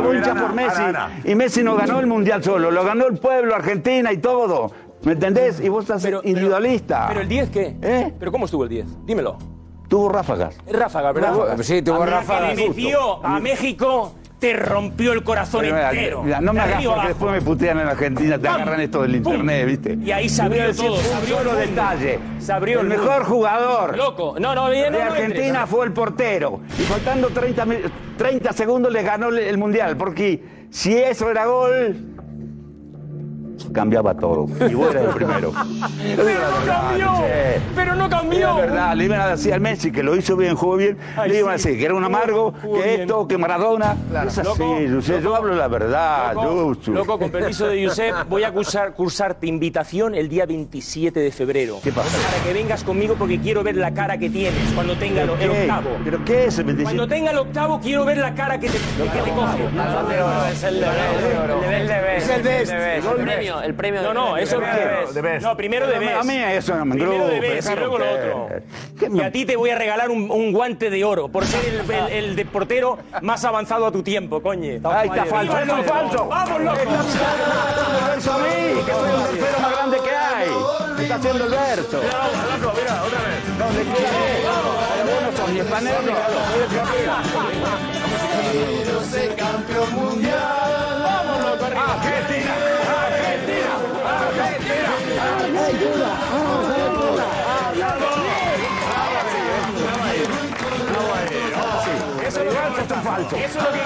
S7: Porque por Messi.
S2: Ana, Ana.
S7: Y Messi no ganó el mundial solo, lo ganó el pueblo, Argentina y todo. ¿Me entendés? Y vos estás
S19: Pero- pero-
S7: individualista.
S19: ¿Pero el 10 qué?
S7: ¿Eh?
S19: ¿Pero cómo estuvo el 10? Dímelo.
S7: Tuvo ráfagas.
S19: Es Ráfaga, ¿verdad?
S7: Ráfaga.
S33: Sí, tuvo ráfagas.
S19: metió a México, te rompió el corazón
S7: mira,
S19: entero.
S7: mira, no me hagas porque
S19: abajo.
S7: después me putean en Argentina, te
S19: ¡Pam!
S7: agarran esto del
S19: ¡Pum!
S7: internet, ¿viste?
S19: Y ahí se abrió todo, se abrió
S7: solo
S19: el mundo.
S7: detalle.
S19: Se abrió
S7: el
S19: el
S7: mejor jugador
S19: Loco. No, no, bien,
S7: de
S19: no
S7: Argentina fue el portero. Y faltando 30, mi- 30 segundos le ganó el mundial. Porque si eso era gol, cambiaba todo. Y vos eras el primero.
S19: Pero no cambió.
S7: che.
S19: Pero no
S7: Es
S19: cambió.
S7: verdad, le iban a decir al Messi que lo hizo bien, jugó bien,
S19: Ay,
S7: le iban a decir que era un amargo,
S19: Jugó
S7: que
S19: bien.
S7: esto, que Maradona. Es así,
S19: Loco,
S7: José, yo hablo la verdad,
S19: Loco, loco, con permiso de Josep, voy a cursar, cursarte invitación el día 27 de febrero.
S7: ¿Qué pasa?
S19: Para que vengas conmigo porque quiero ver la cara que tienes cuando tenga el,
S7: ¿Pero
S19: el octavo.
S7: ¿Pero qué es el 27?
S19: Cuando tenga el octavo quiero ver la cara que te, que te coge.
S21: Es el de
S19: Es el best.
S21: El premio, el premio
S19: No,
S21: de
S19: no, eso
S2: de best.
S19: No, primero de
S7: A mí-
S19: best.
S7: a mí eso no me
S19: Primero de best y luego lo otro.
S7: ¿Qué
S19: Y a ti te voy a regalar un, un guante de oro por ser el, el, el de portero más avanzado a tu tiempo, coñe.
S7: Ahí está falso,
S19: ¡Viva
S7: eso es
S19: el
S7: falso.
S19: ¡Vamos, loco!
S7: Eso a mí, que soy el tercero más grande que hay. ¿Qué está haciendo Alberto?
S2: Mira, otra vez.
S7: Es.
S19: Eso es lo que.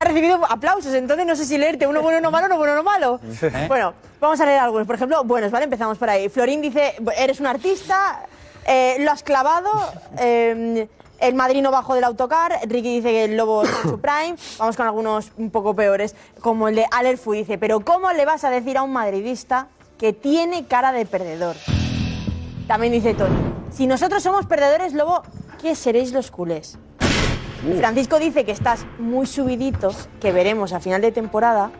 S34: Ha recibido aplausos, entonces no sé si leerte uno bueno, uno malo, uno bueno, uno malo. Bueno, vamos a leer algunos. Por ejemplo, buenos, ¿vale? Empezamos por ahí. Florín dice, eres un artista, eh, lo has clavado, eh, el madrino bajo del autocar, Ricky dice que el lobo en su prime, vamos con algunos un poco peores, como el de Alerfu dice, pero ¿cómo le vas a decir a un madridista que tiene cara de perdedor? También dice Tony, si nosotros somos perdedores, lobo, ¿qué seréis los culés? Francisco dice que estás muy subidito, que veremos a final de temporada.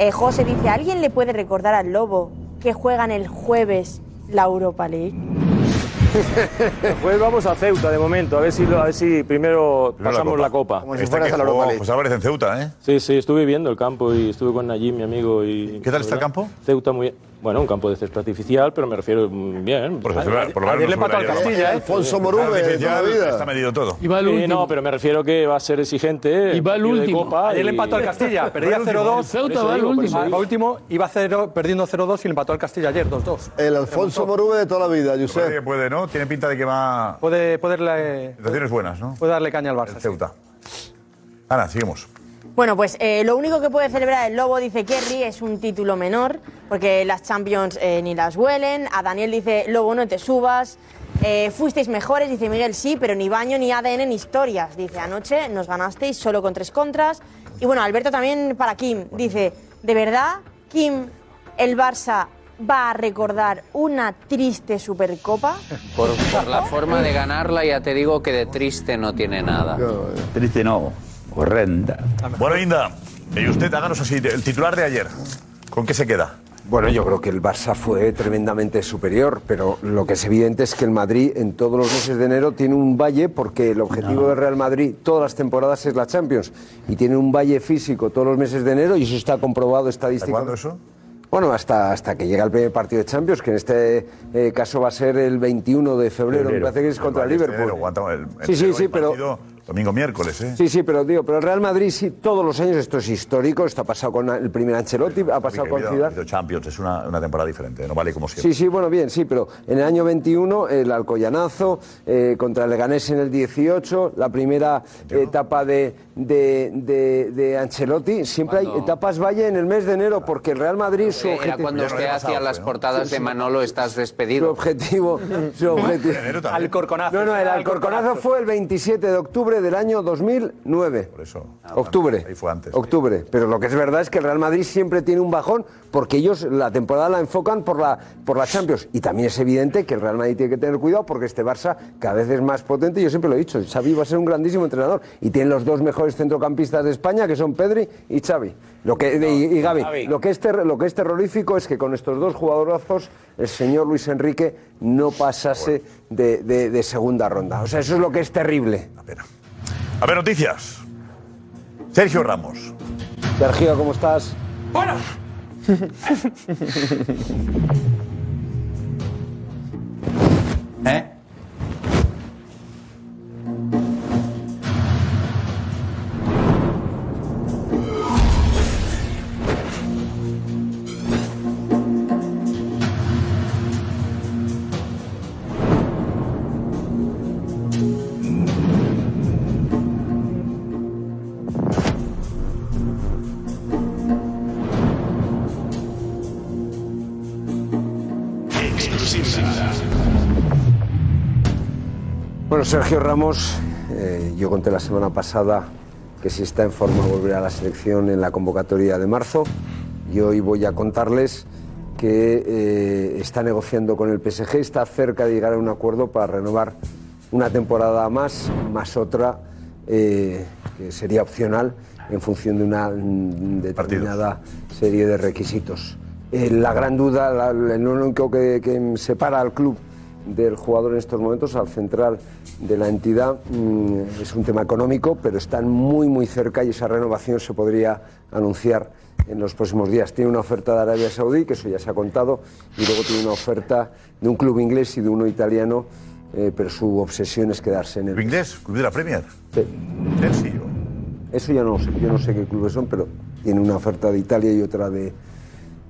S34: Eh, José dice, ¿alguien le puede recordar al Lobo que juegan el jueves la Europa League?
S19: Pues vamos a Ceuta de momento, a ver si, lo- a ver si primero pasamos
S2: Copa.
S19: la copa.
S2: Como si Este fueras que a la Europa jugó League. José Álvarez en Ceuta, ¿eh?
S19: Sí, sí, estuve viendo el campo y estuve con Najim, mi amigo. Y,
S2: ¿Qué tal está el campo?
S19: Ceuta muy bien. Bueno, un campo de césped artificial, pero me refiero mm, bien.
S2: Por eso, por lo menos
S19: Ayer le al Castilla,
S2: hierba.
S19: ¿eh?
S8: Alfonso Morube,
S2: dice,
S8: toda la vida.
S2: Está medido todo.
S12: Y va el último.
S19: no, pero me refiero que va a ser exigente.
S12: Y va el
S19: de
S12: último.
S19: Copa
S35: Ayer le empató al Castilla, perdía
S12: El
S35: 0-2.
S12: Ceuta va
S19: por
S12: último.
S35: Va último, iba cero- perdiendo 0-2 y le empató al Castilla ayer 2-2.
S8: El Alfonso Morube de toda la vida,
S2: Puede,
S8: Josep.
S2: que puede, ¿no? Tiene pinta de que va...
S35: Puede, puede, darle,
S2: Sensaciones buenas, ¿no?
S35: puede darle caña al Barça.
S2: El Ceuta. Ana, seguimos.
S34: Bueno, pues eh, lo único que puede celebrar el Lobo, dice Kerry, es un título menor, porque las Champions eh, ni las huelen. A Daniel dice, Lobo, no te subas. Eh, fuisteis mejores, dice Miguel, sí, pero ni baño, ni ADN, ni historias. Dice, anoche nos ganasteis solo con tres contras. Y bueno, Alberto también para Kim, dice, ¿de verdad, Kim, el Barça va a recordar una triste Supercopa?
S11: Por, por la forma de ganarla, ya te digo que de triste no tiene nada.
S7: Triste no, horrenda.
S2: Bueno, Inda, y usted háganos así, el titular de ayer. ¿Con qué se queda?
S33: Bueno, yo creo que el Barça fue tremendamente superior, pero lo que es evidente es que el Madrid en todos los meses de enero tiene un valle porque el objetivo del Real Madrid todas las temporadas es la Champions y tiene un valle físico todos los meses de enero y eso está comprobado estadísticamente.
S2: ¿Cuándo eso?
S33: Bueno, hasta, hasta que llega el primer partido de Champions, que en este eh, caso va a ser el 21 de febrero, me parece que es contra el
S2: este
S33: Liverpool.
S2: enero, aguanta el-
S33: Sí, sí, sí, pero-
S2: partido Domingo, miércoles, ¿eh?
S33: Sí, sí, pero digo, pero el Real Madrid sí, todos los años esto es histórico, esto ha pasado con el primer Ancelotti, ha pasado con
S2: ha habido-
S33: Ciudad.
S2: Champions, es una, una temporada diferente, no vale como siempre.
S33: Sí, sí, bueno, bien, sí, pero en el año 21 el Alcoyanazo eh, contra el Leganés en el 18, la primera etapa de, de, de- de Ancelotti, siempre hay etapas valle en el mes de enero porque el Real Madrid su
S11: Era
S33: objetivo...
S11: cuando usted hacía las portadas de Manolo, estás
S33: Su
S11: despedido.
S33: objetivo, su objetivo.
S35: Alcorconazo.
S33: No, no, el Alcorconazo fue el 27 de octubre octubre del año 2009.
S2: Por eso.
S33: Octubre.
S2: Ahí fue antes.
S33: Octubre. Pero lo que es verdad es que el Real Madrid siempre tiene un bajón porque ellos la temporada la enfocan por la, por la Champions. Y también es evidente que el Real Madrid tiene que tener cuidado porque este Barça cada vez es más potente. Yo siempre lo he dicho, Xavi va a ser un grandísimo entrenador. Y tienen los dos mejores centrocampistas de España, que son Pedri y Xavi. Lo que, y, y Gavi.
S19: Gavi.
S33: Lo que, es ter- lo que es terrorífico es que con estos dos jugadorazos el señor Luis Enrique no pasase de, de- de segunda ronda. O sea, eso es lo que es terrible.
S2: A ver, noticias. Sergio Ramos.
S33: Sergio, ¿cómo estás?
S19: Bueno.
S36: ¿Eh?
S33: Sergio Ramos, eh, yo conté la semana pasada que si está en forma volverá a la selección en la convocatoria de marzo. Y hoy voy a contarles que eh, está negociando con el PSG, está cerca de llegar a un acuerdo para renovar una temporada más, más otra eh, que sería opcional en función de una mm, determinada serie de requisitos. Eh, la gran duda, la- el único que, que separa al club del jugador en estos momentos, al central de la entidad, mm, es un tema económico, pero están muy, muy cerca y esa renovación se podría anunciar en los próximos días. Tiene una oferta de Arabia Saudí, que eso ya se ha contado, y luego tiene una oferta de un club inglés y de uno italiano, eh, pero su obsesión es quedarse en el...
S2: ¿Club inglés? ¿Club de la Premier?
S33: Sí. Eso ya no sé, yo no sé qué clubes son, pero tiene una oferta de Italia y otra de,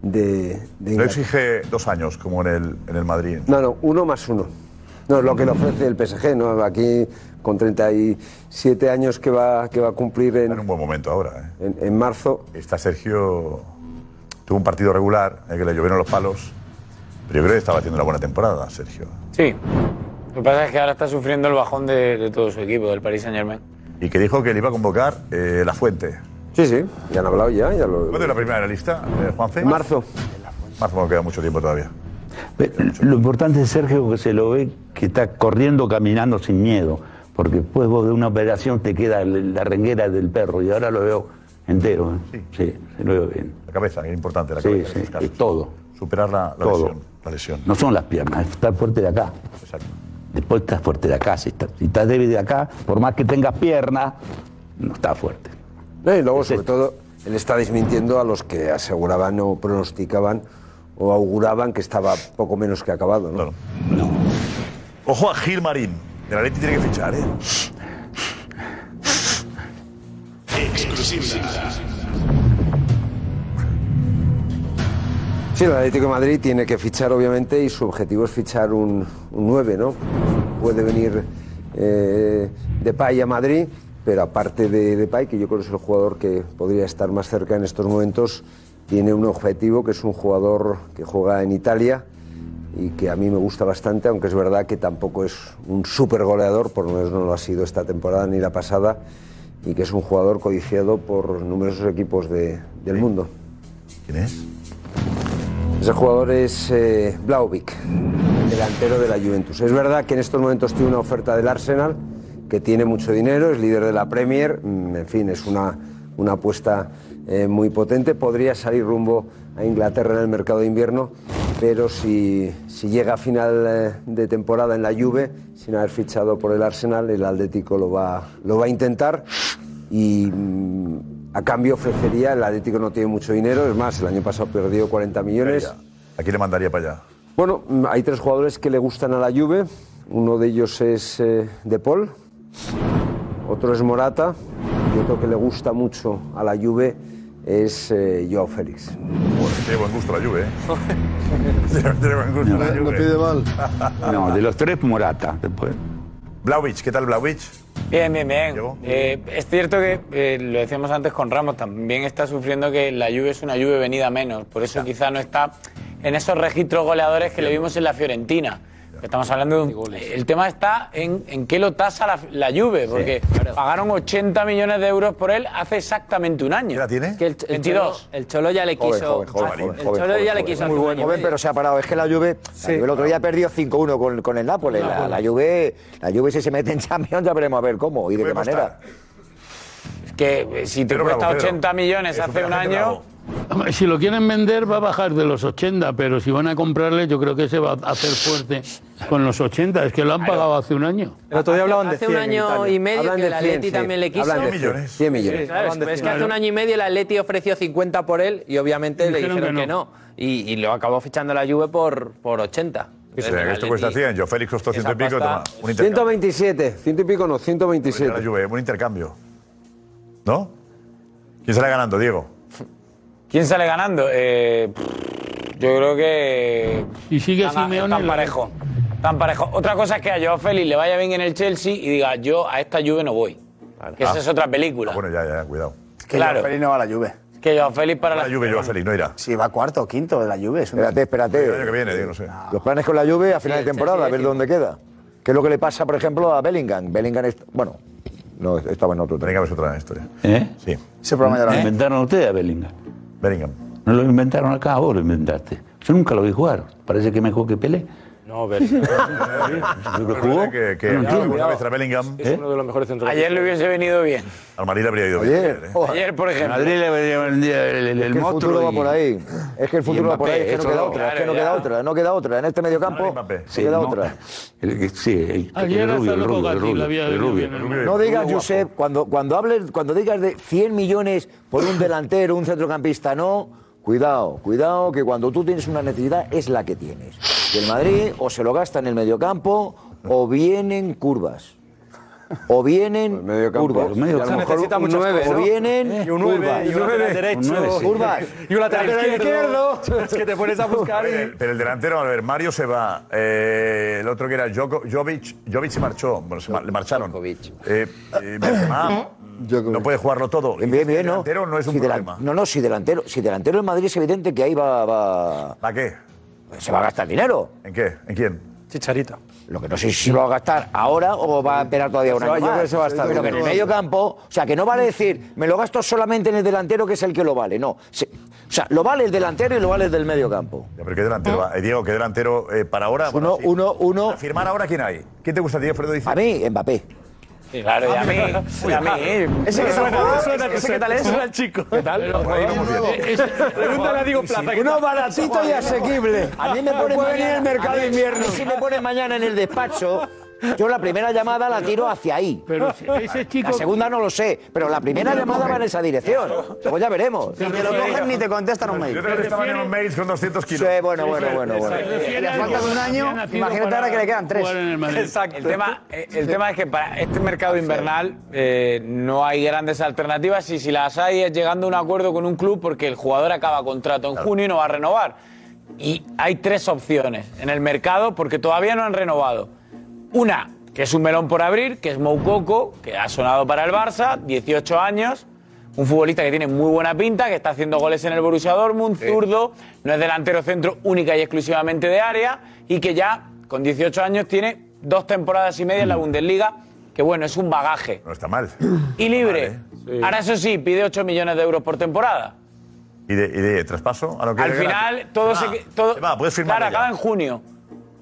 S33: de, de
S2: No
S33: Inglaterra.
S2: exige dos años como en el, en el Madrid.
S33: No, no, uno más uno. No, es lo que le ofrece el PSG, ¿no? Aquí con 37 años que va, que va a cumplir en,
S2: un buen momento ahora. ¿eh?
S33: en, en marzo.
S2: Está Sergio. Tuvo un partido regular, en el que le llovieron los palos. Pero yo creo que estaba haciendo una buena temporada, Sergio.
S22: Sí. Lo que pasa es que ahora está sufriendo el bajón de, de todo su equipo, del Paris Saint Germain.
S2: Y que dijo que le iba a convocar eh, La Fuente.
S33: Sí, sí, ya han hablado ya. ya lo...
S2: ¿Cuándo es la primera de la lista, eh, Juanfe?
S33: En marzo.
S2: Marzo no queda mucho tiempo todavía.
S7: Lo importante es Sergio que se lo ve que está corriendo, caminando sin miedo, porque después vos de una operación te queda la renguera del perro y ahora lo veo entero. ¿eh? Sí, se lo veo bien.
S2: La cabeza, que es importante, la
S7: Sí,
S2: cabeza.
S7: sí, y todo.
S2: Superar la, la
S7: Todo.
S2: lesión. La lesión.
S7: No son las piernas, es estar fuerte de acá.
S2: Exacto.
S7: Después estás fuerte de acá. Si estás, si estás débil de acá, por más que tengas piernas, no estás fuerte.
S33: No, y luego, sobre todo, él está desmintiendo a los que aseguraban o pronosticaban o auguraban que estaba poco menos que acabado. ¿no?
S2: Ojo a Gil Marín. El Atleti tiene que fichar, ¿eh?
S33: Sí, el Atlético de Madrid tiene que fichar, obviamente, y su objetivo es fichar un, un 9, ¿no? Puede venir eh, Depay a Madrid, pero aparte de Depay, que yo creo que es el jugador que podría estar más cerca en estos momentos, tiene un objetivo que es un jugador que juega en Italia y que a mí me gusta bastante, aunque es verdad que tampoco es un súper goleador, por lo menos no lo ha sido esta temporada ni la pasada, y que es un jugador codiciado por numerosos equipos de- del mundo.
S2: ¿Quién es?
S33: Ese jugador es eh, Blauvik, delantero de la Juventus. Es verdad que en estos momentos tiene una oferta del Arsenal, que tiene mucho dinero, es líder de la Premier, mm, en fin, es una, una apuesta eh, muy potente. Podría salir rumbo a Inglaterra en el mercado de invierno, pero si, si llega a final eh, de temporada en la Juve, sin haber fichado por el Arsenal, el Atlético lo va, lo va a intentar y mm, a cambio ofrecería, el Atlético no tiene mucho dinero, es más, el año pasado perdió 40 millones.
S2: ¿A quién le mandaría para allá?
S33: Bueno, mm, hay tres jugadores que le gustan a la Juve, uno de ellos es eh, De Paul, otro es Morata y otro que le gusta mucho a la Juve es eh, Joao Félix.
S2: Bueno, tiene buen gusto la Juve, ¿eh? tiene, buen gusto la Juve.
S7: mal. No, de los tres, Morata. Después.
S2: Blauvich, ¿qué tal Blauvich?
S22: Bien, bien, bien. Eh, es cierto que, eh, lo decíamos antes con Ramos, también está sufriendo que la Juve es una Juve venida menos. Por eso quizá no está en esos registros goleadores que le vimos en la Fiorentina. Estamos hablando de un- El tema está en, en qué lo tasa la, la Juve, porque pagaron 80 millones de euros por él hace exactamente un año. ¿La
S2: tiene?
S21: Que el, el
S22: 22.
S21: Cholo, el Cholo ya le quiso.
S6: joven, joven, joven,
S21: el
S6: joven,
S21: Cholo ya le quiso
S6: Muy buen joven, pero se ha parado. Es que la Juve, la Juve el otro día perdió 5-1 con, con el Nápoles. La, la Juve, la Juve si se mete en Champions ya veremos a ver cómo y de qué manera.
S22: Es que eh, si te
S12: Pedro
S22: cuesta
S12: Bravo, Pedro.
S22: 80 millones hace un año...
S12: Si lo quieren vender va a bajar de los 80, pero si van a comprarle yo creo que se va a hacer fuerte con los 80, es que lo han pagado hace un año.
S35: El otro día hablaban de
S21: Hace
S35: 100
S21: un año y medio
S35: Hablan
S21: que el
S35: 100,
S21: Atleti
S35: sí.
S21: también le quiso.
S35: Hablan de 100 millones. 100 millones.
S21: Claro,
S35: Hablan de
S21: es que
S35: 100.
S21: hace un año y medio el Atleti ofreció 50 por él y obviamente le
S12: Dijeron
S21: dijeron
S12: que
S21: que no. Y, y lo acabó fichando la Juve por, por 80.
S2: O sea, que esto cuesta 100, yo Félix costó ciento y pico, toma, un intercambio.
S33: 127, ciento y pico no, 127.
S2: La Juve, un intercambio. ¿No? ¿Quién sale ganando, Diego?
S22: ¿Quién sale ganando? Eh, yo creo que.
S12: Y sigue
S22: tan,
S12: Simeone
S22: tan parejo. Tan parejo. Otra cosa es que a Joao Félix le vaya bien en el Chelsea y diga, yo a esta Juve no voy. Que esa
S2: Ah.
S22: es otra película.
S2: Ah, bueno, ya, ya, cuidado.
S17: Que
S22: Claro.
S17: Joao Félix no va a la Juve.
S22: Que Joao Félix para la,
S2: La Juve, Joao Félix, no irá.
S17: Sí, va cuarto o quinto de la Juve. Es una-
S6: Espérate, espérate.
S2: El año que viene, no sé.
S6: Los planes con la Juve a final
S17: Sí,
S6: de temporada, a ver dónde queda. ¿Qué es lo que le pasa, por ejemplo, a Bellingham? Bellingham, es, bueno, no, estaba en otro.
S2: Bellingham es otra historia.
S7: ¿Eh?
S2: Sí.
S17: Ese programa ya lo
S7: ¿Lo
S17: vi.
S7: inventaron ustedes a Bellingham?
S2: Bellingham.
S7: No lo inventaron acá, vos lo inventaste. Yo nunca lo vi jugar. Parece que mejor que Pelé.
S19: No, ver.
S7: ¿Lo jugó?
S2: Que, que alguna vez a Bellingham,
S19: Es uno de los mejores centrales.
S22: Ayer le hubiese venido bien.
S2: al Madrid le habría ido bien.
S6: Ayer,
S2: ¿eh?
S22: Ayer, por ejemplo.
S7: Madrid le venía el, el, el,
S6: Es que el
S7: monstruo
S6: futuro va por ahí. Es que el futuro va por ahí. Es que no queda otra. Es que no queda otra. No queda otra. En este medio campo no
S7: Sí,
S6: queda otra.
S7: Sí, el,
S12: Ayer
S7: el
S12: hasta
S7: rubio, el rubio,
S6: No digas, Josep, cuando, cuando, hables, cuando digas de 100 millones por un delantero, un centrocampista, no. Cuidado, cuidado, que cuando tú tienes una necesidad es la que tienes. Y el Madrid o se lo gasta en el mediocampo o vienen curvas. O vienen curvas.
S7: medio
S6: Y a lo
S7: campo.
S6: mejor
S35: Necesita
S6: un
S35: muchas
S6: nueve,
S35: cosas,
S6: O vienen
S35: Y un 9,
S6: curvas.
S35: y un lateral derecho.
S7: Un sí.
S6: Curvas.
S35: Y un lateral izquierdo. Es que te pones a buscar
S2: Pero el, pero el delantero, a ver, Mario se va. eh, el otro que era Joko- Jovic, Jovic se marchó. Bueno, se le marcharon. Eh, eh, Benzema, no puede jugarlo todo.
S6: Bien, bien, bien,
S2: el
S6: ¿no?
S2: delantero no es un
S6: Si delan-
S2: problema.
S6: No, no, si delantero, si delantero en Madrid es evidente que ahí va, va-
S2: ¿Para qué?
S6: se va a gastar dinero.
S2: ¿En qué? ¿En quién?
S35: Chicharita.
S6: Lo que no sé si lo va a gastar ahora o va a esperar todavía un
S33: Se va-
S6: año
S33: yo creo
S6: más.
S33: que se va a gastar.
S6: Pero que en el medio campo, o sea, que no vale decir, me lo gasto solamente en el delantero que es el que lo vale. No. Se- o sea, lo vale el delantero y lo vale el del medio campo.
S2: Ya, pero ¿qué delantero va? Eh, Diego, ¿qué delantero eh, para ahora?
S6: Uno,
S2: sí.
S6: uno, uno.
S2: Para firmar ahora, ¿quién hay? ¿Quién te gusta, Diego Fredo? Dice?
S6: A mí, Mbappé.
S22: Sí, claro, y a mí. y a mí.
S17: Ese
S35: Ah,
S17: suena, ese que tal es, el chico. ¿Qué tal?
S35: Pregúntale a Diego Plaza. ¿qué
S6: Uno
S35: tal?
S6: baratito y asequible. A mí me pone
S35: puede venir el mercado de invierno.
S6: si me pone mañana en el despacho, yo la primera llamada la tiro hacia ahí.
S12: Pero ese chico.
S6: La segunda no lo sé, pero la primera llamada va en esa dirección. Luego ya veremos.
S17: Ni te lo cogen ni te contestan un mail.
S2: Yo creo que estaban en un mail con 200
S6: Sí,
S2: kilos.
S6: bueno, bueno, bueno, bueno.
S17: Y a falta de un año, imagínate ahora que le quedan tres.
S22: El tema, eh, el tema es que para este mercado invernal eh, no hay grandes alternativas y si las hay es llegando a un acuerdo con un club porque el jugador acaba contrato en junio y no va a renovar. Y hay tres opciones en el mercado porque todavía no han renovado. Una, que es un melón por abrir, que es Moukoko, que ha sonado para el Barça, 18 años, un futbolista que tiene muy buena pinta, que está haciendo goles en el Borussia Dortmund, zurdo, no es delantero centro única y exclusivamente de área y que ya con 18 años tiene dos temporadas y media en la Bundesliga, que bueno, es un bagaje.
S2: No está mal.
S22: Y libre. Ahora eso sí, pide 8 millones de euros por temporada.
S2: ¿Y de, y de traspaso? A lo que
S22: Al final todo
S2: se
S22: se todo,
S2: Se va, puedes firmar
S22: Claro, acaba en junio.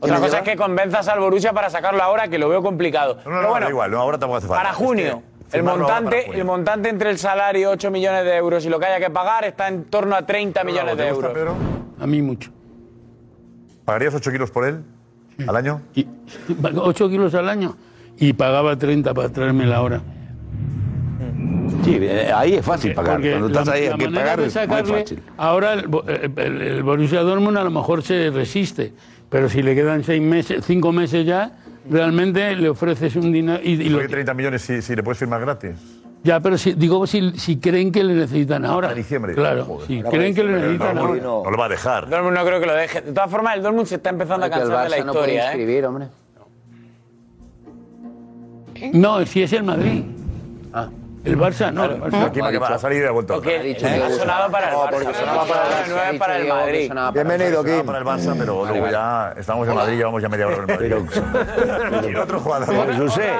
S22: Otra cosa es que convenzas al Borussia para sacarlo ahora, que lo veo complicado.
S2: No, no,
S22: Pero
S2: no,
S22: bueno,
S2: da igual, no, ahora tampoco hace falta.
S22: para
S2: Es que
S22: junio. El montante,
S2: junio.
S22: el montante entre el salario 8 millones de euros y lo que haya que pagar está en torno a 30 millones de
S2: ¿Te gusta,
S22: euros.
S2: Pedro?
S12: A mí mucho.
S2: ¿Pagarías 8 kilos por él al año?
S12: 8 kilos al año y pagaba 30 para traérmela ahora.
S7: Sí, eh, ahí es fácil pagar.
S12: Porque
S7: Cuando estás
S12: la-
S7: ahí
S12: la
S7: hay que pagar,
S12: de
S7: es muy
S12: sacarle-
S7: fácil.
S12: Ahora el- el- el Borussia Dortmund a lo mejor se resiste, pero si le quedan seis meses, cinco meses ya, realmente le ofreces un dinero y, y lo-
S2: ¿Por qué 30 millones si, si le puedes firmar gratis?
S12: ya, pero si, digo si, si creen que le necesitan ahora.
S2: diciembre.
S12: Claro,
S2: Joder.
S12: si creen que le necesitan ahora.
S2: No lo va a dejar.
S22: Dortmund no creo que lo deje. De todas formas, el Dortmund se está empezando a cansar de la
S11: Barça no puede
S22: historia. ¿eh?
S11: inscribir, hombre.
S12: No, si es el Madrid.
S11: Ah.
S12: El Barça no. el Barça.
S2: Aquí que va a salir y ha vuelto.
S22: Porque ha sonado para el Barça. sonaba para el Barça, no es para el Madrid.
S2: Bienvenido, Kim. para el Barça, pero luego ya estamos en Madrid, llevamos ya media hora en Madrid. y otro jugador.
S7: José,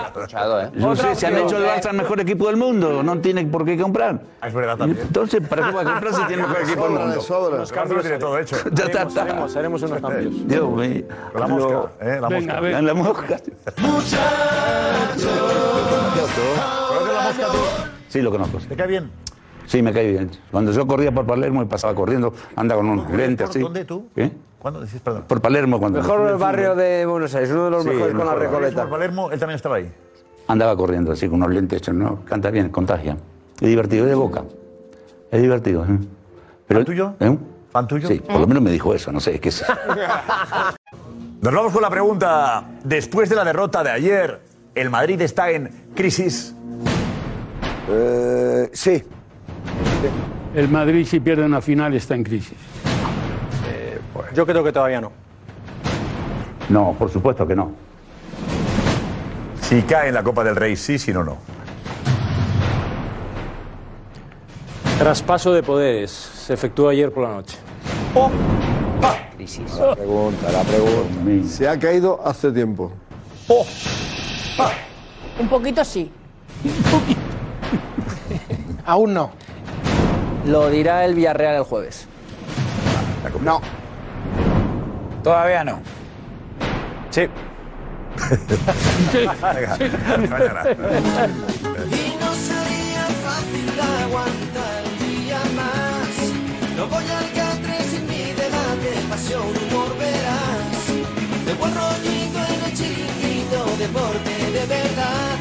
S7: José, se han hecho el Barça el mejor equipo del mundo, no tiene por qué comprar.
S2: Es verdad también.
S7: Entonces, ¿para qué va a comprar si tiene el mejor equipo del mundo?
S2: Los cambios tiene todo hecho.
S7: Ya está, está.
S19: Haremos, unos cambios.
S7: Dios mío.
S2: La mosca, ¿eh? La
S12: Venga,
S2: mosca.
S7: la mosca.
S2: ¿Conoces la mosca tú?
S7: Sí, lo conozco. sí.
S2: ¿Te cae bien?
S7: Sí, me cae bien. Cuando yo corría por Palermo y pasaba corriendo, anda con unos lentes así.
S2: ¿Dónde tú?
S7: ¿Eh?
S2: ¿Cuándo decís, perdón?
S7: Por Palermo cuando
S33: Mejor barrio de Buenos Aires, uno de los
S7: Sí,
S33: mejores
S7: el
S33: con la
S7: mejor.
S33: Recoleta.
S2: Por Palermo, él también estaba ahí.
S7: andaba corriendo así con unos lentes hechos, ¿no? Canta bien, contagia. Es divertido, es de boca. Es divertido. ¿eh? Pero,
S2: ¿Fan tuyo?
S7: ¿Eh?
S2: ¿Fan tuyo?
S7: Sí, por lo menos me dijo eso, no sé, es que es...
S2: Nos vamos con la pregunta. Después de la derrota de ayer, ¿el Madrid está en crisis?
S33: Eh, sí.
S12: El Madrid, si pierde una final, está en crisis.
S35: Yo creo que todavía no.
S7: No, por supuesto que no.
S2: Si cae en la Copa del Rey, sí, si no, no.
S19: Traspaso de poderes. Se efectuó ayer por la noche.
S11: Crisis.
S8: La pregunta, la pregunta. Se ha caído hace tiempo.
S34: Un poquito sí.
S17: Aún no.
S21: Lo dirá el Villarreal el jueves.
S17: No.
S22: Todavía no.
S19: Sí.
S2: Mañana.
S36: Y no sería fácil aguantar un día más. No voy al catre sin mi debate, pasión, humor, verás. De buen rollito en el chiringuito, deporte de verdad.